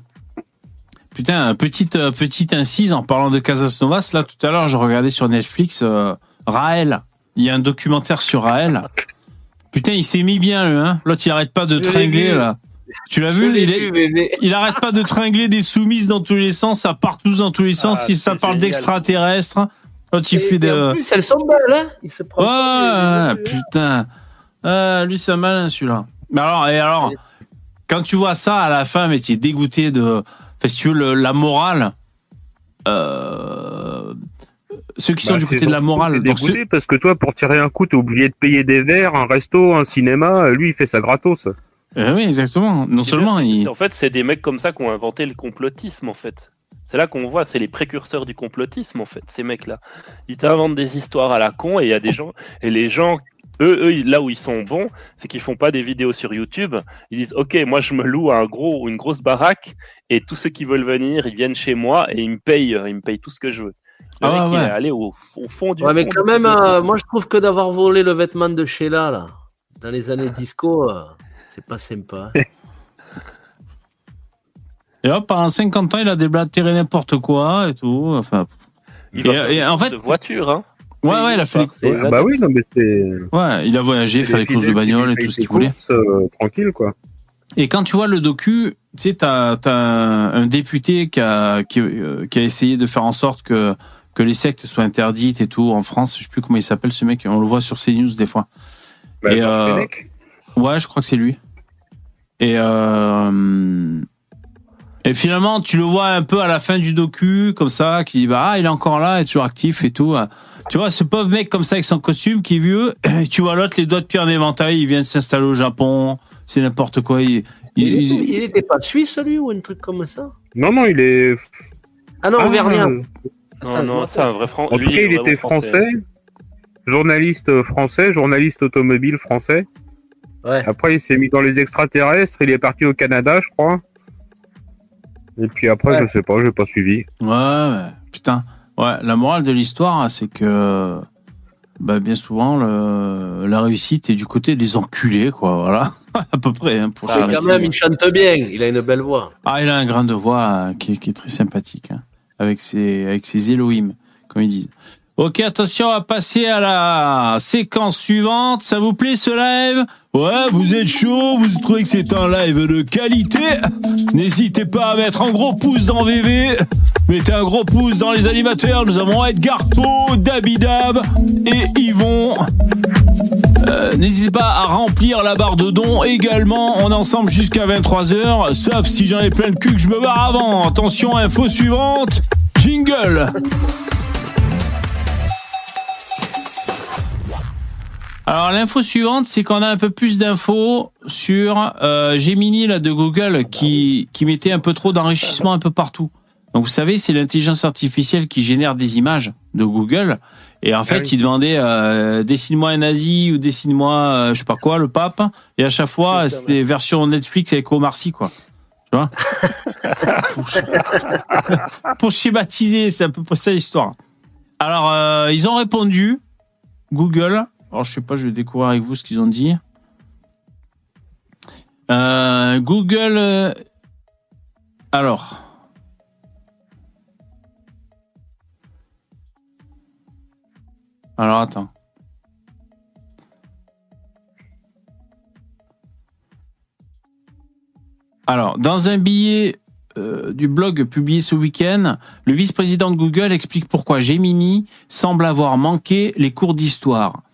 Putain, petite, euh, petite incise en parlant de Casas Novas. Là, tout à l'heure, je regardais sur Netflix euh, Raël. Il y a un documentaire sur Raël. Putain, il s'est mis bien, lui. Hein L'autre, il arrête pas de Je tringler, là. Tu l'as vu? il, vu, il arrête pas de tringler des soumises dans tous les sens. Ça part tous dans tous les sens. Ah, si ça parle d'extraterrestres. L'autre, il fait et En plus, elles sont belles, hein Il se prend les- putain. Ah, lui, c'est un malin, celui-là. Mais alors, et alors, quand tu vois ça à la fin, mais tu es dégoûté de. Enfin, si tu veux, le- la morale. euh, Ceux qui sont Bah, du côté de la morale. Donc, ceux- parce que toi, pour tirer un coup, t'es obligé de payer des verres, un resto, un cinéma. Lui, il fait ça gratos. Eh oui, exactement. Non seulement bien, il. En fait, c'est des mecs comme ça qui ont inventé le complotisme, en fait. C'est là qu'on voit, c'est les précurseurs du complotisme, en fait, ces mecs-là. Ils t'inventent des histoires à la con et il y a des gens, et les gens, eux, eux, là où ils sont bons, c'est qu'ils font pas des vidéos sur YouTube. Ils disent, OK, moi, je me loue un gros, une grosse baraque et tous ceux qui veulent venir, ils viennent chez moi et ils me payent, ils me payent tout ce que je veux. Le Ah mec, ouais, il est allé au, au fond du Ouais, mais fond quand du même, euh, moi je trouve que d'avoir volé le vêtement de Sheila, là, dans les années disco, euh, c'est pas sympa. hein. *laughs* Et hop, pendant 50 ans, il a déblatéré n'importe quoi et tout. Enfin. Il va Et- faire et en fait- de voiture, hein. Ouais, ouais, il a fait. Ouais, bah oui, non, mais c'est. Ouais, il a voyagé, faire les des courses de bagnole et tout ce qu'il voulait. courses, euh, tranquille, quoi. Et quand tu vois le docu, tu sais, t'as as un député qui a, qui, euh, qui a essayé de faire en sorte que, que les sectes soient interdites et tout en France. Je sais plus comment il s'appelle ce mec. On le voit sur CNews des fois. Bah, et, euh, ouais, je crois que c'est lui. Et euh, et finalement, tu le vois un peu à la fin du docu, comme ça, qui dit bah ah, il est encore là, il est toujours actif et tout. Tu vois, ce pauvre mec comme ça avec son costume qui est vieux, et *coughs* tu vois l'autre les doigts de pierre d'éventail, il vient de s'installer au Japon, c'est n'importe quoi. Il, il- Il, il- il était pas suisse, lui, ou un truc comme ça? Non, non, il est. Ah non, Ah, auvergnat. euh, Non, non, c'est un vrai Fran- En lui, tout cas, il était français, journaliste français, journaliste automobile français. Après, il s'est mis dans les extraterrestres, il est parti au Canada, je crois. Et puis après, Ouais. je sais pas, j'ai pas suivi. Ouais, ouais, putain. Ouais, la morale de l'histoire, hein, c'est que bah, bien souvent, le, la réussite est du côté des enculés, quoi. Voilà, *laughs* à peu près. Hein, pour Mais quand même, il chante bien. Il a une belle voix. Ah, il a un grain de voix euh, qui, est- qui est très sympathique, hein, avec ses, avec ses Elohim, comme ils disent. Ok, attention, on va passer à la séquence suivante. Ça vous plaît ce live? Ouais, vous êtes chaud, vous trouvez que c'est un live de qualité N'hésitez pas à mettre un gros pouce dans VV. Mettez un gros pouce dans les animateurs. Nous avons Edgar Po, Dabidab et Yvon. Euh, N'hésitez pas à remplir la barre de dons également. On est ensemble jusqu'à 23h. Sauf si j'en ai plein le cul que je me barre avant. Attention, info suivante. Jingle. Alors l'info suivante, c'est qu'on a un peu plus d'infos sur euh, Gemini là, de Google qui, qui mettait un peu trop d'enrichissement un peu partout. Donc vous savez, c'est l'intelligence artificielle qui génère des images de Google. Et en fait, il demandait euh, dessine-moi un nazi ou dessine-moi euh, je sais pas quoi, le pape. Et à chaque fois, c'est des versions Netflix avec Omar Sy, quoi. Tu vois pour, *laughs* pour schématiser, c'est à peu près ça l'histoire. Alors, euh, ils ont répondu, Google. Alors, je sais pas, je vais découvrir avec vous ce qu'ils ont dit. Euh, Google. euh, alors. Alors, attends. Alors, dans un billet euh, du blog publié ce week-end, le vice-président de Google explique pourquoi Gemini semble avoir manqué les cours d'histoire.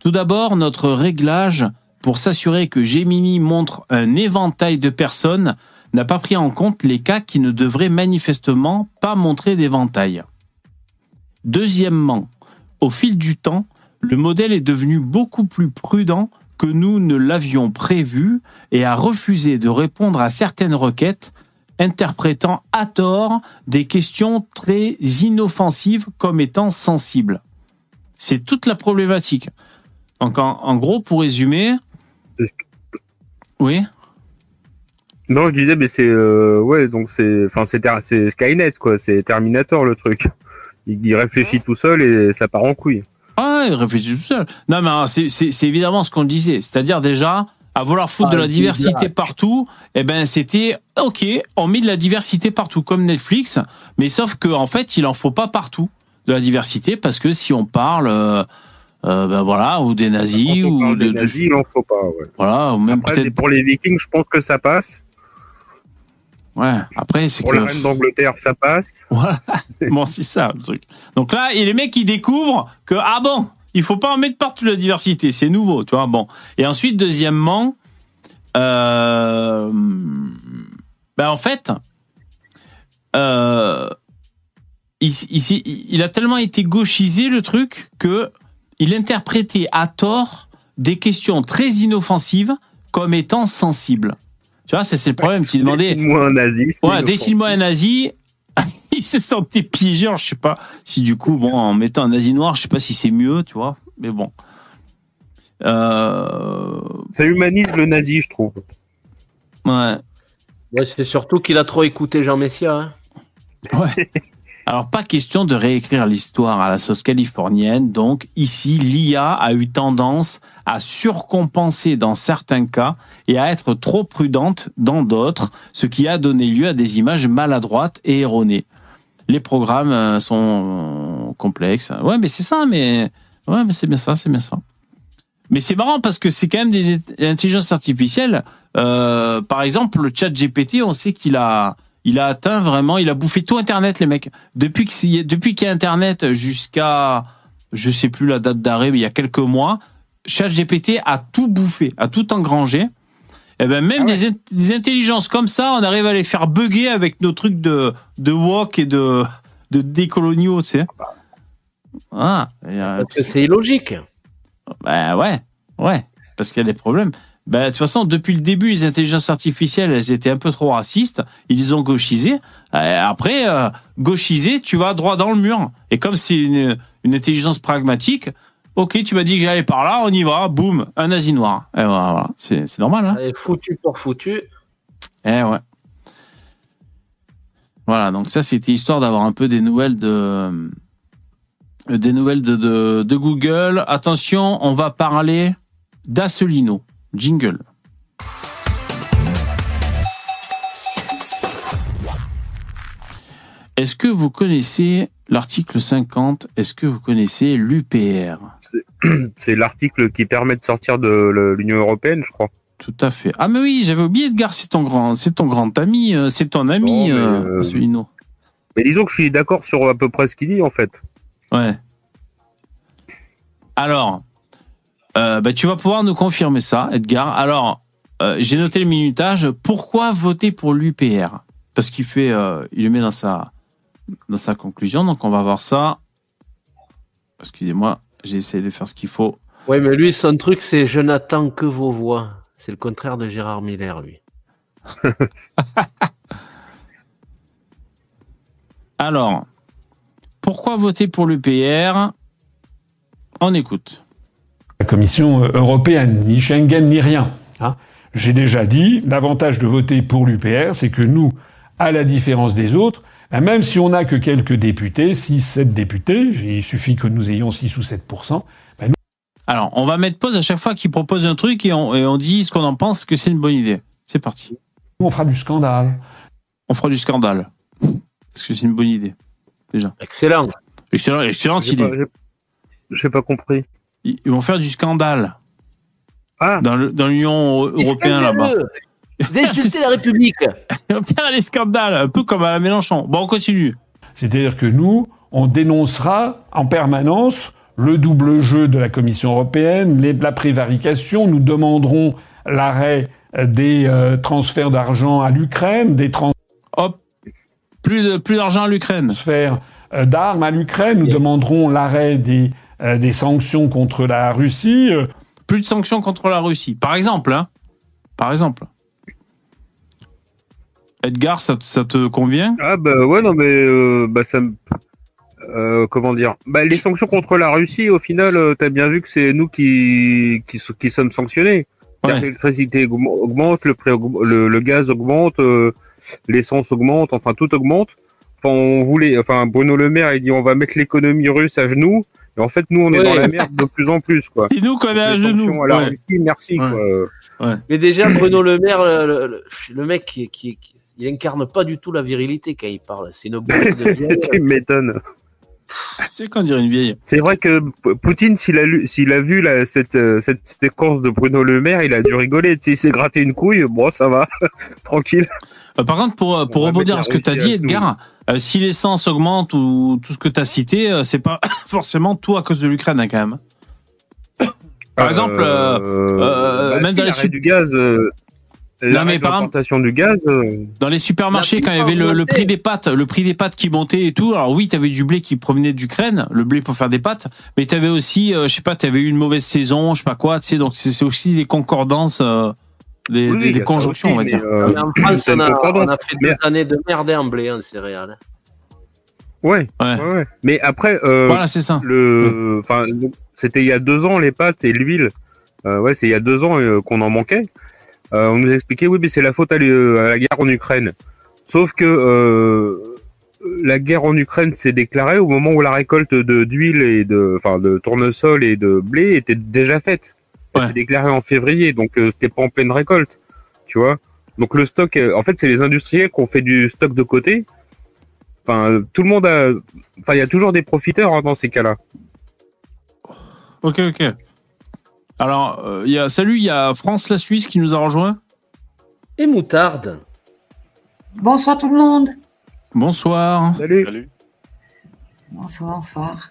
Tout d'abord, notre réglage pour s'assurer que Gemini montre un éventail de personnes n'a pas pris en compte les cas qui ne devraient manifestement pas montrer d'éventail. Deuxièmement, au fil du temps, le modèle est devenu beaucoup plus prudent que nous ne l'avions prévu et a refusé de répondre à certaines requêtes, interprétant à tort des questions très inoffensives comme étant sensibles. C'est toute la problématique. Donc en, en gros, pour résumer, oui. Non, je disais, mais c'est euh, ouais, donc c'est, enfin c'est Skynet quoi, c'est Terminator le truc. Il, il réfléchit tout seul et ça part en couille. Ah, il réfléchit tout seul. Non, mais alors, c'est évidemment ce qu'on disait. C'est-à-dire déjà, à vouloir foutre Ah, de la diversité Black. partout, eh ben c'était ok, on met de la diversité partout comme Netflix, mais sauf que en fait, il en faut pas partout de la diversité parce que si on parle, euh, euh, ben voilà, ou des nazis ou parle de, des de- nazis, il en faut pas. Ouais. voilà, ou même peut-être pour les Vikings, je pense que ça passe. ouais. Après, c'est Pour que la reine d'Angleterre, ça passe. *laughs* Voilà. Bon, c'est ça le truc. Donc là, et les mecs ils découvrent que ah bon, il faut pas en mettre partout la diversité, c'est nouveau, tu vois. Bon. Et ensuite, deuxièmement, euh, ben en fait, euh, il, il- il a tellement été gauchisé le truc que il interprétait à tort des questions très inoffensives comme étant sensibles. Tu vois, c'est le problème. Tu demandais. Dessine-moi un nazi. Ouais, dessine-moi un nazi. *laughs* il se sentait piégé. Je sais pas si du coup, bon, en mettant un nazi noir, je sais pas si c'est mieux, tu vois. Mais bon. Euh, Ça humanise le nazi, je trouve. ouais. Ouais, c'est surtout qu'il a trop écouté Jean Messia. hein. Ouais. *laughs* Alors, pas question de réécrire l'histoire à la sauce californienne. Donc, ici, l'IA a eu tendance à surcompenser dans certains cas et à être trop prudente dans d'autres, ce qui a donné lieu à des images maladroites et erronées. Les programmes euh, sont complexe. Ouais, mais c'est ça, mais ouais, mais c'est bien ça, c'est bien ça. Mais c'est marrant parce que c'est quand même des int- intelligences artificielles. Euh, par exemple, le chat GPT, on sait qu'il a, il a atteint vraiment, il a bouffé tout Internet, les mecs. Depuis que s'il y qu'il y a Internet jusqu'à, je sais plus la date d'arrêt, mais il y a quelques mois, chat GPT a tout bouffé, a tout engrangé. Et ben même des, int- des intelligences comme ça, on arrive à les faire bugger avec nos trucs de, de wok et de, de décoloniaux, tu sais. Ah, euh, Parce que c'est illogique. bah ouais, ouais, parce qu'il y a des problèmes. Bah, de toute façon, depuis le début, les intelligences artificielles, elles étaient un peu trop racistes. Ils les ont gauchisées. Euh, après, euh, gauchisé, tu vas droit dans le mur. Et comme c'est une, une intelligence pragmatique, ok, tu m'as dit que j'allais par là, on y va, boum, un nazi noir. Et voilà, voilà. C'est normal. Hein Allez, foutu pour foutu. eh ouais. Voilà, donc ça, c'était histoire d'avoir un peu des nouvelles de des nouvelles de, de, de Google. Attention, on va parler d'Asselino. Jingle. Est-ce que vous connaissez l'article 50 Est-ce que vous connaissez l'UPR *clears throat* C'est l'article qui permet de sortir de l'Union européenne, je crois. Tout à fait. Ah mais oui, j'avais oublié Edgar, c'est ton grand, c'est ton grand ami, euh, c'est ton ami, Non, mais, euh, euh. Mais disons que je suis d'accord sur à peu près ce qu'il dit, en fait. Ouais. Alors, euh, bah, tu vas pouvoir nous confirmer ça, Edgar. Alors, euh, j'ai noté le minutage. Pourquoi voter pour l'UPR Parce qu'il fait, euh, il le met dans sa, dans sa conclusion. Donc, on va voir ça. Excusez-moi, j'ai essayé de faire ce qu'il faut. Oui, mais lui, son truc, c'est je n'attends que vos voix. C'est le contraire de Gérard Miller, lui. *laughs* Alors, pourquoi voter pour l'UPR On écoute. La Commission européenne, ni Schengen, ni rien. hein. J'ai déjà dit, l'avantage de voter pour l'UPR, c'est que nous, à la différence des autres, ben, même si on n'a que quelques députés, 6, 7 députés, il suffit que nous ayons 6 ou 7 ben, nous, Alors, on va mettre pause à chaque fois qu'il propose un truc et on, et on dit ce qu'on en pense, que c'est une bonne idée. C'est parti. on fera du scandale. On fera du scandale. Parce que c'est une bonne idée. Déjà. Excellent. Excellent, excellente idée. pas- J'ai pas compris. Ils vont faire du scandale. Ah. Dans l'Union européenne là-bas. D'insulter la République. *laughs* Ils vont faire des scandales, un peu comme à Mélenchon. Bon, on continue. C'est-à-dire que nous, on dénoncera en permanence le double jeu de la Commission européenne, les- la prévarication. Nous demanderons l'arrêt euh, des euh, transferts d'argent à l'Ukraine, des transferts Hop, plus d'argent à l'Ukraine. euh, d'armes à l'Ukraine. Nous demanderons l'arrêt des, euh, des sanctions contre la Russie. euh. Plus de sanctions contre la Russie. Par exemple, hein. Par exemple. Edgar, ça, te- ça te convient? Ah bah ouais, non mais euh, bah ça me... euh, comment dire? Bah, Les sanctions contre la Russie, au final, euh, t'as bien vu que c'est nous qui, qui, so- qui sommes sanctionnés. L'électricité augm- augmente, le, prix augm- le, le gaz augmente, euh, l'essence augmente, enfin tout augmente. Enfin, on voulait, enfin Bruno Le Maire, il dit on va mettre l'économie russe à genoux. Et en fait, nous, on est Ouais. dans la merde de plus en plus, quoi. *laughs* C'est nous qu'on est à genoux. sanctions à la Ouais. Russie, merci, quoi. Mais déjà, Bruno Le Maire, le, le- le- le mec, qui, qui, qui- il incarne pas du tout la virilité quand il parle. C'est une *laughs* boule de vieille. tu m'étonnes. C'est qu'on dirait une vieille. C'est vrai que Poutine, s'il a, lu- s'il a vu la- cette, euh, cette séquence de Bruno Le Maire, il a dû rigoler. Tu sais, il s'est gratté une couille, bon, ça va, *laughs* tranquille. Euh, par contre, pour, euh, pour rebondir à ce que tu as dit. Edgar, euh, si l'essence augmente ou tout ce que tu as cité, euh, c'est pas *coughs* forcément tout à cause de l'Ukraine, hein, quand même. *coughs* Par exemple, euh, bah, même si, dans les du gaz, euh, Non, l'arrêt mais de par exemple- l'importation du gaz. euh, Dans les supermarchés, La quand il y avait le, prix des pâtes, le prix des pâtes qui montait et tout. Alors oui, tu avais du blé qui provenait d'Ukraine, le blé pour faire des pâtes, mais tu avais aussi, euh, je sais pas, tu avais eu une mauvaise saison, je sais pas quoi, tu sais. Donc c'est aussi des concordances, euh, des, oui, conjonctions, aussi, on va mais, dire. euh, Mais en France, on a, on concordance. a fait Mais- deux années de merde en blé en céréales. Ouais, Ouais. ouais, ouais. Mais après, euh, Voilà, c'est ça. le, enfin, c'était il y a deux ans les pâtes et l'huile. Euh, ouais, c'est il y a deux ans euh, qu'on en manquait. Euh, on nous a expliqué, oui, mais c'est la faute à, la guerre en Ukraine. Sauf que euh, la guerre en Ukraine s'est déclarée au moment où la récolte de d'huile et de, enfin, de tournesol et de blé était déjà faite. Elle Ouais. s'est déclarée en février, donc euh, c'était pas en pleine récolte, tu vois. Donc le stock, euh, en fait, c'est les industriels qui ont fait du stock de côté. Enfin, tout le monde a. Enfin, il y a toujours des profiteurs hein, dans ces cas-là. Ok, ok. Alors, euh, il y a, salut, il y a France la Suisse qui nous a rejoint. Et moutarde. Bonsoir tout le monde. Bonsoir. Salut. Bonsoir, bonsoir.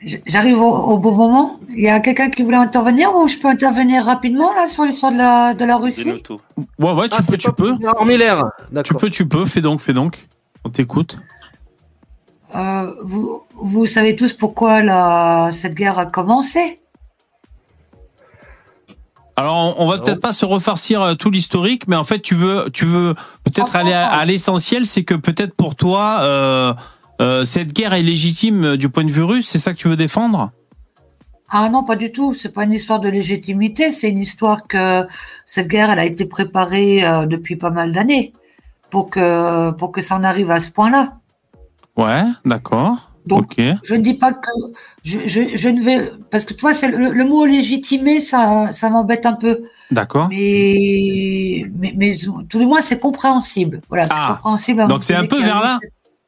J- J'arrive au, au bon moment. Il y a quelqu'un qui voulait intervenir ou je peux intervenir rapidement là sur l'histoire de la, de la Russie? Ouais, ouais, tu Ah, peux, tu peux. Tu peux, tu peux. Fais donc, fais donc. On t'écoute. Euh, vous, vous savez tous pourquoi la, cette guerre a commencé? Alors, on, on va peut-être pas se refarcir euh, tout l'historique, mais en fait, tu veux, tu veux peut-être aller à, à l'essentiel, c'est que peut-être pour toi, euh, euh, cette guerre est légitime euh, du point de vue russe. C'est ça que tu veux défendre? Ah non, pas du tout. C'est pas une histoire de légitimité. C'est une histoire que cette guerre, elle a été préparée euh, depuis pas mal d'années pour que pour que ça en arrive à ce point-là. Ouais, d'accord. Donc. Je ne dis pas que je, je, je ne vais parce que tu vois, c'est le, le mot légitimer, ça ça m'embête un peu. D'accord. Mais, mais mais tout du moins c'est compréhensible. Voilà, c'est compréhensible. à Ah. Donc c'est un peu vers là.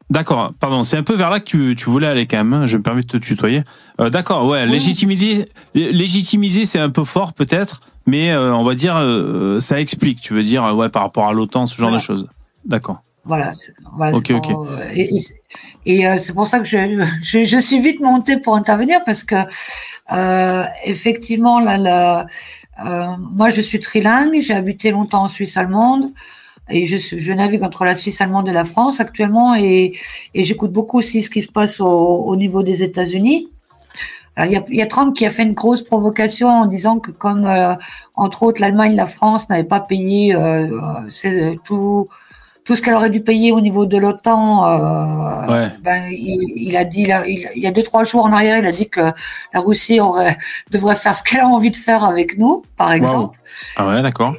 D'accord, pardon, c'est un peu vers là que tu, tu voulais aller quand même. hein. Je me permets de te tutoyer. Euh, D'accord, ouais, légitimiser, légitimiser, c'est un peu fort peut-être, mais euh, on va dire euh, ça explique. Tu veux dire ouais par rapport à l'OTAN, ce genre Voilà. de choses. D'accord. Voilà. voilà, Ok, c'est ok. pour- Et, et- et, euh, c'est pour ça que je, je, je suis vite montée pour intervenir parce que euh, effectivement, là, là, euh, moi, je suis trilingue. J'ai habité longtemps en Suisse allemande et je, je navigue entre la Suisse allemande et la France actuellement et, et j'écoute beaucoup aussi ce qui se passe au, au niveau des États-Unis. Alors, il y, a, il y a Trump qui a fait une grosse provocation en disant que comme, euh, entre autres, l'Allemagne, la France n'avaient pas payé euh, euh, tout, tout ce qu'elle aurait dû payer au niveau de l'OTAN, euh, Ouais. ben, il, il a dit, là, il, il y a deux, trois jours en arrière, il a dit que la Russie aurait, devrait faire ce qu'elle a envie de faire avec nous, par exemple. Ah ouais, d'accord.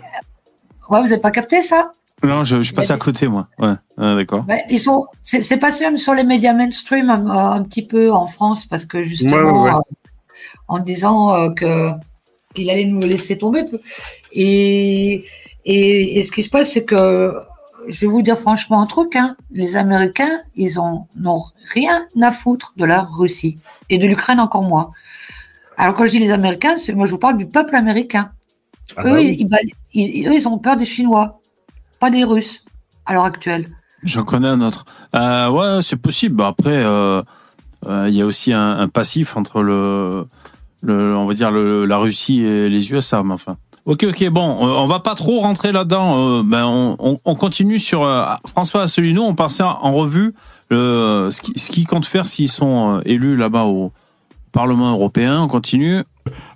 Ouais, vous n'avez pas capté ça? Non, je, je suis passé à côté moi. Ouais, ouais, d'accord. Ils sont, c'est c'est passé même sur les médias mainstream un, un petit peu en France parce que justement, Ouais, ouais, ouais. euh, en disant euh, que qu'il allait nous laisser tomber. Et, et, et ce qui se passe, c'est que je vais vous dire franchement un truc, hein, les Américains, ils ont n'ont rien à foutre de la Russie et de l'Ukraine encore moins. Alors quand je dis les Américains, c'est moi je vous parle du peuple américain. Ah eux, bah oui. ils, ils bal- ils- eux, ils ont peur des Chinois, pas des Russes à l'heure actuelle. J'en connais un autre. Euh, ouais, c'est possible. Après, euh, euh, il y a aussi un, un passif entre le, le, on va dire le, la Russie et les USA. Mais enfin. Ok, ok. Bon, euh, on va pas trop rentrer là-dedans. Euh, ben, on, on, on continue sur euh, François Asselineau. On passait en revue le, ce qui, qu'ils comptent faire s'ils sont euh, élus là-bas au Parlement européen. On continue.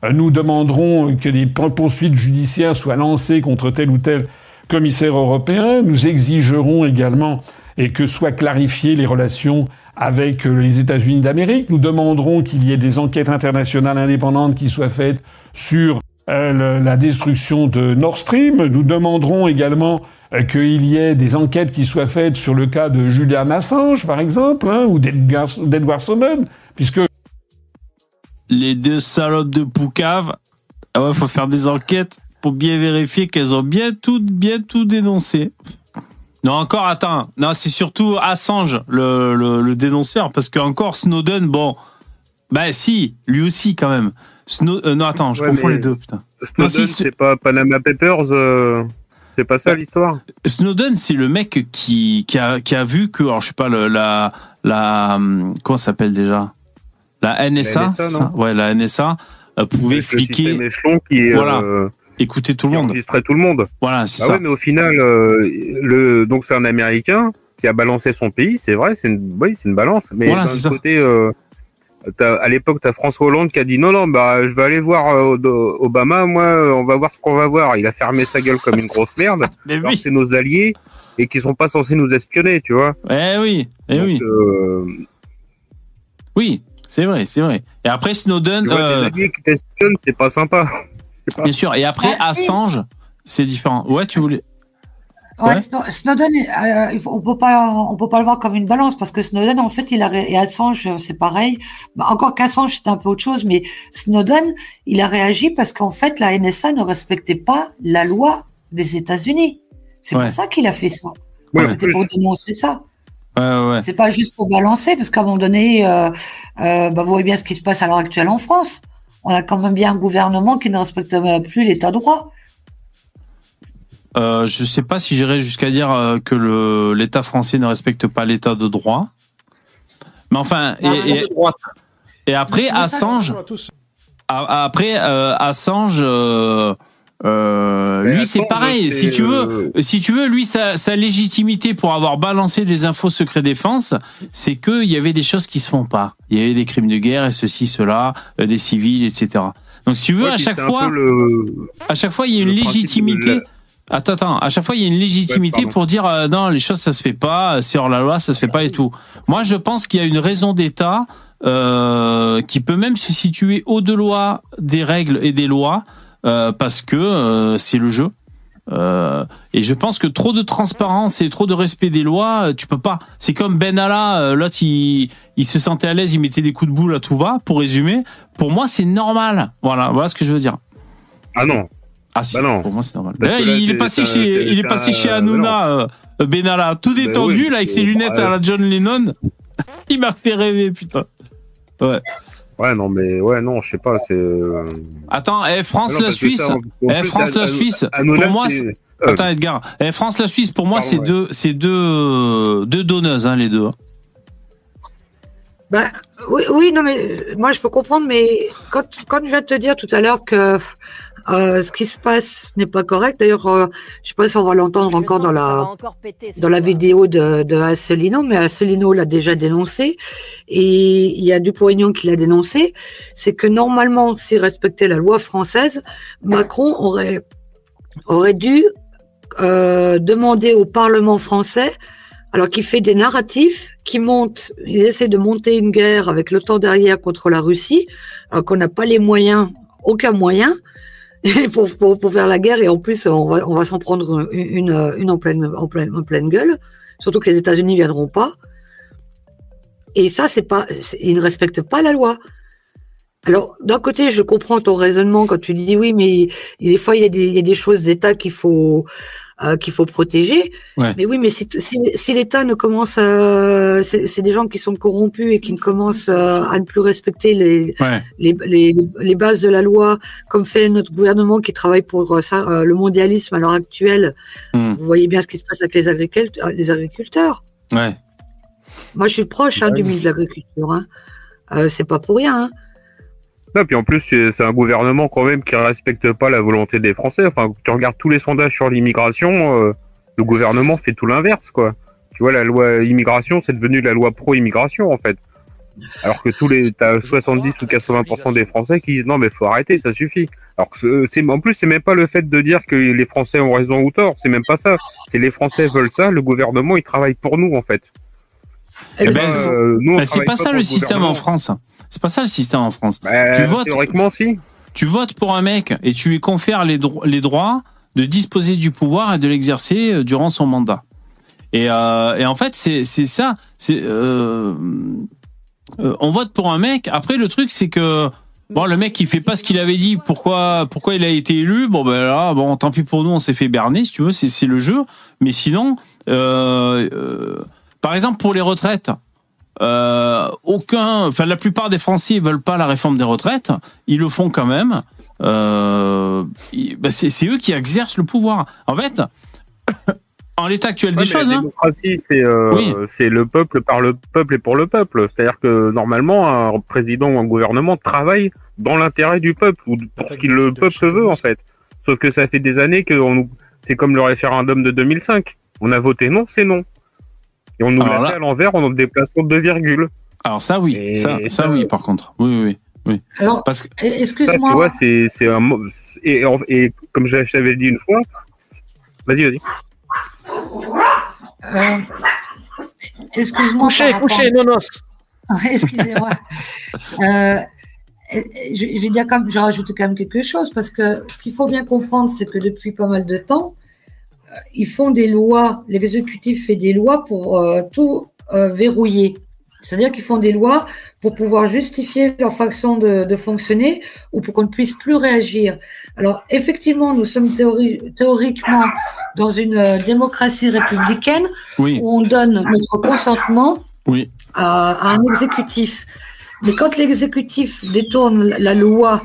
Euh, Nous demanderons que des poursuites judiciaires soient lancées contre tel ou tel commissaire européen. Nous exigerons également et que soient clarifiées les relations avec euh, les États-Unis d'Amérique. Nous demanderons qu'il y ait des enquêtes internationales indépendantes qui soient faites sur euh, le- la destruction de Nord Stream. Nous demanderons également euh, qu'il y ait des enquêtes qui soient faites sur le cas de Julian Assange, par exemple, hein, ou d'Edward Snowden, puisque Les deux salopes de Poucave. Ah ouais, faut faire des enquêtes pour bien vérifier qu'elles ont bien tout, bien tout dénoncé. Non, encore, attends. Non, c'est surtout Assange, le, le, le dénonceur, parce que encore Snowden, bon. Bah si, lui aussi quand même. Snow- euh, non, attends, je Ouais, confonds les deux, putain. Snowden, si, c'est pas Panama Papers, euh, c'est pas ça l'histoire? Snowden, c'est le mec qui, qui, a, qui a vu que, alors je sais pas, le, la, la, hum, comment ça s'appelle déjà? La NSA, La NSA, ça? Ouais, la NSA euh, pouvait Le fliquer. système échelon qui est, Voilà. euh, Écouter tout le monde. enregistrait tout le monde. Voilà, c'est Ah ça. ouais, mais au final, euh, le, donc c'est un Américain qui a balancé son pays, c'est vrai, c'est une, oui, c'est une balance. Mais Voilà, d'un côté, euh, à l'époque, tu as François Hollande qui a dit non, non, bah, je vais aller voir euh, Obama, moi, euh, on va voir ce qu'on va voir. Il a fermé sa gueule comme une grosse merde. *laughs* Mais que c'est nos alliés et qui sont pas censés nous espionner, tu vois. Eh oui, eh Donc, oui. euh, Oui, c'est vrai, c'est vrai. Et après Snowden, vois, euh, des alliés qui t'espionnent, c'est pas sympa. Pas. bien sûr. Et après Ah. Assange, c'est différent. Ouais, tu voulais. Ouais, Ouais. Sno- Snowden, euh, on peut pas, on peut pas le voir comme une balance parce que Snowden, en fait, il a ré- et Assange, euh, c'est pareil. Bah, encore qu'Assange, c'est un peu autre chose, mais Snowden, il a réagi parce qu'en fait, la NSA ne respectait pas la loi des États-Unis. C'est Ouais. pour ça qu'il a fait ça. Ouais, C'était pour dénoncer ça. Ouais, ouais. C'est pas juste pour balancer, parce qu'à un moment donné, euh, euh, bah, vous voyez bien ce qui se passe à l'heure actuelle en France. On a quand même bien un gouvernement qui ne respecte plus l'état de droit. Euh, je sais pas si j'irais jusqu'à dire euh, que le- l'État français ne respecte pas l'état de droit. Mais enfin, et, Non, et- de droite. et après, Assange, a- après, euh, Assange, euh, euh, lui, c'est Assange, pareil. c'est, Si tu veux, euh, si tu veux, lui, sa, sa légitimité pour avoir balancé les infos secret défense, c'est qu'il y avait des choses qui se font pas. Il y avait des crimes de guerre et ceci, cela, euh, des civils, etc. Donc, si tu veux, Ouais, à chaque fois, le- à chaque fois, il y a une légitimité. Attends, attends. À chaque fois, il y a une légitimité Ouais, pour dire euh, non, les choses ça se fait pas, c'est hors la loi, ça se fait pas et tout. Moi, je pense qu'il y a une raison d'État euh, qui peut même se situer au-delà des règles et des lois euh, parce que euh, c'est le jeu. Euh, et je pense que trop de transparence et trop de respect des lois, euh, tu peux pas. C'est comme Ben Allah, euh, l'autre il, il se sentait à l'aise, il mettait des coups de boule à tout va. Pour résumer, pour moi c'est normal. Voilà, voilà ce que je veux dire. Ah non. Ah si, Bah non. pour moi c'est normal. Là, il, est passé chez, il est passé chez bah Hanouna, euh, Benalla, tout Bah détendu oui, là avec ses lunettes à la John Lennon. *laughs* il m'a fait rêver, putain. Ouais. Ouais, non, mais ouais, non, je sais pas, c'est. euh, Attends, eh, France Ah non, la Suisse, ça, en- en eh, France la Suisse. Hanouna, Pour moi, euh, attends Edgar, eh, France la Suisse, pour moi c'est ouais. deux, c'est deux, deux donneuses hein, les deux. Ben, oui, oui, non, mais moi je peux comprendre, mais quand, quand je viens de te dire tout à l'heure que euh, ce qui se passe n'est pas correct, d'ailleurs, euh, je sais pas si on va l'entendre encore dans la dans la vidéo de, de Asselineau, mais Asselineau l'a déjà dénoncé. Et il y a Dupont-Aignan qui l'a dénoncé, c'est que normalement, s'il respectait la loi française, Macron aurait aurait dû euh, demander au Parlement français alors qu'il fait des narratifs qui montent, ils essaient de monter une guerre avec le temps derrière contre la Russie, alors qu'on n'a pas les moyens, aucun moyen *laughs* pour, pour, pour faire la guerre et en plus on va, on va s'en prendre une, une, en, pleine, en, pleine, en pleine gueule, surtout que les États-Unis viendront pas. Et ça, c'est pas, ils ne respectent pas la loi. Alors, d'un côté, je comprends ton raisonnement quand tu dis oui, mais des fois, il y a des, il y a des choses d'État qu'il faut, euh, qu'il faut protéger. Ouais. Mais oui, mais si, si, si l'État ne commence à, c'est c'est des gens qui sont corrompus et qui ne commencent à, à ne plus respecter les, Ouais. les, les, les bases de la loi, comme fait notre gouvernement qui travaille pour euh, ça, euh, le mondialisme à l'heure actuelle. Hmm. Vous voyez bien ce qui se passe avec les agriculteurs. Les agriculteurs. Ouais. Moi, je suis proche hein, du milieu de l'agriculture. Hein. Euh, c'est pas pour rien. Hein. Non, puis en plus, c'est un gouvernement quand même qui respecte pas la volonté des Français. Enfin, tu regardes tous les sondages sur l'immigration, euh, le gouvernement fait tout l'inverse, quoi. Tu vois, la loi immigration, c'est devenu la loi pro-immigration, en fait. Alors que tous les, t'as 70 ou 80% des Français qui disent non, mais faut arrêter, ça suffit. Alors que c'est- c'est, en plus, c'est même pas le fait de dire que les Français ont raison ou tort, c'est même pas ça. C'est les Français veulent ça, le gouvernement, il travaille pour nous, en fait. Eh ben, Euh, c'est- nous, on ben, c'est pas ça le système en. France. C'est pas ça le système en France. Bah, tu votes, théoriquement, si. tu votes pour un mec et tu lui confères les, dro- les droits de disposer du pouvoir et de l'exercer euh, durant son mandat. Et, euh, et en fait, c'est ça. C'est euh, euh, on vote pour un mec. Après, le truc, c'est que bon, le mec, il fait pas ce qu'il avait dit. Pourquoi, pourquoi il a été élu? Bon, ben là, bon, tant pis pour nous, on s'est fait berner, si tu veux. C'est le jeu. Mais sinon, euh, euh, par exemple, pour les retraites. Euh, aucun, enfin la plupart des Français veulent pas la réforme des retraites, ils le font quand même. Euh, bah, c'est c'est eux qui exercent le pouvoir. En fait, *coughs* en l'état actuel Ouais, des choses, La hein, démocratie, c'est euh, Oui. c'est le peuple par le peuple et pour le peuple. C'est-à-dire que normalement, un président ou un gouvernement travaille dans l'intérêt du peuple ou pour ce que le peuple veut en fait. Sauf que ça fait des années que on c'est comme le référendum de 2005. On a voté non, c'est non. Et on nous l'a là- fait à l'envers en déplaçant deux virgules. alors ça oui, Et ça, ça ça- oui par contre, oui oui oui. Alors, Parce que tu excuse-moi. c'est un et, et comme je t'avais dit une fois, vas-y, vas-y. Euh, excuse-moi. Couchez, couchez, nonos. *laughs* Excusez-moi. *laughs* Euh, je, je vais dire quand même, je rajoute quand même quelque chose parce que ce qu'il faut bien comprendre, c'est que depuis pas mal de temps, euh, ils font des lois, l'exécutif fait des lois pour euh, tout euh, verrouiller. C'est-à-dire qu'ils font des lois pour pouvoir justifier leur façon de, de fonctionner ou pour qu'on ne puisse plus réagir. Alors, effectivement, nous sommes théori- théoriquement dans une euh, démocratie républicaine Oui. où on donne notre consentement Oui. à, à un exécutif. Mais quand l'exécutif détourne la loi,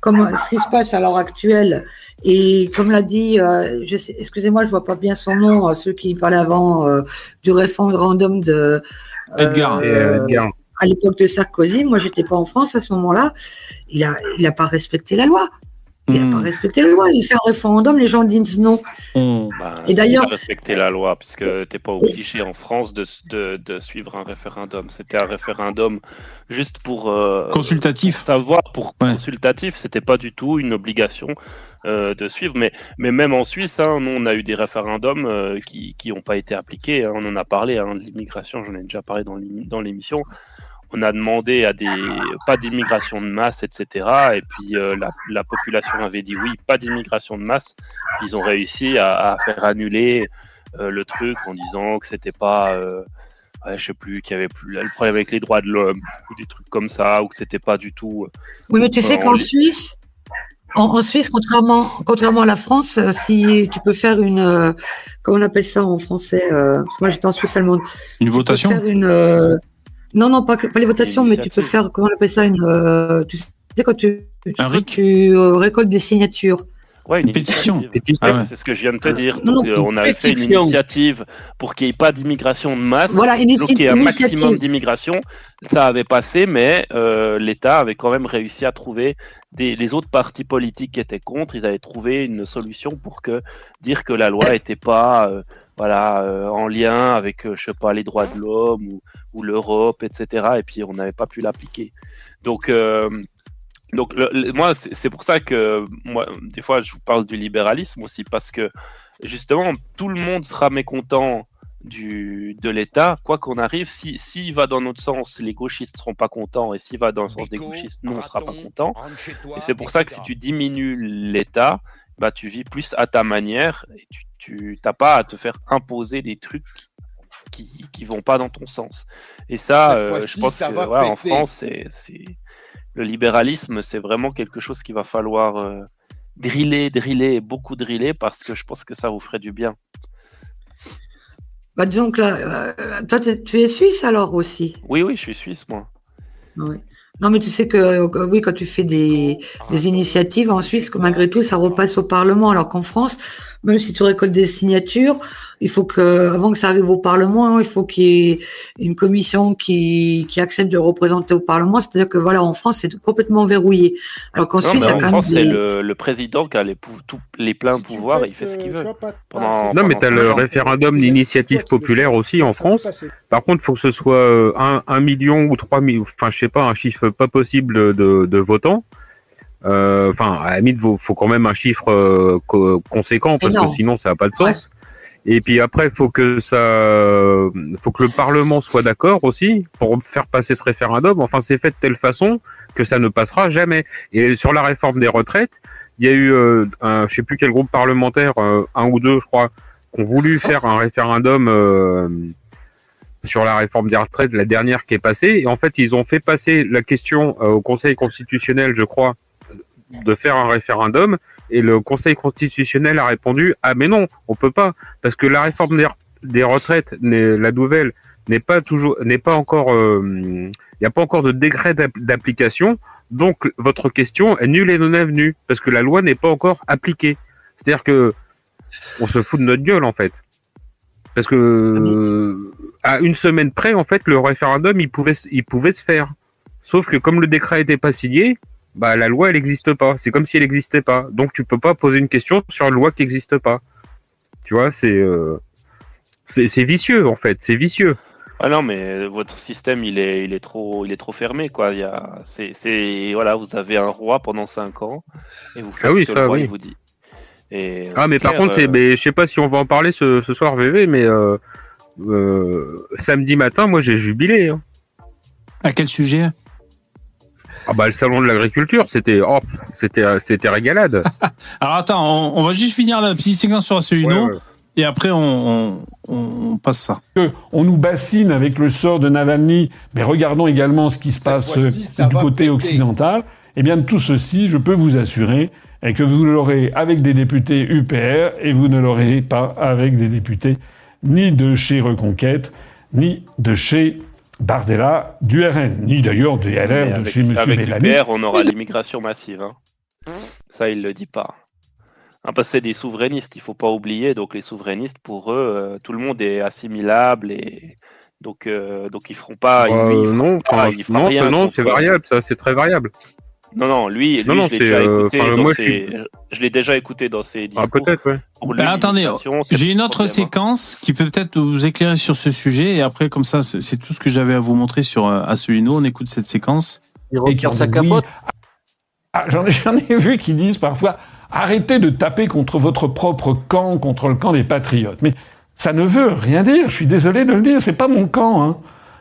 comme ce qui se passe à l'heure actuelle, et comme l'a dit, euh, je sais- excusez-moi, je vois pas bien son nom, euh, celui qui parlait avant euh, du référendum de Edgar. euh, Edgar. à l'époque de Sarkozy, moi j'étais pas en France à ce moment-là, il a, il a pas respecté la loi. Il Hmm. a pas respecté la loi. Il fait un référendum, les gens disent non. On- Bah, Et d'ailleurs- si, respecter la loi, puisque t'es pas obligé en France de, de, de suivre un référendum. C'était un référendum juste pour euh, Consultatif. pour savoir, pour Ouais. consultatif. C'était pas du tout une obligation euh, de suivre. Mais, mais même en Suisse, hein, nous on a eu des référendums euh, qui qui ont pas été appliqués. hein. On en a parlé hein, de l'immigration. J'en ai déjà parlé dans l'émission. On a demandé à des pas d'immigration de masse, etc. Et puis euh, la, la population avait dit oui, pas d'immigration de masse. Ils ont réussi à, à faire annuler euh, le truc en disant que c'était pas, euh, ouais, je sais plus, qu'il y avait plus le problème avec les droits de l'homme ou des trucs comme ça, ou que c'était pas du tout. euh, Oui, mais tu sais en qu'en Suisse, en, en Suisse, contrairement, contrairement à la France, si tu peux faire une, euh, comment on appelle ça en français euh, Parce que moi j'étais en Suisse allemande. Une Tu peux votation? faire une, euh, non, non, pas, les votations, mais tu peux faire, comment on appelle ça, une, euh, tu sais quand tu, euh, récoltes des signatures. Ouais, Une pétition. Ah ouais. C'est ce que je viens de te dire. non, Donc, non, euh, on avait fait une pétition. initiative pour qu'il n'y ait pas d'immigration de masse. Voilà, une Donc, qu'il y ait un initiative. maximum d'immigration. Ça avait passé, mais euh, l'État avait quand même réussi à trouver des, les autres partis politiques qui étaient contre. Ils avaient trouvé une solution pour que dire que la loi n'était pas euh, voilà euh, en lien avec euh, je sais pas les droits de l'homme ou, ou l'Europe, etc. Et puis on n'avait pas pu l'appliquer. Donc euh, donc le- le- moi c'est pour ça que moi des fois je vous parle du libéralisme aussi parce que justement tout le monde sera mécontent du, de l'État, quoi qu'on arrive, si s'il va dans notre sens, les gauchistes seront pas contents, et s'il va dans le sens des gauchistes, nous on sera pas contents. Et c'est pour ça que si tu diminues l'État, bah tu vis plus à ta manière, et tu tu t'as pas à te faire imposer des trucs qui qui vont pas dans ton sens. Et ça, euh, je pense ça que en. France, c'est c'est le libéralisme, c'est vraiment quelque chose qu'il va falloir euh, driller, driller, beaucoup driller, parce que je pense que ça vous ferait du bien. Bah, disons que là, euh, toi, tu es suisse alors aussi? Oui, oui, je suis suisse, moi. Oui. Non, mais tu sais que euh, oui, quand tu fais des, des initiatives en Suisse, que malgré tout, ça repasse au Parlement, alors qu'en France, même si tu récoltes des signatures, il faut que, avant que ça arrive au Parlement, il faut qu'il y ait une commission qui, qui accepte de représenter au Parlement. C'est-à-dire que voilà, en France, c'est complètement verrouillé. Alors qu'en Suisse, mais il y a en quand même France, c'est le, le président qui a les, tout- les pleins pouvoirs, et il fait ce qu'il veut. Pendant- Non, mais t'as cinq le référendum d'initiative populaire aussi en France. Par contre, il faut que ce soit euh, un, un million ou trois millions, enfin, je sais pas, un chiffre pas possible de, de votants. Euh, Enfin, à la limite, faut quand même un chiffre euh, co- conséquent parce que sinon, ça n'a pas de sens. Et puis après, faut que ça, faut que le Parlement soit d'accord aussi pour faire passer ce référendum. Enfin, c'est fait de telle façon que ça ne passera jamais. Et sur la réforme des retraites, il y a eu, euh, un, je sais plus quel groupe parlementaire, euh, un ou deux, je crois, qui ont voulu faire un référendum euh, sur la réforme des retraites, la dernière qui est passée. Et en fait, ils ont fait passer la question euh, au Conseil constitutionnel, je crois, de faire un référendum. Et le Conseil constitutionnel a répondu ah mais non, on peut pas parce que la réforme des, retraites, la nouvelle, n'est pas toujours, n'est pas encore, euh, il n'y a pas encore de décret d'app- d'application. Donc votre question est nulle et non avenue parce que la loi n'est pas encore appliquée. C'est-à-dire que on se fout de notre gueule en fait. Parce que euh, à une semaine près, en fait, le référendum, il pouvait, il pouvait se faire. Sauf que comme le décret n'était pas signé, bah la loi, elle n'existe pas. C'est comme si elle n'existait pas. Donc tu peux pas poser une question sur une loi qui n'existe pas. Tu vois, c'est euh, c'est c'est vicieux en fait. C'est vicieux. Ah non, mais votre système, il est, il est trop, il est trop fermé, quoi. Il y a, c'est, c'est, voilà, vous avez un roi pendant 5 ans et vous faites Ah oui, ce que ça, le roi oui. il vous dit. Et Ah, mais par contre, c'est, euh, mais je sais pas si on va en parler ce, ce soir, VV, mais euh, euh, samedi matin, moi, j'ai jubilé. hein. À quel sujet? Ah bah le salon de l'agriculture, c'était, oh, c'était, c'était régalade. *laughs* Alors attends, on, on va juste finir la petite séquence sur Asselineau. Ouais, ouais. Et après, on, on, on passe ça. que on nous bassine avec le sort de Navalny, mais regardons également ce qui se passe euh, du côté péter. occidental. Eh bien, de tout ceci, je peux vous assurer et que vous l'aurez avec des députés UPR et vous ne l'aurez pas avec des députés ni de chez Reconquête, ni de chez Bardella du RN, ni d'ailleurs des LR de avec, chez M. avec Bellamy. l'UPR, on aura l'immigration massive. hein. Ça, il le dit pas. Hein, parce que c'est des souverainistes, il faut pas oublier. Donc les souverainistes, pour eux, euh, tout le monde est assimilable et donc euh, donc ils feront pas. Euh, lui, il fera non, pas- enfin, il fera non, rien c'est- non, c'est variable, ça, c'est très variable. Non, non, lui, lui Non, non, je l'ai déjà euh, écouté enfin, dans moi, je ses... je l'ai déjà écouté dans ses discours. Ah, peut-être, ouais. Pour Ben, attendez, j'ai une autre hein. séquence qui peut peut-être vous éclairer sur ce sujet. Et après, comme ça, c'est tout ce que j'avais à vous montrer sur euh, Asselineau. On écoute cette séquence. Il Et qui retire sa oui. capote. Ah, J'en ai, *laughs* j'en ai vu qui disent parfois arrêtez de taper contre votre propre camp, contre le camp des patriotes. Mais ça ne veut rien dire. Je suis désolé de le dire. C'est pas mon camp. Hein.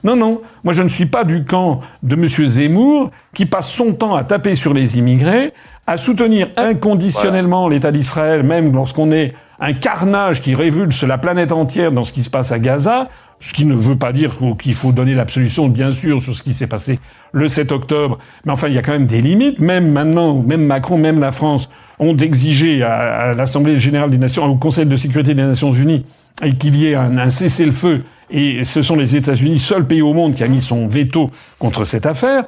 Non, non. Moi, je ne suis pas du camp de M. Zemmour qui passe son temps à taper sur les immigrés, à soutenir inconditionnellement l'État d'Israël, même lorsqu'on est un carnage qui révulse la planète entière dans ce qui se passe à Gaza. Ce qui ne veut pas dire qu'il faut donner l'absolution, bien sûr, sur ce qui s'est passé le 7 octobre. Mais enfin, il y a quand même des limites. Même maintenant, même Macron, même la France ont exigé à, à l'Assemblée générale des Nations, au Conseil de sécurité des Nations Unies, et qu'il y ait un, un cessez-le-feu. Et ce sont les États-Unis, seul pays au monde qui a mis son veto contre cette affaire.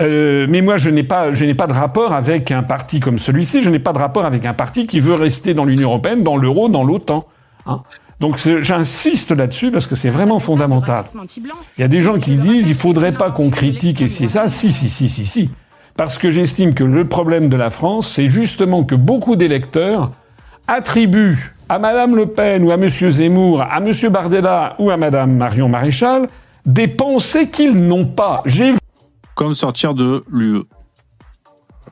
Euh, mais moi, je n'ai pas, je n'ai pas de rapport avec un parti comme celui-ci. Je n'ai pas de rapport avec un parti qui veut rester dans l'Union européenne, dans l'euro, dans l'OTAN. Hein. Donc j'insiste là-dessus parce que c'est vraiment fondamental. Il y a des gens qui disent il faudrait pas qu'on critique et c'est ça. Si, si, si, si, si. Parce que j'estime que le problème de la France, c'est justement que beaucoup d'électeurs attribuent à Madame Le Pen ou à Monsieur Zemmour, à Monsieur Bardella ou à Madame Marion Maréchal des pensées qu'ils n'ont pas. J'ai Comme sortir de l'UE.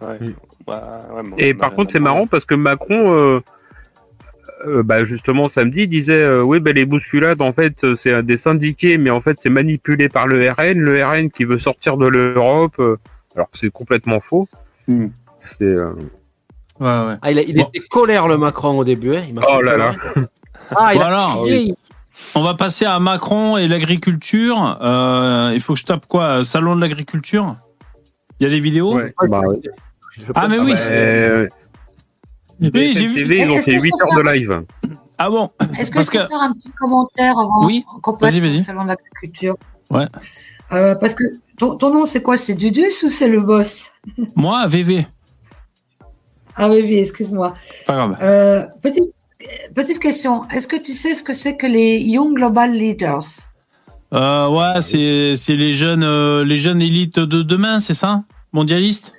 Ouais. Ouais, ouais, bon, Et a par contre, c'est voir. marrant parce que Macron, euh, euh, bah, justement samedi, disait euh, oui, bah, les bousculades, en fait, euh, c'est des syndiqués, mais en fait, c'est manipulé par le RN, le RN qui veut sortir de l'Europe, euh, alors que c'est complètement faux. Hmm. C'est euh, Ouais, ouais. Ah, il, a- il Bon. était colère, le Macron, au début. hein. Il Oh là là. Ah, il a Voilà. crié. On va passer à Macron et l'agriculture. Euh, il faut que je tape quoi Salon de l'agriculture? Il y a des vidéos? Ouais. Bah, ouais. Ah, mais oui. bah, euh, Oui, j'ai vu. TV, ils ont fait que 8 je peux heures de live. Ah bon? Est-ce que Parce je peux que- faire un petit commentaire avant Oui, qu'on passe vas-y, au vas-y. salon de l'agriculture? Ouais. Euh, Parce que ton, ton nom, c'est quoi? C'est Dudus ou c'est le boss? Moi, VV. Ah oui, oui, excuse-moi. Pas grave. Euh, petite, petite question. Est-ce que tu sais ce que c'est que les Young Global Leaders? Euh, ouais, c'est c'est les jeunes euh, les jeunes élites de demain, c'est ça? Mondialistes?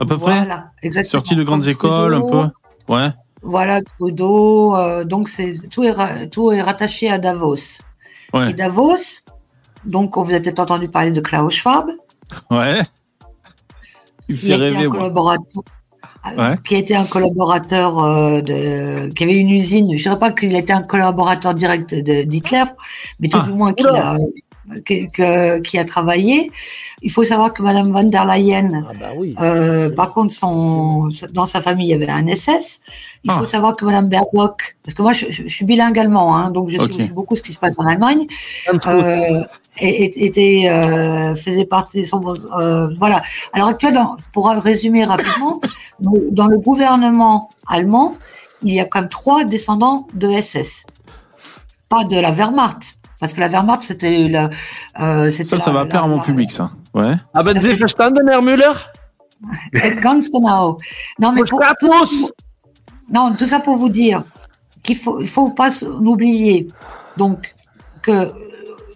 À peu près? Voilà, exactement. Sortis de grandes écoles, un peu Ouais. Voilà, Trudeau. donc, c'est tout, est tout est rattaché à Davos. Ouais. Et Davos, donc, vous avez peut-être entendu parler de Klaus Schwab, Ouais. Il fait été rêver, un moi. collaborateur. Ouais. qui était un collaborateur euh, de, qui avait une usine. Je dirais pas qu'il était un collaborateur direct de- d'Hitler, mais tout Ah, du moins qu'il a, que- que- qui a travaillé. Il faut savoir que Madame van der Leyen, Ah bah oui. euh, par contre, son, dans sa famille, il y avait un SS. Il faut Ah. savoir que Madame Baerbock, parce que moi, je, je- je suis bilingue allemand, hein, donc je suis Ok. aussi beaucoup ce qui se passe en Allemagne. Euh, et- et- était euh, faisait partie son euh, voilà à l'heure actuelle dans- pour résumer rapidement *coughs* dans le gouvernement allemand il y a quand même trois descendants de SS pas de la Wehrmacht parce que la Wehrmacht c'était la euh, Ça, ça la- va plaire à mon public, ça. Ouais. Aber Sie verstanden, Herr Müller? Ganz genau. Non, mais pour, tout ça pour- non, tout ça pour vous dire qu'il faut, il faut pas oublier donc que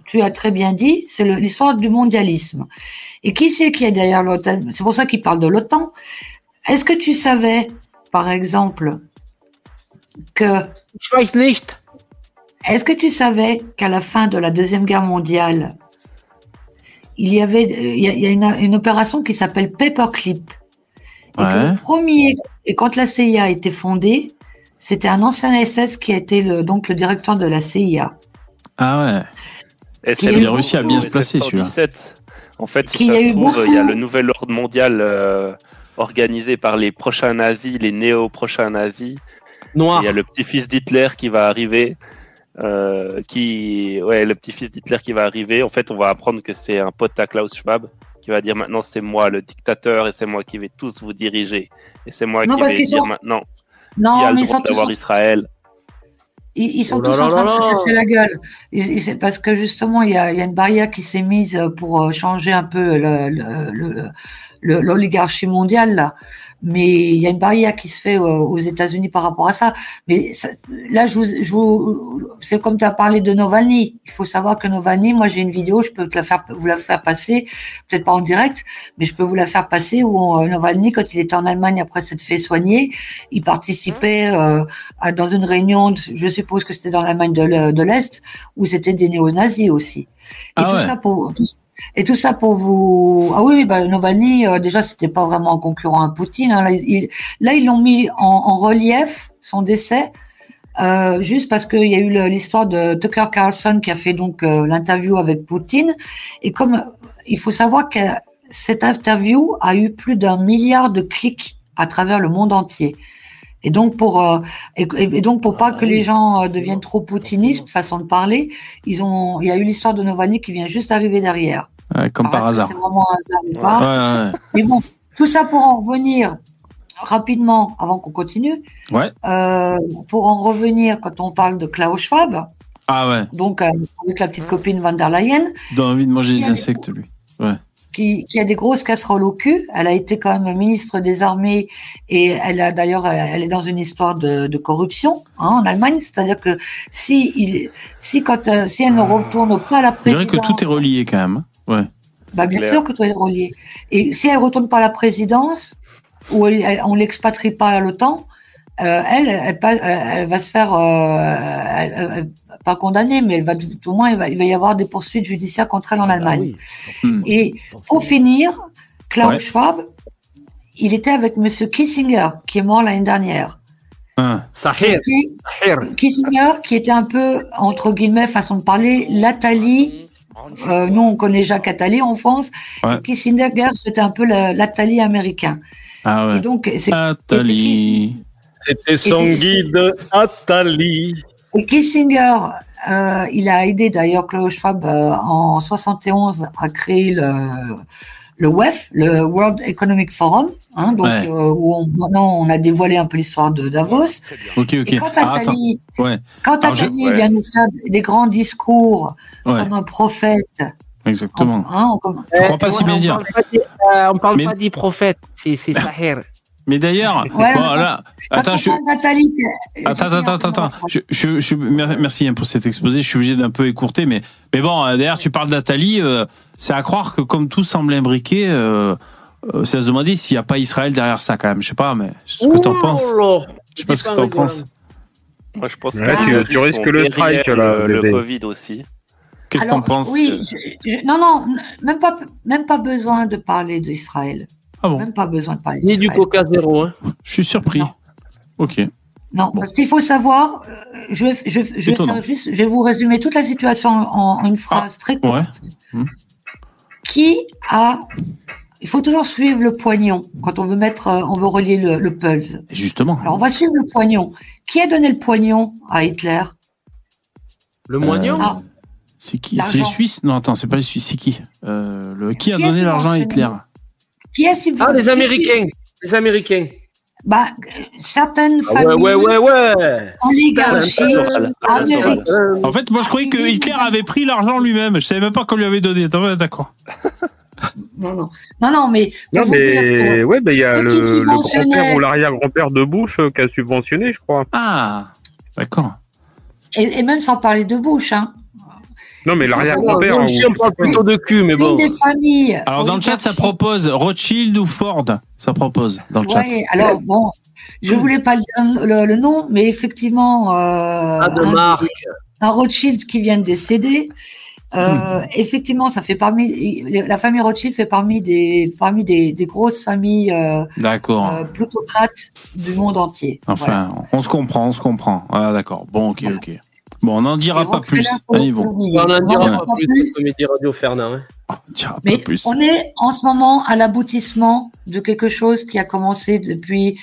tu as très bien dit, c'est l'histoire du mondialisme. Et qui c'est qui est derrière l'OTAN? C'est pour ça qu'il parle de l'OTAN. Est-ce que tu savais, par exemple, que weiß nicht. Est-ce que tu savais qu'à la fin de la Deuxième Guerre mondiale, il y avait il y a, il y a une, une opération qui s'appelle Paperclip? Et que le premier, et quand la CIA a été fondée, c'était un ancien SS qui a été le, donc le directeur de la CIA. Ah ouais. Et Qui c'est a réussi à bien se placer, celui-là. 717. En fait, si Qui ça a se eu trouve, il y a le nouvel ordre mondial euh, organisé par les prochains nazis, les néo-prochains nazis, Noir. Il y a le petit-fils d'Hitler qui va arriver. Euh, qui, ouais, le petit-fils d'Hitler qui va arriver. En fait, on va apprendre que c'est un pote à Klaus Schwab qui va dire maintenant c'est moi le dictateur et c'est moi qui vais tous vous diriger. Et c'est moi Non, qui vais qu'ils dire sont- maintenant Non, qui a le mais ils droit sont tous d'avoir en- Israël. Ils, ils sont Oh là tous là en train de se casser la gueule. C'est parce que justement, il y a, il y a une barrière qui s'est mise pour euh, changer un peu le- le- le- le- l'oligarchie mondiale là. Mais il y a une barrière qui se fait euh, aux États-Unis par rapport à ça. Mais ça- là, je vous, je vous, c'est comme tu as parlé de Navalny. Il faut savoir que Navalny, moi j'ai une vidéo, je peux te la faire, vous la faire passer, peut-être pas en direct, mais je peux vous la faire passer où euh, Navalny, quand il était en Allemagne après s'être fait soigner, il participait euh, à- dans une réunion, je suppose que c'était dans l'Allemagne de l'E- de l'Est, où c'était des néo-nazis aussi. Et Ah tout ouais. ça pour tout- et tout ça pour vous. Ah oui, bah, Navalny, euh, déjà, c'était pas vraiment un concurrent à Poutine. hein. Là, il- là, ils l'ont mis en, relief son décès. euh, juste parce qu'il y a eu l'histoire de Tucker Carlson qui a fait donc euh, l'interview avec Poutine et comme euh, il faut savoir que cette interview a eu plus d'un milliard de clics à travers le monde entier. Et donc pour euh, et, et donc pour pas que les gens euh, deviennent trop poutinistes façon de parler, ils ont il y a eu l'histoire de Navalny qui vient juste arriver derrière. Ouais, comme par Alors, hasard. C'est vraiment un hasard ou pas Ouais, ouais, Mais bon, tout ça pour en revenir rapidement avant qu'on continue. ouais. euh, pour en revenir quand on parle de Klaus Schwab, Ah ouais. donc euh, avec la petite copine Van der Leyen, Il a envie de manger des insectes, lui. Ouais. Qui, qui a des grosses casseroles au cul. Elle a été quand même ministre des armées et elle a d'ailleurs, elle est dans une histoire de, de corruption hein, en Allemagne. C'est-à-dire que si il, si quand, euh, si elle ne retourne pas à la Je dirais présidence, que tout est relié quand même. Ouais. bah, bien Clair. sûr que tout est relié. Et si elle retourne pas à la présidence ou elle- elle- on l'expatrie pas à l'OTAN, euh, elle, elle, pa- elle, elle va se faire euh, elle- elle- elle- pas condamnée, mais elle va tout au moins il va, il va y avoir des poursuites judiciaires contre elle en Allemagne. Et pour finir, Klaus Ouais. Schwab, il était avec Monsieur Kissinger, qui est mort l'année dernière. Ah. Sahir. Qui était- Kissinger, qui était un peu, entre guillemets, façon de parler, l'Atali. Euh, nous, on connaît Jacques Attali en France. Ouais. Kissinger, c'était un peu la- l'Atali américain. Ah ouais. Et donc, c'est. C'était son guide Atali. Et Kissinger, euh, il a aidé d'ailleurs Klaus Schwab euh, en 71 à créer le, le WEF, le World Economic Forum, hein, donc Ouais. euh, où on, maintenant on a dévoilé un peu l'histoire de Davos. Ok, ok. Et quand Ah. Attali, Ouais. quand Alors, je- Attali ouais. vient nous faire des grands discours Ouais. comme un prophète, Exactement. hein, on comme- Je crois pas si bien dire. On parle pas des, euh, on parle Mais- pas des prophètes, c'est c'est *laughs* Sahir. Mais d'ailleurs, *laughs* Ouais, bon, attends. là, je, que- Attends, attends, attends, attends. Je, je, je- mer- merci hein, pour cet exposé. Je suis obligé d'un peu écourter, mais, mais bon, euh, d'ailleurs, tu parles d'Atali. euh, c'est à croire que comme tout semble imbriqué, euh, euh, c'est à se demander s'il n'y a pas Israël derrière ça quand même. Je sais pas, mais ce que t'en penses. Je sais pas ce que t'en penses. Moi, je pense Ouais, que tu- tu risques le strike, là, le, le bébé. Covid aussi. Qu'est-ce que t'en penses? Oui, je- je- non, non, même pas, même pas besoin de parler d'Israël. Ah bon Même pas besoin de parler Ni du. Coca Zéro. Hein. Je suis surpris. Ok. Non, parce qu'il faut savoir, euh, je vais, je, je vais faire juste, je vais vous résumer toute la situation en, en une phrase très courte. Ouais. Hmm. Qui a, il faut toujours suivre le poignon quand on veut mettre, euh, on veut relier le, le pulse. Justement. Alors on va suivre le poignon. Qui a donné le poignon à Hitler? Le moignon? Ah, C'est qui? C'est les Suisses? Non, attends, c'est pas les Suisses. C'est qui? Euh, le... Qui a Qui a donné l'argent à Hitler? Ah, les Américains. Les Américains. Bah, euh, certaines Ah ouais, familles, ouais, ouais, ouais. oligarchies américaines. En fait, moi, je croyais que Hitler avait pris l'argent lui-même. Je savais même pas qu'on lui avait donné. Ouais, D'accord. Non, non, non, non, mais Non, mais ouais, bah, il y a le, grand-père ou l'arrière-grand-père de Bush euh, qui a subventionné, je crois. Ah, d'accord. et, et même sans parler de Bush, hein. Non, mais l'arrière-grand-père. Si on parle plutôt de cul, mais Une bon. des familles. Alors, dans le chat, ça propose Rothschild ou Ford Ça propose dans le chat. Ouais, alors bon, je voulais pas le, dire le- le nom, mais effectivement, euh, Ah, de un, marque. un Rothschild qui vient de décéder. Euh, Effectivement, ça fait parmi la famille Rothschild fait parmi des parmi des, des grosses familles euh, D'accord. euh, plutocrates du monde entier. Enfin, on se comprend, on se comprend. Ah, d'accord. Bon, ok, ok. Bon, on n'en dira pas plus. Allez, le bon. On en On dira pas plus Comédie Radio Fernand. hein. On dira pas Mais plus. on est en ce moment à l'aboutissement de quelque chose qui a commencé depuis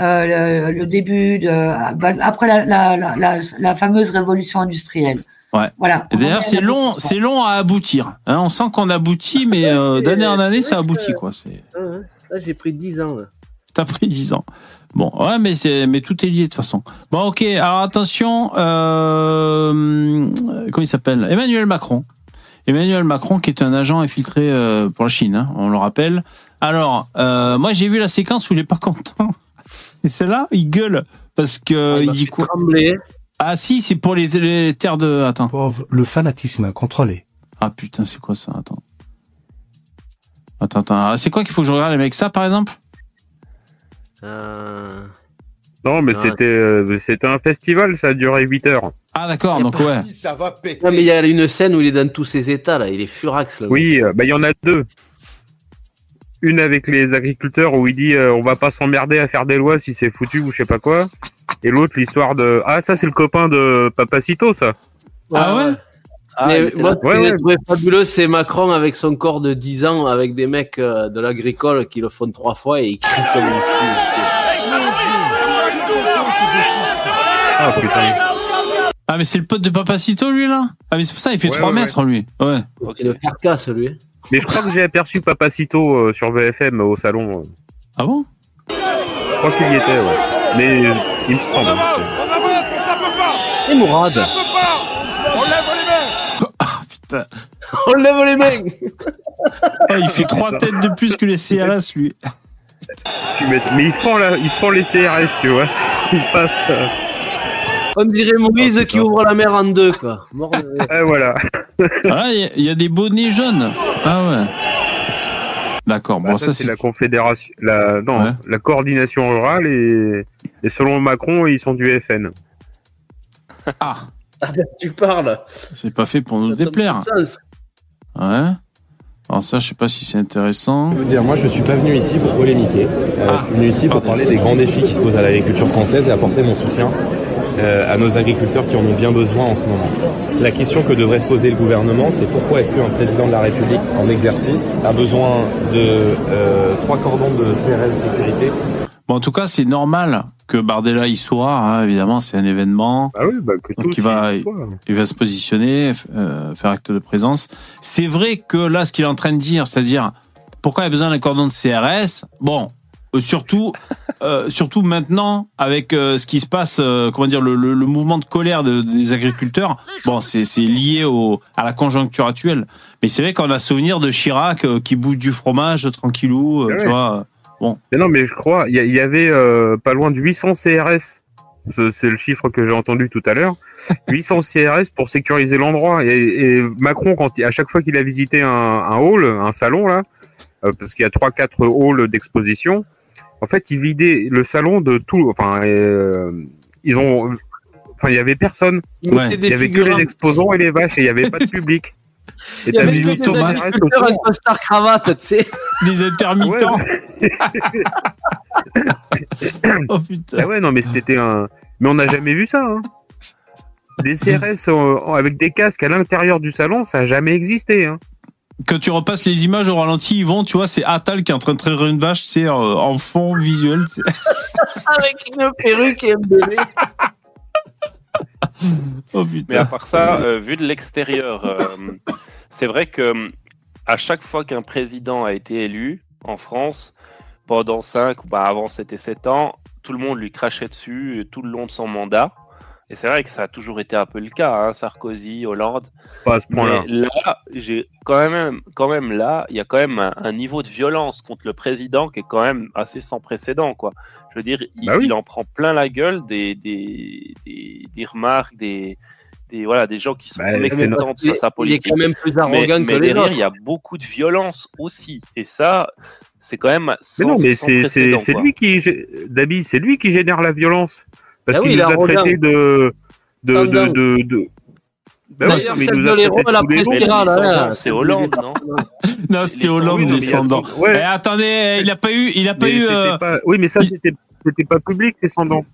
euh, le, le début de bah, après la, la, la, la, la fameuse révolution industrielle. Ouais. Voilà. Et D'ailleurs, c'est long, c'est long à aboutir. hein. on sent qu'on aboutit, mais euh, d'année en année, ça aboutit, quoi. Ah, j'ai pris 10 ans. T'as pris 10 ans. Bon, ouais, mais, c'est, mais tout est lié de toute façon. Bon, ok, alors attention, euh, comment il s'appelle? Emmanuel Macron. Emmanuel Macron, qui est un agent infiltré euh, pour la Chine, hein, on le rappelle. Alors, euh, moi, j'ai vu la séquence où il est pas content. C'est celle-là, il gueule. Parce que il dit quoi? Ah si, c'est pour les, les terres de. Attends. Pauvre, le fanatisme incontrôlé. Ah putain, c'est quoi ça? Attends. Attends, attends. Ah, c'est quoi qu'il faut que je regarde avec ça, par exemple? Euh, Non, mais Ah. c'était euh, c'était un festival, ça a duré 8 heures. Ah d'accord, donc ouais. Ça va péter. Non, mais il y a une scène où il est dans tous ses états, là. Il est furax, là. Oui, euh, bah il y en a deux. Une avec les agriculteurs où il dit euh, on va pas s'emmerder à faire des lois si c'est foutu ou je sais pas quoi. Et l'autre l'histoire de ah ça c'est le copain de Papacito ça. Ah ouais? Mais était moi, ce que Ouais, j'ai trouvé fabuleux, c'est Macron avec son corps de 10 ans, avec des mecs euh, de l'agricole qui le font trois fois et il crie comme une Ah putain. Ah mais c'est le pote de Papacito lui là? Ah mais c'est pour ça il fait Ouais, 3 ouais, mètres lui. Ouais. C'est le carcasse, lui. Mais je crois que j'ai aperçu Papacito euh, sur VFM au salon. euh. Ah bon? Je crois qu'il y était, ouais. Mais euh, il me semble. hein. Et Mourad On *laughs* lève les mains Ah, *laughs* il fait trois têtes de plus que les CRS lui. Mais il prend, la... il prend les CRS, tu vois. Il passe. euh, On dirait Moïse qui ouvre la mer en deux, quoi. Mort de- Ah, voilà. Ah il y a- il y, a des bonnets jaunes. Ah ouais. D'accord, Bah, bon ça, ça, c'est c'est la confédération, la non, Ouais. la coordination rurale et, et selon Macron, ils sont du FN. Ah, Ah, tu parles. c'est pas fait pour nous déplaire. Ouais. Alors ça je sais pas si c'est intéressant. Je veux dire, moi je suis pas venu ici pour polémiquer. Euh, je suis venu ici pour parler des grands défis qui se posent à l'agriculture française et apporter mon soutien euh, à nos agriculteurs qui en ont bien besoin en ce moment. La question que devrait se poser le gouvernement, c'est pourquoi est-ce qu'un président de la République en exercice a besoin de euh, trois cordons de CRS de sécurité Bon en tout cas c'est normal que Bardella y soit, hein, évidemment c'est un événement. Ah oui, bah Donc tous il va, il va se positionner, euh, faire acte de présence. C'est vrai que là, ce qu'il est en train de dire, c'est-à-dire pourquoi il y a besoin d'un cordon de CRS. Bon, euh, surtout, euh, surtout maintenant avec euh, ce qui se passe, euh, comment dire, le, le- le mouvement de colère de- des agriculteurs. Bon, c'est lié au, à la conjoncture actuelle. Mais c'est vrai qu'on a souvenir de Chirac qui bout du fromage tranquillou, Ah tu ouais. vois. Bon. Mais non, mais je crois, il y, avait euh, pas loin de 800 CRS. Ce- C'est le chiffre que j'ai entendu tout à l'heure. *laughs* 800 CRS pour sécuriser l'endroit. Et, et Macron, quand il- à chaque fois qu'il a visité un, un hall, un salon là, euh, parce qu'il y a trois quatre halls d'exposition, en fait, il vidait le salon de tout. Enfin, euh, ils ont, enfin, il y avait personne. Il Il y avait que les exposants et les vaches et il y avait pas de public. Et t'as les agriculteurs avec costard cravate, tu sais. Des intermittents. *laughs* oh putain. Ah ouais, non, mais c'était un. Mais on n'a jamais vu ça. Hein. Des CRS en- avec des casques à l'intérieur du salon, ça n'a jamais existé. Hein. Quand tu repasses les images au ralenti, ils vont, tu vois, c'est Atal qui est en train de traire une vache, tu sais, en fond visuel. tu sais. *laughs* Avec une perruque et un bébé. *laughs* Oh Mais à part ça, euh, vu de l'extérieur, euh, c'est vrai que euh, à chaque fois qu'un président a été élu en France, pendant 5, bah avant c'était 7 ans, tout le monde lui crachait dessus tout le long de son mandat. Et c'est vrai que ça a toujours été un peu le cas, hein, Sarkozy, Hollande. Pas à ce point-là. Mais là, j'ai quand même, quand même là, il y a quand même un, un niveau de violence contre le président qui est quand même assez sans précédent, quoi. Je veux dire, il, Bah oui. il en prend plein la gueule des, des, des, des remarques, des, des, voilà, des gens qui sont Bah, mécontents est- sa il est politique. quand même plus arrogant mais, que mais les derrière, autres. il y a beaucoup de violence aussi. Et ça, c'est quand même. Mais non, mais c'est lui qui, Dabi, c'est lui qui génère la violence. Parce Ah oui, qu'il nous a traité de. de, de, de, de- oui, celle l'héros, elle a là, là. c'est Hollande, non Non, c'était Hollande, descendant. ouais. Eh, attendez, il a pas eu, il a pas eu. euh, pas- Oui, mais ça, c'était c'était pas public, descendant.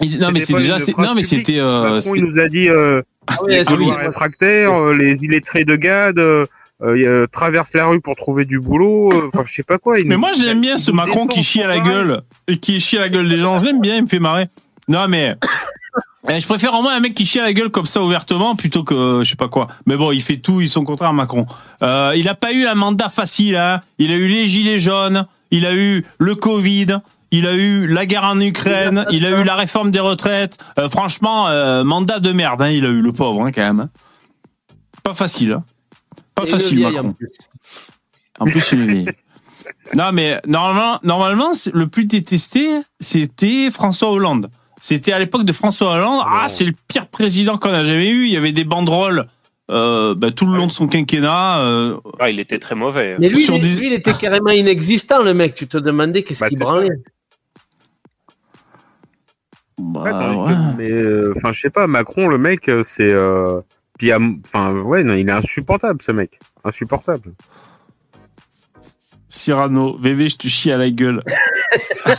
il- non, mais c'est déjà, non, mais c'était. euh, il nous a dit euh, Ah oui, les réfractaires, euh, les illettrés de Gade. euh, euh, il, euh, traverse la rue pour trouver du boulot. euh, Enfin, je sais pas quoi. il Mais nous- moi, j'aime bien ce Macron qui chie à la gueule. Et qui chie à la gueule des gens. Je l'aime bien, il me fait marrer. Non, mais. *coughs* eh, Je préfère au moins un mec qui chie à la gueule comme ça ouvertement plutôt que euh, je sais pas quoi. Mais bon, il fait tout, ils sont contraires à Macron. Euh, il a pas eu un mandat facile, hein. Il a eu les gilets jaunes, il a eu le Covid, il a eu la guerre en Ukraine, il a eu la réforme des retraites. Euh, franchement, euh, mandat de merde, hein, il a eu le pauvre hein, quand même. hein. Pas facile, hein. Pas Et facile, Macron. en plus. En plus, il est vieil. Non, mais normalement, normalement le plus détesté, c'était François Hollande. C'était à l'époque de François Hollande. Ah, c'est le pire président qu'on a jamais eu. Il y avait des banderoles euh, bah, tout le long de son quinquennat. euh, Ah, il était très mauvais. Mais lui, Sur il, des- lui, il était carrément inexistant, le mec. Tu te demandais qu'est-ce Bah, qu'il branlait. bah, Ouais, ouais. Mais euh, enfin, je sais pas, Macron, le mec, c'est. euh, Puis, enfin, ouais, non, il est insupportable, ce mec. Insupportable. Cyrano, VV, je te chie à la gueule. *laughs*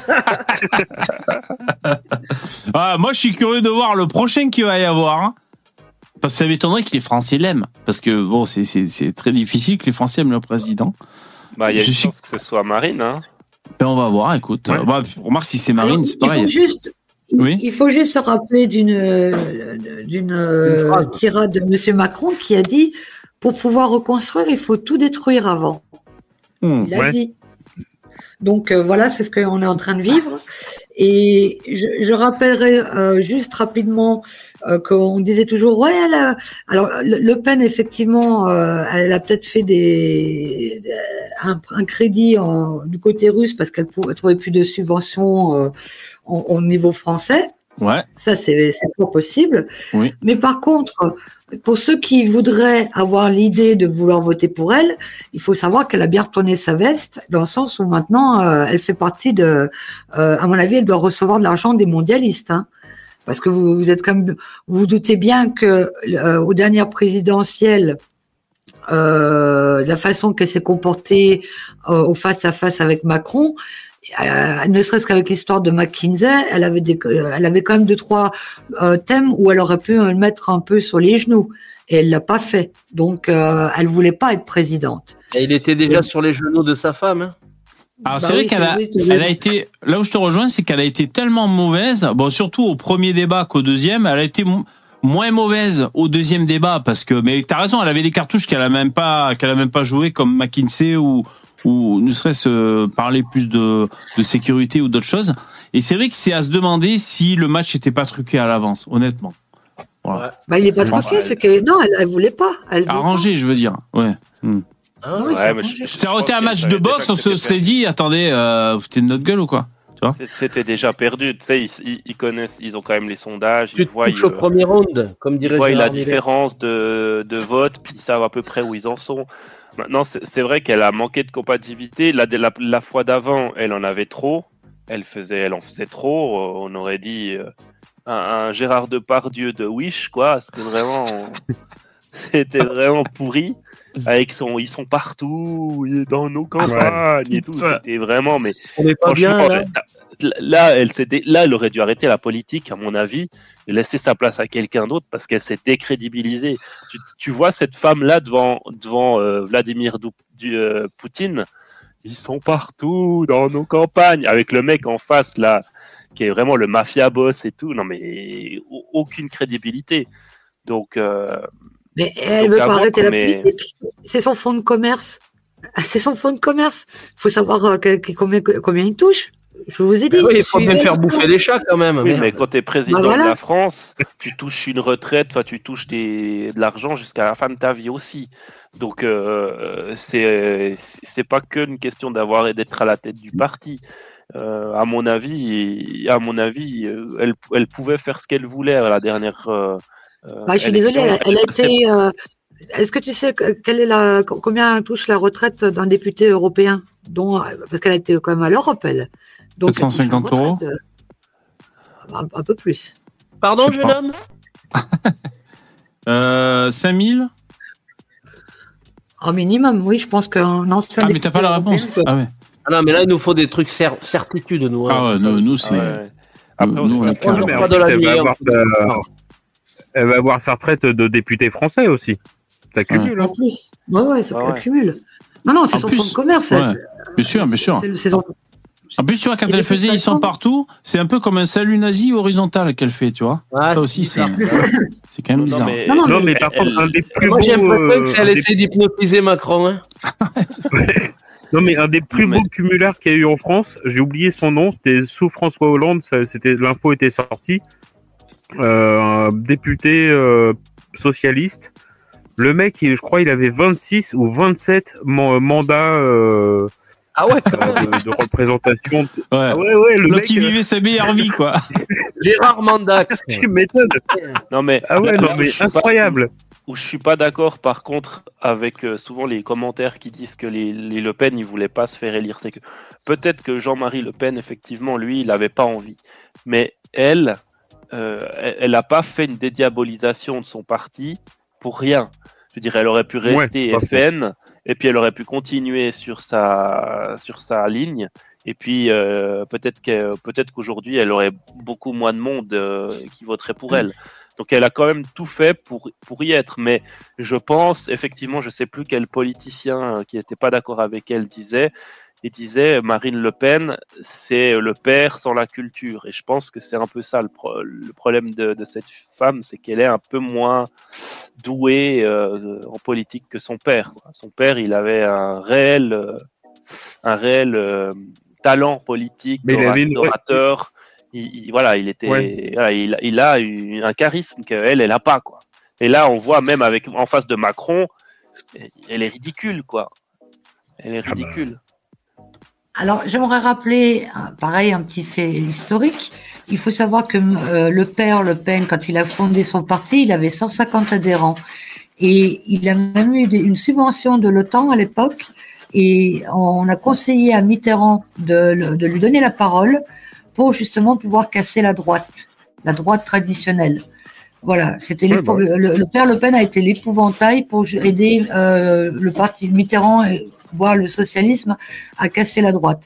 ah, moi, je suis curieux de voir le prochain qu'il va y avoir. hein. Parce que ça m'étonnerait que les Français l'aiment. Parce que, bon, c'est- c'est c'est très difficile que les Français aiment le président. Bah, il y a Je une suis- chance que ce soit Marine. Hein. Ben, on va voir, écoute. Euh, bah, remarque, si c'est Marine, c'est Il faut pareil. juste, il- Oui. il faut juste se rappeler d'une euh, d'une euh, tirade de Monsieur Macron qui a dit pour pouvoir reconstruire, il faut tout détruire avant. Hmm. Il a Ouais. dit. Donc euh, voilà, c'est ce qu'on est en train de vivre. Et je, je rappellerai euh, juste rapidement euh, qu'on disait toujours ouais, elle a- alors Le Pen effectivement, euh, elle a peut-être fait des un, un crédit en- du côté russe parce qu'elle ne trouvait plus de subventions euh, au, au niveau français. Ouais, Ça, c'est fort possible. Oui. Mais par contre, pour ceux qui voudraient avoir l'idée de vouloir voter pour elle, il faut savoir qu'elle a bien retourné sa veste, dans le sens où maintenant, euh, elle fait partie de... euh, à mon avis, elle doit recevoir de l'argent des mondialistes. Hein. Parce que vous, vous êtes comme... Vous vous doutez bien que euh, aux dernières présidentielles, euh, la façon qu'elle s'est comportée euh, au face-à-face avec Macron, euh, ne serait-ce qu'avec l'histoire de McKinsey, elle avait, des, euh, elle avait quand même deux, trois euh, thèmes où elle aurait pu le mettre un peu sur les genoux. Et elle l'a pas fait. Donc, euh, elle voulait pas être présidente. Et il était déjà sur les genoux de sa femme. hein. Alors Bah c'est vrai oui, qu'elle a, elle a été là où je te rejoins, c'est qu'elle a été tellement mauvaise. Bon, surtout au premier débat qu'au deuxième, elle a été mo- moins mauvaise au deuxième débat parce que. Mais t'as raison, elle avait des cartouches qu'elle a même pas, qu'elle a même pas joué comme McKinsey ou ou ne serait-ce euh, parler plus de de sécurité ou d'autres choses. Et c'est vrai que c'est à se demander si le match n'était pas truqué à l'avance, honnêtement. Voilà. Bah, il est pas truqué, c'est que non, elle, elle voulait pas. Elle Arrangé, je veux dire. Ouais. Hmm. Ah Ouais, c'est un match de boxe, on se serait dit, attendez, euh, vous foutez de notre gueule ou quoi C'était déjà perdu, tu sais, ils, ils- ils connaissent, ils ont quand même les sondages, Tu ils voient, touches au euh, premier round, comme ils voient la différence de, de vote, puis ils savent à peu près où ils en sont. Maintenant, c'est c'est vrai qu'elle a manqué de compatibilité. La fois d'avant, elle en avait trop. Elle, faisait, elle en faisait trop. Euh, On aurait dit euh, un, un Gérard Depardieu de Wish, quoi. C'était vraiment, *laughs* c'était vraiment pourri. Avec son, ils sont partout, dans nos campagnes et tout. C'était vraiment, mais On n'est pas bien, franchement, là. euh, là, elle là, elle aurait dû arrêter la politique, à mon avis, et laisser sa place à quelqu'un d'autre parce qu'elle s'est décrédibilisée. Tu, tu vois cette femme-là devant, devant euh, Vladimir du, euh, Poutine, ils sont partout dans nos campagnes, avec le mec en face là, qui est vraiment le mafia boss et tout. Non mais au- aucune crédibilité. Donc, euh, Mais elle Donc, veut pas arrêter la politique. C'est son fonds de commerce. Ah, C'est son fonds de commerce. Il faut savoir euh, que- que- combien, combien il touche. Je vous ai dit. Oui, il faut bien faire bouffer les chats quand même. Oui, mais quand tu es président Bah voilà. de la France, tu touches une retraite, enfin, tu touches des, de l'argent jusqu'à la fin de ta vie aussi. Donc, euh, c'est c'est pas que une question d'avoir et d'être à la tête du parti. Euh, à mon avis, à mon avis, euh, elle, elle pouvait faire ce qu'elle voulait à la dernière. euh, Bah, je suis désolée, elle, elle a été. euh, Est-ce que tu sais que- quelle est la, combien touche la retraite d'un député européen dont, Parce qu'elle a été quand même à l'Europe, elle. Donc, elle touche une 750 euros euh, un, un peu plus. Pardon, Je jeune homme? *laughs* Euh, 5000 En minimum, oui, je pense qu'un ancien. Ah, mais t'as pas la réponse Ah ouais. Ah non, mais là, il nous faut des trucs cer- certitudes, nous. hein. Ah ouais, nous, nous, c'est. Ouais. Après, nous, on se nous, on fait est apprendre. Elle, va avoir en plus. sa... retraite de député français aussi. Ça cumule, En hein. plus. Ouais, ouais, ça Ah ouais. accumule. Non, non, c'est En son plus, fonds de commerce. ouais. elle. Bien sûr, bien sûr. C'est- c'est son- En plus, tu vois, quand Et elle faisait Ils sont partout, c'est un peu comme un salut nazi horizontal qu'elle fait, tu vois. ça aussi, c'est c'est quand même bizarre. mais- Non, non, Non, mais- mais par contre, un des plus Moi, j'ai beaux, l'impression que euh, c'est un elle des- essaie d'hypnotiser Macron. Hein. *laughs* *laughs* Non, mais un des plus beaux cumulars qu'il y a eu en France, j'ai oublié son nom, c'était sous François Hollande, ça- c'était l'info était sortie. Euh, un député euh, socialiste. Le mec, il- je crois, il avait 26 ou 27 man- mandats euh, ah ouais, de, de représentation. Ouais, Ah ouais, ouais, le L'autre, mec. il euh, vivait sa meilleure vie, quoi. *laughs* Gérard Mandax. *laughs* tu m'étonnes. Non mais Ah ouais, non, mais incroyable. où je suis pas d'accord par contre avec euh, souvent les commentaires qui disent que les, les Le Pen ils voulaient pas se faire élire c'est que peut-être que Jean-Marie Le Pen effectivement lui il avait pas envie mais elle euh, elle- elle a pas fait une dédiabolisation de son parti pour rien je dirais elle aurait pu rester. FN et puis elle aurait pu continuer sur sa sur sa ligne et puis euh, peut-être que peut-être qu'aujourd'hui elle aurait beaucoup moins de monde euh, qui voterait pour elle donc elle a quand même tout fait pour, pour y être. Mais je pense, effectivement, je sais plus quel politicien qui n'était pas d'accord avec elle disait, il disait Marine Le Pen, c'est le père sans la culture. Et je pense que c'est un peu ça le, pro- le problème de, de cette femme, c'est qu'elle est un peu moins douée euh, en politique que son père. quoi. Son père, il avait un réel, euh, un réel euh, talent politique, Mais il d'orateur. Il, il- voilà, il était, Ouais. voilà, il, il a eu un charisme qu'elle, elle a pas, quoi. Et là, on voit même avec en face de Macron, elle est ridicule, quoi. Elle Ah est bah. Alors, j'aimerais rappeler, un- pareil, un petit fait historique. Il faut savoir que euh, le père Le Pen, quand il a fondé son parti, il avait 150 adhérents. Et il a même eu une subvention de l'OTAN à l'époque. Et on a conseillé à Mitterrand de, de lui donner la parole pour justement pouvoir casser la droite, la droite traditionnelle. Voilà, c'était Ouais, bah le, le père Le Pen a été l'épouvantail pour aider euh, le parti Mitterrand, et voire le socialisme, à casser la droite.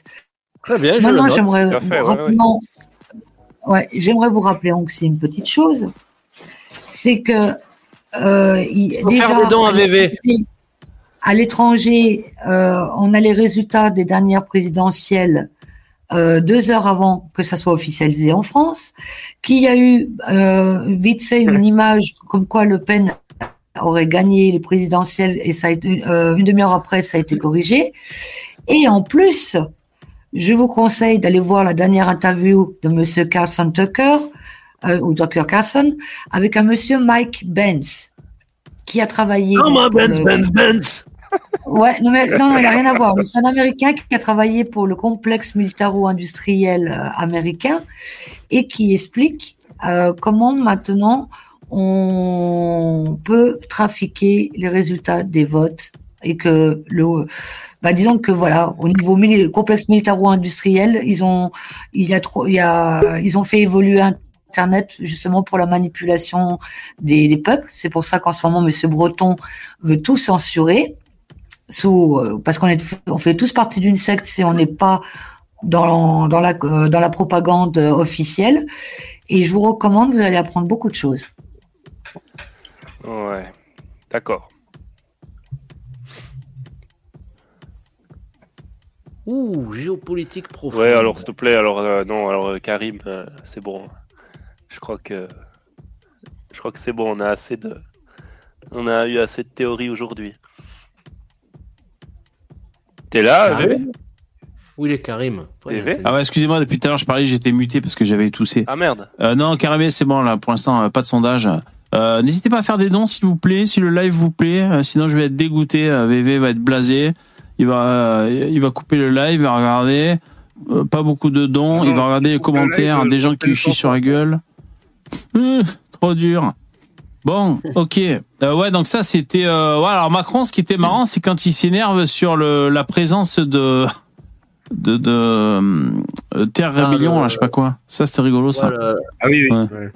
Très bien, je Maintenant, j'aimerais fait, ouais, rapidement- ouais, j'aimerais vous rappeler aussi une petite chose, c'est que euh, il- Faut déjà faire dons à l'étranger, euh, on a les résultats des dernières présidentielles euh, deux heures avant que ça soit officialisé en France, qu'il y a eu euh, vite fait une *laughs* image comme quoi Le Pen aurait gagné les présidentielles et ça a été, euh, une demi-heure après, ça a été corrigé. Et en plus, je vous conseille d'aller voir la dernière interview de Monsieur Carlson Tucker, euh, ou Tucker Carlson, avec un Monsieur Mike Benz, qui a travaillé. Pour Benz, le- Benz, Benz. Ouais, non, mais, non, non, il n'a rien à voir. C'est un Américain qui a travaillé pour le complexe militaro-industriel euh, américain et qui explique euh, comment maintenant on peut trafiquer les résultats des votes et que le, bah, disons que voilà, au niveau mili- complexe militaro-industriel, ils ont, il y a trop, il y a, ils ont fait évoluer Internet justement pour la manipulation des, des peuples. C'est pour ça qu'en ce moment, Monsieur Breton veut tout censurer sous, euh, parce qu'on est, on fait tous partie d'une secte si on n'est pas dans, dans, la, euh, dans la propagande officielle. Et je vous recommande, vous allez apprendre beaucoup de choses. Ouais, d'accord. Ouh, géopolitique profonde. Ouais, alors s'il te plaît, alors euh, non, alors euh, Karim, euh, c'est bon. Je crois que je crois que c'est bon, on a assez de on a eu assez de théories aujourd'hui. T'es là, Karim Où il est Karim Ah ouais, excusez-moi, depuis tout à l'heure, je parlais, j'étais muté parce que j'avais toussé. Ah merde. Euh, non, Caramé, c'est bon, là, pour l'instant, pas de sondage. Euh, N'hésitez pas à faire des dons, s'il vous plaît, si le live vous plaît. euh, sinon, je vais être dégoûté. euh, VV va être blasé. Il va, euh, il va couper le live, il va regarder. euh, pas beaucoup de dons. Non, il va regarder les commentaires, live, des gens qui lui chient sur la gueule. *laughs* Trop dur. Bon, ok. Euh, ouais, donc ça, c'était. Euh, ouais, alors Macron, ce qui était marrant, c'est quand il s'énerve sur le, la présence de. de, de euh, Terre Ah, Rébellion, le- là, je sais pas quoi. Ça, c'était rigolo, ça. Voilà. Ah oui, oui. Ouais.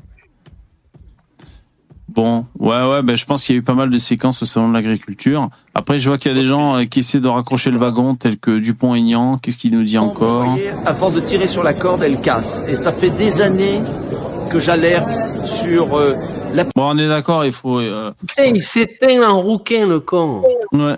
Ouais. Bon, ouais, ouais, ben, je pense qu'il y a eu pas mal de séquences au salon de l'agriculture. Après, je vois qu'il y a des gens euh, qui essaient de raccrocher le wagon, tels que Dupont-Aignan. Qu'est-ce qu'il nous dit encore Vous voyez, à force de tirer sur la corde, elle casse. Et ça fait des années que j'alerte sur euh, Bon, on est d'accord, il faut. euh, Putain, il s'éteint en rouquin, le con. Ouais.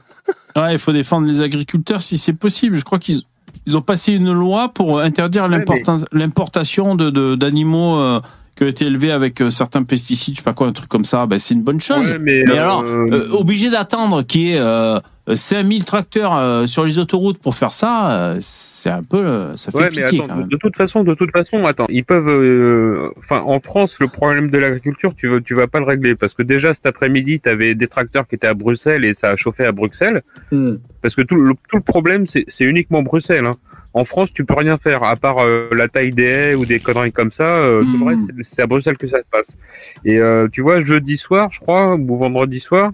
Ouais, il faut défendre les agriculteurs si c'est possible. Je crois qu'ils ils ont passé une loi pour interdire l'importa- l'importation de de- d'animaux euh, qui ont été élevés avec euh, certains pesticides, je sais pas quoi, un truc comme ça. Ben, c'est une bonne chose. Ouais, mais, mais euh, alors, euh, obligé d'attendre qu'il y ait euh, 5000 tracteurs euh, sur les autoroutes pour faire ça, euh, c'est un peu. euh, ça fait Ouais, mais pitié attends, quand de, même. de toute façon, de toute façon, attends, ils peuvent. euh, Enfin, en France, le problème de l'agriculture, tu veux, tu vas pas le régler parce que déjà cet après-midi, tu avais des tracteurs qui étaient à Bruxelles et ça a chauffé à Bruxelles. Parce que tout le, tout le problème, c'est c'est uniquement Bruxelles. hein. En France, tu peux rien faire à part euh, la taille des haies ou des conneries comme ça. euh, le reste, c'est- à Bruxelles que ça se passe. Et euh, tu vois, jeudi soir, je crois, ou vendredi soir,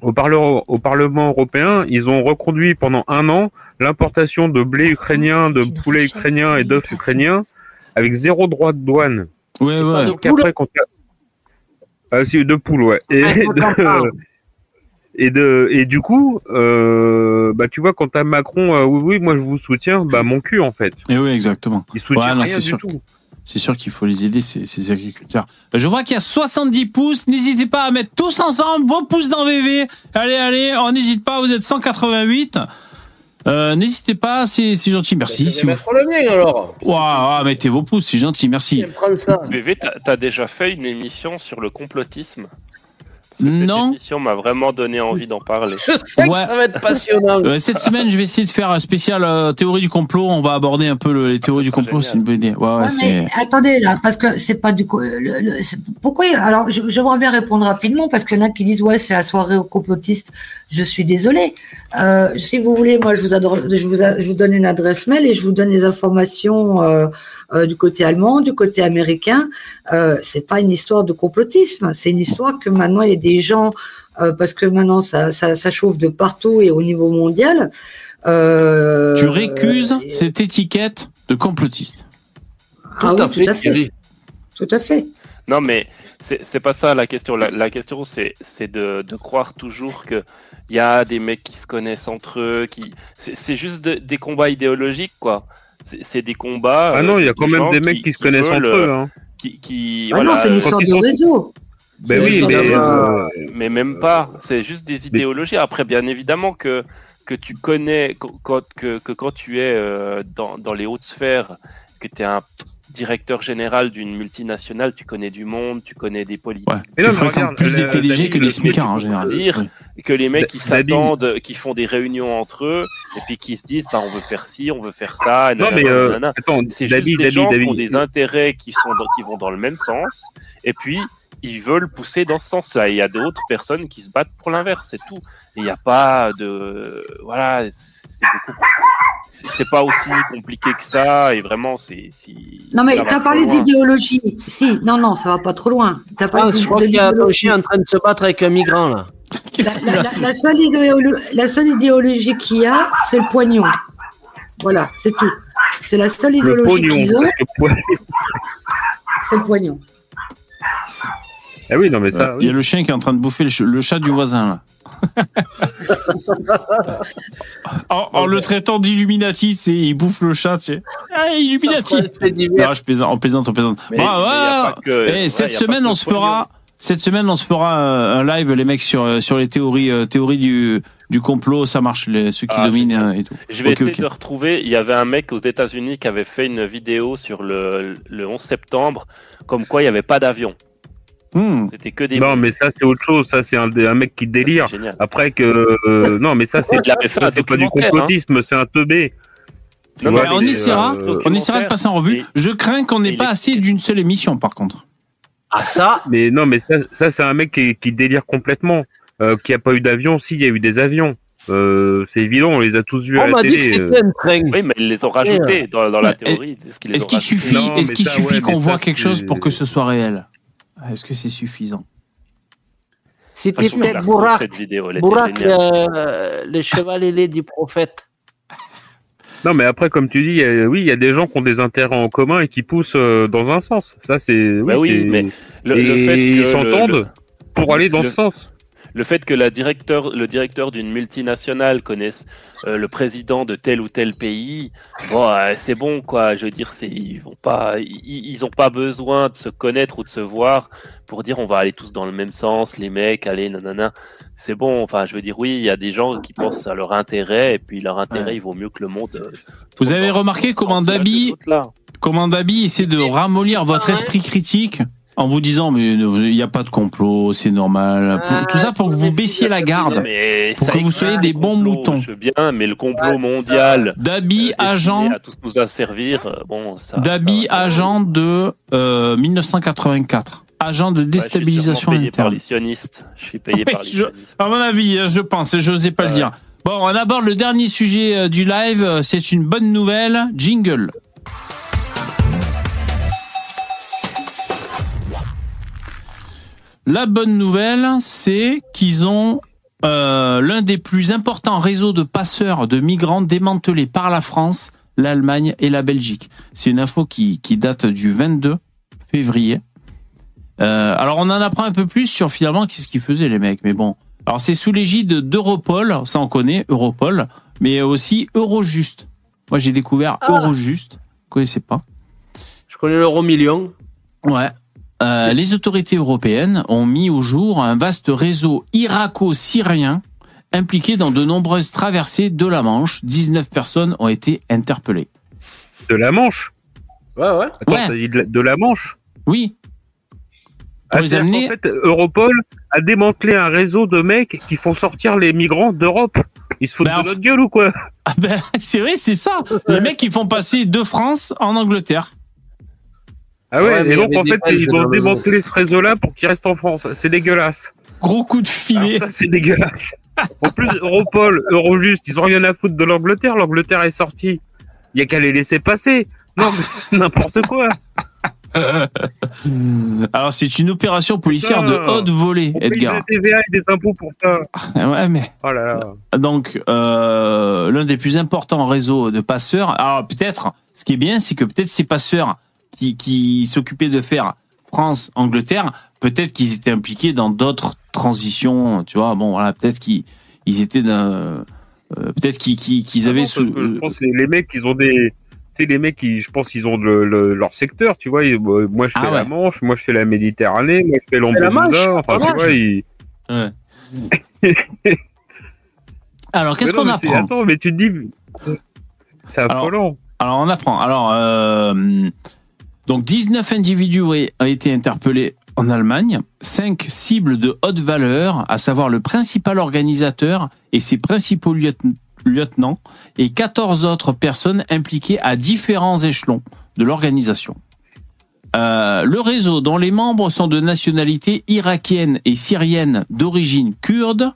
au, Parle- au Parlement européen, ils ont reconduit pendant un an l'importation de blé ukrainien, de poulet ukrainien et d'œufs ukrainiens avec zéro droit de douane. Ouais, ouais. Donc après, quand Ah, si, de poules, ouais. Et, Ah, de- et, de, et du coup, euh, bah, tu vois, quand t'as Macron, euh, oui, oui, moi je vous soutiens, bah, mon cul, en fait. Et oui, exactement. Il soutient Ouais, non, rien c'est du sûr. tout. C'est sûr qu'il faut les aider, ces, ces agriculteurs. Euh, Je vois qu'il y a 70 pouces. N'hésitez pas à mettre tous ensemble vos pouces dans VV. Allez, allez, on n'hésite pas, vous êtes 188. Euh, N'hésitez pas, c'est c'est gentil, merci. Si vous... Mettre le mien alors. Ah, mettez vos pouces, c'est gentil, merci. Prends ça. VV, t'as t'as déjà fait une émission sur le complotisme? Parce que Non. Cette émission m'a vraiment donné envie d'en parler. Je sais Ouais. que ça va être passionnant. Euh, cette semaine, je vais essayer de faire un spécial euh, théorie du complot. On va aborder un peu le- les théories du complot, c'est une bonne idée. Ouais, ouais, Ouais, mais c'est. attendez là, parce que c'est pas du coup. le- le- c'est- pourquoi Alors, je- j'aimerais bien répondre rapidement parce qu'il y en a qui disent ouais, c'est la soirée au complotiste. Je suis désolée. Euh, si vous voulez, moi, je vous, adore- je vous, a- je vous donne une adresse mail et je vous donne les informations euh, euh, du côté allemand, du côté américain. Euh, c'est pas une histoire de complotisme. C'est une histoire que maintenant il y a des gens euh, parce que maintenant ça, ça, ça chauffe de partout et au niveau mondial. Euh, Tu récuses cette étiquette de complotiste. ah oui, tout à fait. Tout à fait. Non, mais c'est c'est pas ça la question. La, la question, c'est c'est de, de croire toujours que il y a des mecs qui se connaissent entre eux, qui c'est c'est juste de- des combats idéologiques, quoi. C'est des combats. Ah non, il y a quand même des mecs qui se connaissent veulent, entre eux, euh, hein. Qui, qui, Ah non, c'est l'histoire de sont- réseau. Ben oui, mais, euh, mais même pas. C'est juste des idéologies. Après, bien évidemment que que tu connais que, que, que- que quand tu es euh, dans, dans les hautes sphères, que tu es un directeur général d'une multinationale, tu connais du monde, tu connais des politiques. Mais non, mais regarde, plus des le- PDG que des smicards en général. dire Oui. que les mecs qui s'attendent, qui font des réunions entre eux, et puis qui se disent, bah, on veut faire ci, on veut faire ça. et Non, nanana, mais, euh, nanana. attends, c'est juste David, des David, gens qui ont des intérêts qui sont dans- qui vont dans le même sens, et puis ils veulent pousser dans ce sens-là. Et Il y a d'autres personnes qui se battent pour l'inverse, c'est tout. Il n'y a pas de, voilà, c'est beaucoup. C'est- pas aussi compliqué que ça, et vraiment, c'est. Non, mais as trop parlé d'idéologie. Si, non, non, ça va pas trop loin. T'as Ah, parlé je crois qu'il y a ton chien en train de se battre avec un migrant là. *laughs* La, la- la- la seule la seule idéologie qu'il y a, c'est le poignon. Voilà, c'est tout. C'est la seule Le idéologie qu'ils ont, c'est le poignon. Ah oui, non, mais ça. Il y a le chien qui est en train de bouffer le, ch- le chat du voisin, là. *laughs* en, en le traitant d'Illuminati, il bouffe le chat, tu sais. Ah, Illuminati Non, je plaisante, on plaisante, on plaisante. Mais- Bon, mais y a ouais, pas que- eh, ouais, cette semaine, on se fera... Cette semaine, on se fera un live, les mecs, sur, euh, sur les théories, euh, théories du, du complot. Ça marche, les, ceux qui Ah, dominent euh, et tout. Je vais essayer de retrouver. Il y avait un mec aux États-Unis qui avait fait une vidéo sur le, le 11 septembre, comme quoi il n'y avait pas d'avion. Hmm. C'était que des. Non, mais ça, c'est autre chose. Ça, c'est un, un mec qui délire. Après que. euh, non, mais ça, c'est c'est pas du complotisme, c'est un teubé. Tu Non, vois, mais on essaiera, euh, on essaiera de passer en revue. Je crains qu'on n'ait pas assez d'une seule émission, par contre. Ah, ça Mais non, mais ça, ça c'est un mec qui, qui délire complètement. Euh, qui a pas eu d'avion, si, il y a eu des avions. Euh, c'est évident, on les a tous vus On à la m'a dit télé. que. Oui, mais ils les ont rajoutés dans, dans la théorie. Est-ce qu'il suffit, est-ce qu'il ouais, qu'on voit ça, quelque chose pour que ce soit réel? Est-ce que c'est suffisant? Je la Bourak, vidéo, Bourak euh, le cheval ailé du prophète. *laughs* Non, mais après, comme tu dis, a- oui, il y a des gens qui ont des intérêts en commun et qui poussent euh, dans un sens. Ça, c'est. Bah oui, c'est- mais le- et le fait que ils le- s'entendent le- pour aller dans le- ce sens. Le fait que la directeur, le directeur d'une multinationale connaisse euh, le président de tel ou tel pays, bon, euh, c'est bon quoi. Je veux dire, c'est ils vont pas, ils, ils ont pas besoin de se connaître ou de se voir pour dire on va aller tous dans le même sens, les mecs, allez, nanana. C'est bon. Enfin, je veux dire, oui, il y a des gens qui pensent à leur intérêt et puis leur intérêt, il vaut mieux que le monde. euh, Vous avez remarqué comment Dabi, comment Dabi essaie de ramollir votre esprit critique? En vous disant mais il n'y a pas de complot, c'est normal. Pour- tout ça pour que vous baissiez la garde, Mais pour que vous soyez des bons moutons. Je veux bien, mais le complot mondial. Dabi, euh, à tous nous asservir. euh, Bon, ça. Dabi, agent de euh, 1984, agent de déstabilisation je suis payé *laughs* par interne. les sionistes. Je suis payé par les Je- sionistes. à mon avis, hein, je pense, et je n'osais pas le dire. Bon, on aborde le dernier sujet euh, du live. euh, C'est une bonne nouvelle. Jingle. La bonne nouvelle, c'est qu'ils ont euh, l'un des plus importants réseaux de passeurs de migrants démantelés par la France, l'Allemagne et la Belgique. C'est une info qui, qui date du 22 février. Euh, alors on en apprend un peu plus sur finalement qu'est-ce qu'ils faisaient les mecs, mais bon. Alors c'est sous l'égide d'Europol, ça on connaît, Europol, mais aussi Eurojust. Moi j'ai découvert Eurojust, vous connaissez pas? Je connais l'euro million. Ouais. Euh, les autorités européennes ont mis au jour un vaste réseau irako-syrien impliqué dans de nombreuses traversées de la Manche. 19 personnes ont été interpellées. De la Manche Ouais, ouais. Attends, Ouais. t'as dit de la, Manche Oui. Ah, Pour les c'est-à-dire amener- qu'en fait, Europol a démantelé un réseau de mecs qui font sortir les migrants d'Europe. Ils se foutent Ben, de notre gueule ou quoi Ah ben, *laughs* c'est vrai, c'est ça. Les mecs qui font passer de France en Angleterre. Ah ouais, et donc en des fait, ils vont démanteler ce réseau-là pour qu'il reste en France. C'est dégueulasse. Gros coup de filet. Alors ça, c'est dégueulasse. En plus, Europol, Eurojust, ils ont rien à foutre de l'Angleterre. L'Angleterre est sortie. Il y a qu'à les laisser passer. Non, mais c'est *laughs* n'importe quoi. *laughs* Alors c'est une opération policière de haute volée, On paye Edgar. la TVA et des impôts pour ça. *laughs* Ouais, mais Oh là là. donc euh, l'un des plus importants réseaux de passeurs. Alors peut-être, ce qui est bien, c'est que peut-être ces passeurs qui, qui s'occupaient de faire France-Angleterre, peut-être qu'ils étaient impliqués dans d'autres transitions. Tu vois, bon voilà, peut-être qu'ils ils étaient dans, euh, peut-être qu'ils qu'ils- qu'ils avaient sous. je pense que les mecs, ils ont des. Tu sais, les mecs, ils, je pense qu'ils ont le- le- leur secteur, tu vois. euh, moi, je fais Ah la ouais. Manche, moi, je fais la Méditerranée, moi, je fais la Lampedusa. Enfin, la tu vois, ils. Ouais. Alors qu'est-ce Mais non, qu'on apprend Attends, mais tu te dis. C'est affolant. Alors on apprend. Alors euh, donc 19 individus ont été interpellés en Allemagne, 5 cibles de haute valeur, à savoir le principal organisateur et ses principaux lieutenants lieutenants et 14 autres personnes impliquées à différents échelons de l'organisation. Euh, le réseau, dont les membres sont de nationalité irakienne et syrienne d'origine kurde,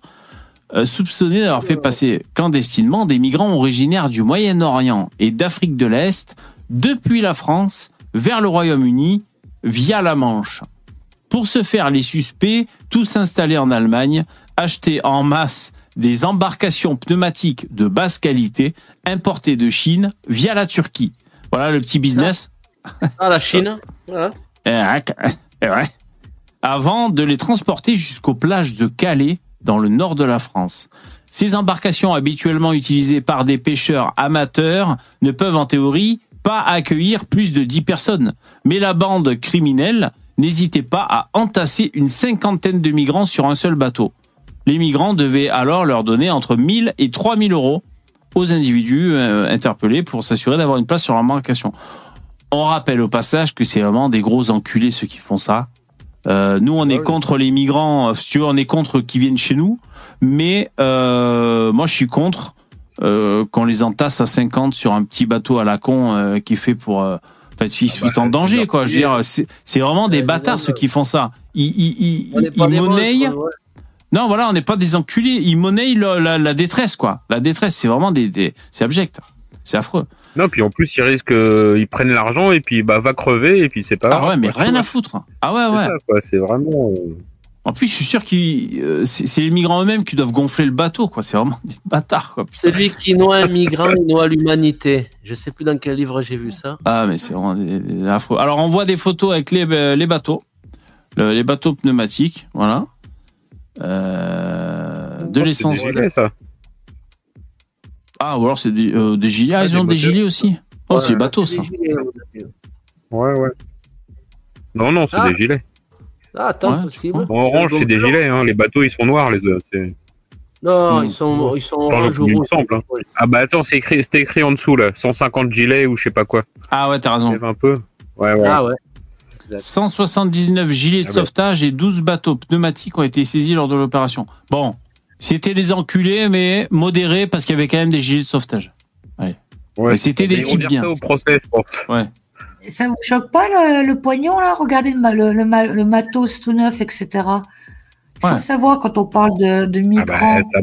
euh, soupçonné d'avoir fait passer clandestinement des migrants originaires du Moyen-Orient et d'Afrique de l'Est depuis la France vers le Royaume-Uni via la Manche. Pour ce faire, les suspects, tous installés en Allemagne, achetaient en masse des embarcations pneumatiques de basse qualité importées de Chine via la Turquie. Voilà le petit business. Ah, la Chine. Eh ouais. Avant de les transporter jusqu'aux plages de Calais, dans le nord de la France. Ces embarcations habituellement utilisées par des pêcheurs amateurs ne peuvent en théorie pas accueillir plus de 10 personnes. Mais la bande criminelle n'hésitait pas à entasser une cinquantaine de migrants sur un seul bateau. Les migrants devaient alors leur donner entre 1000 et 3000 euros aux individus euh, interpellés pour s'assurer d'avoir une place sur l'embarcation. On rappelle au passage que c'est vraiment des gros enculés ceux qui font ça. Euh, nous, on est contre les migrants, euh, si tu veux, on est contre qu'ils viennent chez nous, mais euh, moi, je suis contre euh, qu'on les entasse à 50 sur un petit bateau à la con euh, qui est fait pour. Euh, Enfin, ils se foutent en danger, quoi. Je veux dire, c'est vraiment des bâtards ceux qui font ça. Ils, ils, ils, ils monnaient. ouais. Non, voilà, on n'est pas des enculés. Ils monnaient la, la, la détresse, quoi. La détresse, c'est vraiment des, des c'est abject. C'est affreux. Non, puis en plus, ils risquent, euh, ils prennent l'argent et puis bah va crever et puis c'est pas. Ah grave, ouais, mais quoi. rien à foutre. Ah ouais, ouais. C'est vraiment. Euh, En plus, je suis sûr que c'est les migrants eux-mêmes qui doivent gonfler le bateau, quoi. C'est vraiment des bâtards, quoi. Celui qui noie un migrant, il noie l'humanité. Je sais plus dans quel livre j'ai vu ça. Ah, mais c'est vraiment des, des affreux. Alors, on voit des photos avec les, euh, les bateaux, Le- les bateaux pneumatiques, voilà. Euh, de Oh, c'est l'essence. des gilets, ça. Ah, ou alors c'est des, euh, des gilets. Ah, ils des ont des bateaux. gilets aussi. Oh, c'est bateau ça. Ouais, ouais. Non, non, c'est Ah. des gilets. Ah, attends, Ouais, possible. En orange, c'est des gilets. Hein. Les bateaux, ils sont noirs, les deux. C'est- Non, Hmm. ils sont, ils sont Enfin, orange me rouge. semble. hein. Ah bah attends, c'est écrit, c'était écrit en dessous là, 150 gilets ou je sais pas quoi. Ah ouais, t'as raison. un peu. Ouais, ouais. Ah ouais. 179 gilets de Ah bah. sauvetage et 12 bateaux pneumatiques ont été saisis lors de l'opération. Bon, c'était des enculés, mais modérés parce qu'il y avait quand même des gilets de sauvetage. Ouais. C'était des types dire bien. ça au procès, je pense. Ouais. Ça vous choque pas le, le pognon là? Regardez le, ma- le, le ma- le matos tout neuf, etc. Il faut savoir quand on parle de, de Ah migrants, bah, ça-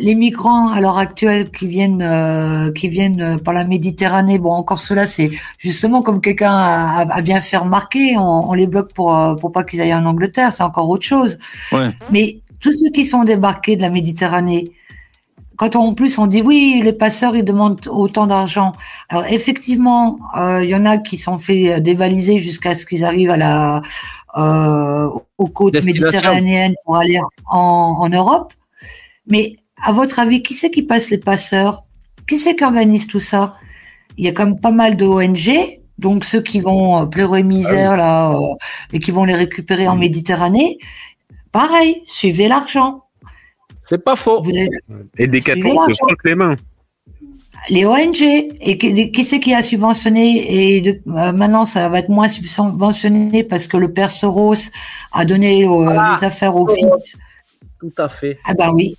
les migrants à l'heure actuelle qui viennent euh, qui viennent euh, par la Méditerranée, bon encore cela c'est justement comme quelqu'un a, bien fait remarquer, on, on les bloque pour euh, pour pas qu'ils aillent en Angleterre, c'est encore autre chose. Ouais. Mais tous ceux qui sont débarqués de la Méditerranée, quand on, en plus on dit oui, les passeurs ils demandent autant d'argent. Alors effectivement, euh, il y en a qui sont fait dévaliser jusqu'à ce qu'ils arrivent à la euh, aux côtes méditerranéennes pour aller en, en Europe. Mais à votre avis, qui c'est qui passe les passeurs? Qui c'est qui organise tout ça? Il y a quand même pas mal de ONG, donc ceux qui vont euh, pleurer misère là euh, et qui vont les récupérer en Méditerranée. Pareil, suivez l'argent. C'est pas faux. Avez- Et catons se frottent les mains. les ONG et qui, qui c'est qui a subventionné et de- euh, maintenant ça va être moins subventionné parce que le père Soros a donné euh, Ah, les affaires aux fils? Tout à fait. Ah bah oui.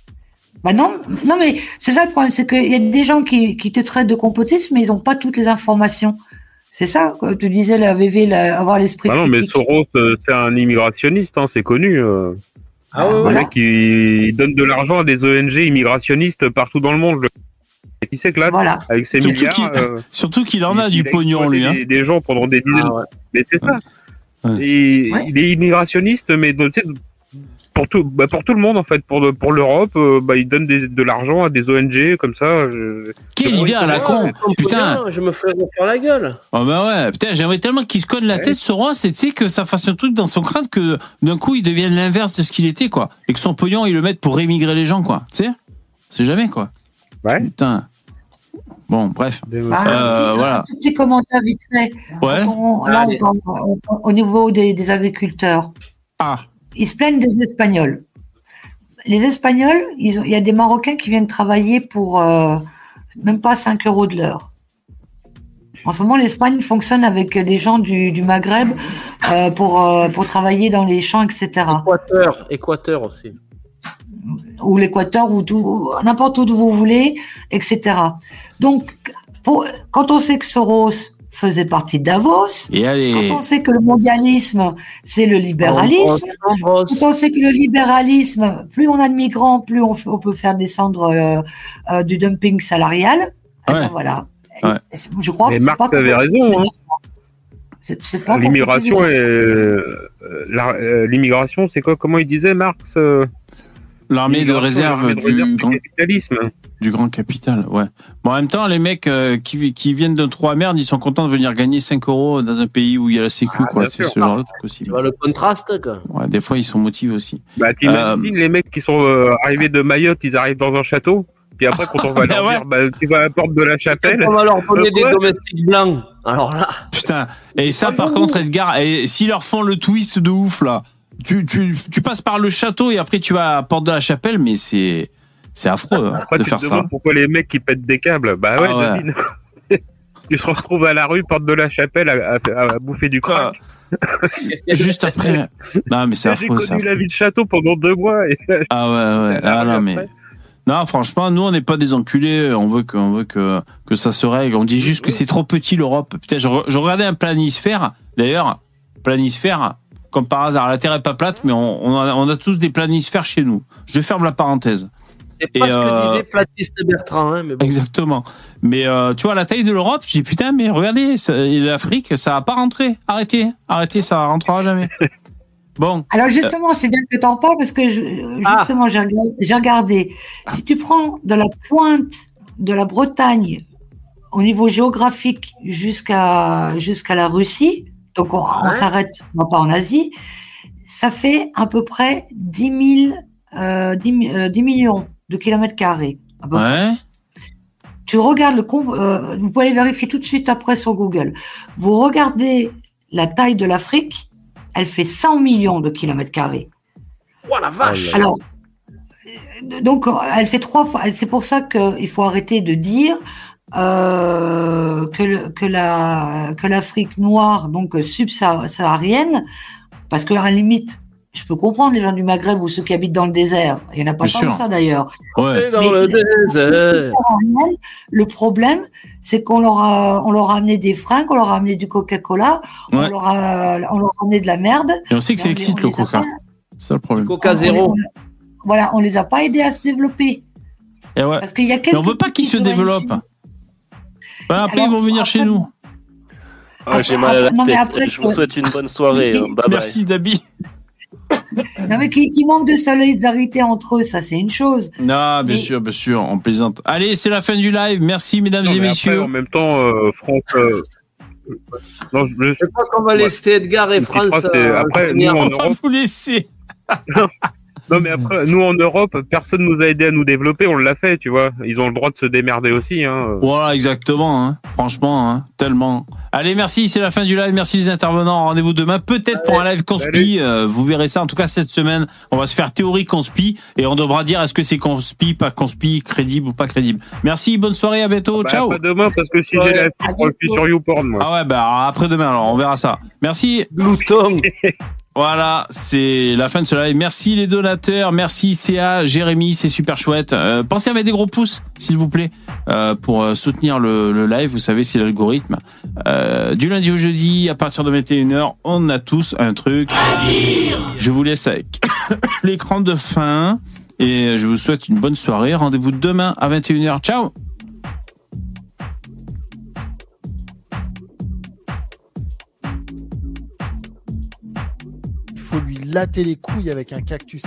Bah non, non mais c'est ça le problème, c'est qu'il y a des gens qui, qui te traitent de complotiste, mais ils n'ont pas toutes les informations. C'est ça, tu disais la VV, la- avoir l'esprit Bah non, mais. Soros, euh, c'est un immigrationniste, hein, c'est connu. euh. Ah ouais, Le ouais. mec, il, il donne de l'argent à des ONG immigrationnistes partout dans le monde. Et il s'éclate Voilà. avec ses Surtout milliards. qu'il euh, *laughs* surtout qu'il en a il- du il pognon, lui. Hein. Des, des gens pendant des dizaines. Ah ouais. Mais c'est ça. Ouais. Et Ouais. Il est immigrationniste, mais tu sais, pour tout, bah, pour tout le monde en fait, pour, pour l'Europe, euh, bah, il donne des- de l'argent à des ONG comme ça. euh, Quelle idée il à la con Putain Je me ferais refaire la gueule. Oh bah ouais, putain, j'aimerais tellement qu'il se cogne la tête, et tu sais que ça fasse un truc dans son crâne que d'un coup il devienne l'inverse de ce qu'il était, quoi. Et que son pognon, il le mette pour rémigrer les gens, quoi. Tu sais? C'est jamais, quoi. Ouais. Putain. Bon, bref. Euh, un, petit, voilà. un tout petit commentaire vite fait. Ouais. On- là, on Allez. parle au, au niveau des, des agriculteurs. Ah, Ils se plaignent des Espagnols. Les Espagnols, ils ont- il y a des Marocains qui viennent travailler pour euh, même pas 5 euros de l'heure. En ce moment, l'Espagne fonctionne avec des gens du, du Maghreb euh, pour, euh, pour travailler dans les champs, etc. Équateur, Équateur aussi. Ou l'Équateur, ou tout- n'importe où vous voulez, etc. Donc, pour- quand on sait que Soros faisait partie de Davos, et allez. quand on sait que le mondialisme, c'est le libéralisme, quand on sait que le libéralisme, plus on a de migrants, plus on, peut faire descendre euh, euh, du dumping salarial. Eh ben voilà. Ouais. Et c'est- Je crois Mais que c'est Marx pas avait raison, hein. C'est- c'est pas L'immigration euh, la- euh, l'immigration, c'est quoi Comment il disait Marx euh, L'armée de réserve du capitalisme. Du grand capital, ouais. Bon, en même temps, les mecs euh, qui, qui viennent de trois merdes, ils sont contents de venir gagner 5 euros dans un pays où il y a la sécu, Ah, quoi. C'est ce genre de truc aussi. Tu vois le contraste, quoi. Ouais, des fois, ils sont motivés aussi. Bah, t'imagines les mecs qui sont euh, arrivés de Mayotte, ils arrivent dans un château, puis après, quand on va *laughs* leur ouais. dire, bah, tu vas à la porte de la chapelle. On va leur donner Euh, des domestiques blancs. Alors là, Putain. Et ça, par contre, Edgar, et s'ils leur font le twist de ouf, là, tu, tu, tu passes par le château et après tu vas à la porte de la chapelle, mais c'est, c'est affreux hein, Après, de tu faire te ça. pourquoi les mecs qui pètent des câbles. Bah ouais, Ah ouais. *laughs* tu se retrouves à la rue, porte de la chapelle, à, à- à bouffer du crack. *laughs* Juste après. Non, mais c'est J'ai affreux, ça. connu la vie de château pendant deux mois. Et... Ah ouais, ouais. Ah non, mais. Non, franchement, nous, on n'est pas des enculés. On veut que, on veut que, que ça se règle. On dit juste que c'est trop petit, l'Europe. Putain, je, je regardais un planisphère. D'ailleurs, planisphère, comme par hasard, la Terre est pas plate, mais on, on, a, on a tous des planisphères chez nous. Je ferme la parenthèse. C'est pas Et, ce que euh, disait Platiste Bertrand. Hein, mais bon. Exactement. Mais euh, tu vois, la taille de l'Europe, je dis putain, mais regardez, l'Afrique, ça va pas rentrer. Arrêtez, arrêtez, ça rentrera jamais. *laughs* Bon. Alors justement, c'est bien que tu en parles parce que je- Ah. justement, j'ai regardé, j'ai regardé. Si tu prends de la pointe de la Bretagne au niveau géographique jusqu'à jusqu'à la Russie, donc on, on Ouais. s'arrête non pas en Asie, ça fait à peu près 10 000, euh, 10, mi- euh, 10 millions de kilomètres carrés. Ouais. Tu regardes le euh, vous pouvez vérifier tout de suite après sur Google. Vous regardez la taille de l'Afrique, elle fait 100 millions de kilomètres carrés. Oh la vache Alors, euh, donc, elle fait trois fois. C'est pour ça qu'il faut arrêter de dire euh, que, le- que la que l'Afrique noire, donc subsaharienne, parce que à la limite, je peux comprendre les gens du Maghreb ou ceux qui habitent dans le désert. Il n'y en a pas tant que ça d'ailleurs. Ouais. Dans Mais le désert. problème, c'est qu'on leur a, on leur a amené des fringues, on leur a amené du Coca-Cola, Ouais. on, leur a, on leur a amené de la merde. Et on sait que ça on excite le coca. C'est ça le problème. Coca les- zéro. on- voilà, on les a pas aidés à se développer. Et ouais. Parce qu'il y a Mais on veut pas qu'ils se développent. Ouais, après, Alors, ils vont venir après, chez nous. Ah, J'ai mal à la non, mais tête. après, Je vous souhaite une bonne soirée. hein. *laughs* Bye bye. Merci, Dabi. Non, mais qui, qui manque de solidarité entre eux, ça c'est une chose. Non, bien Mais- sûr, bien sûr, on plaisante. Allez, c'est la fin du live. Merci, mesdames Non, et après, messieurs. en même temps, euh, France. euh, Non, je, je- Je crois qu'on va Ouais. laisser Edgar et France. euh, après, nous, en On va Europe- vous laisser. *laughs* non, mais après, nous en Europe, personne nous a aidé à nous développer, on l'a fait, tu vois. Ils ont le droit de se démerder aussi. Hein. Voilà, exactement. hein. Franchement, hein, tellement. Allez, merci, c'est la fin du live. Merci les intervenants. Rendez-vous demain, peut-être pour un live conspi. Euh, vous verrez ça. En tout cas, cette semaine, on va se faire théorie conspi et on devra dire est-ce que c'est conspi, pas conspi, crédible ou pas crédible. Merci, bonne soirée, à bientôt. Bah, Ciao. Pas demain, parce que si Ouais, j'ai la fibre, je suis sur YouPorn, moi. Ah ouais, bah après demain alors, on verra ça. Merci. Glouton. *laughs* Voilà, c'est la fin de ce live. Merci les donateurs, merci CA, Jérémy, c'est super chouette. Euh, pensez à mettre des gros pouces, s'il vous plaît, euh, pour euh, soutenir le, le live. Vous savez, c'est l'algorithme. Euh, du lundi au jeudi, à partir de 21h, on a tous un truc. Je vous laisse avec *coughs* l'écran de fin et je vous souhaite une bonne soirée. Rendez-vous demain à 21h. Ciao Il les couilles avec un cactus.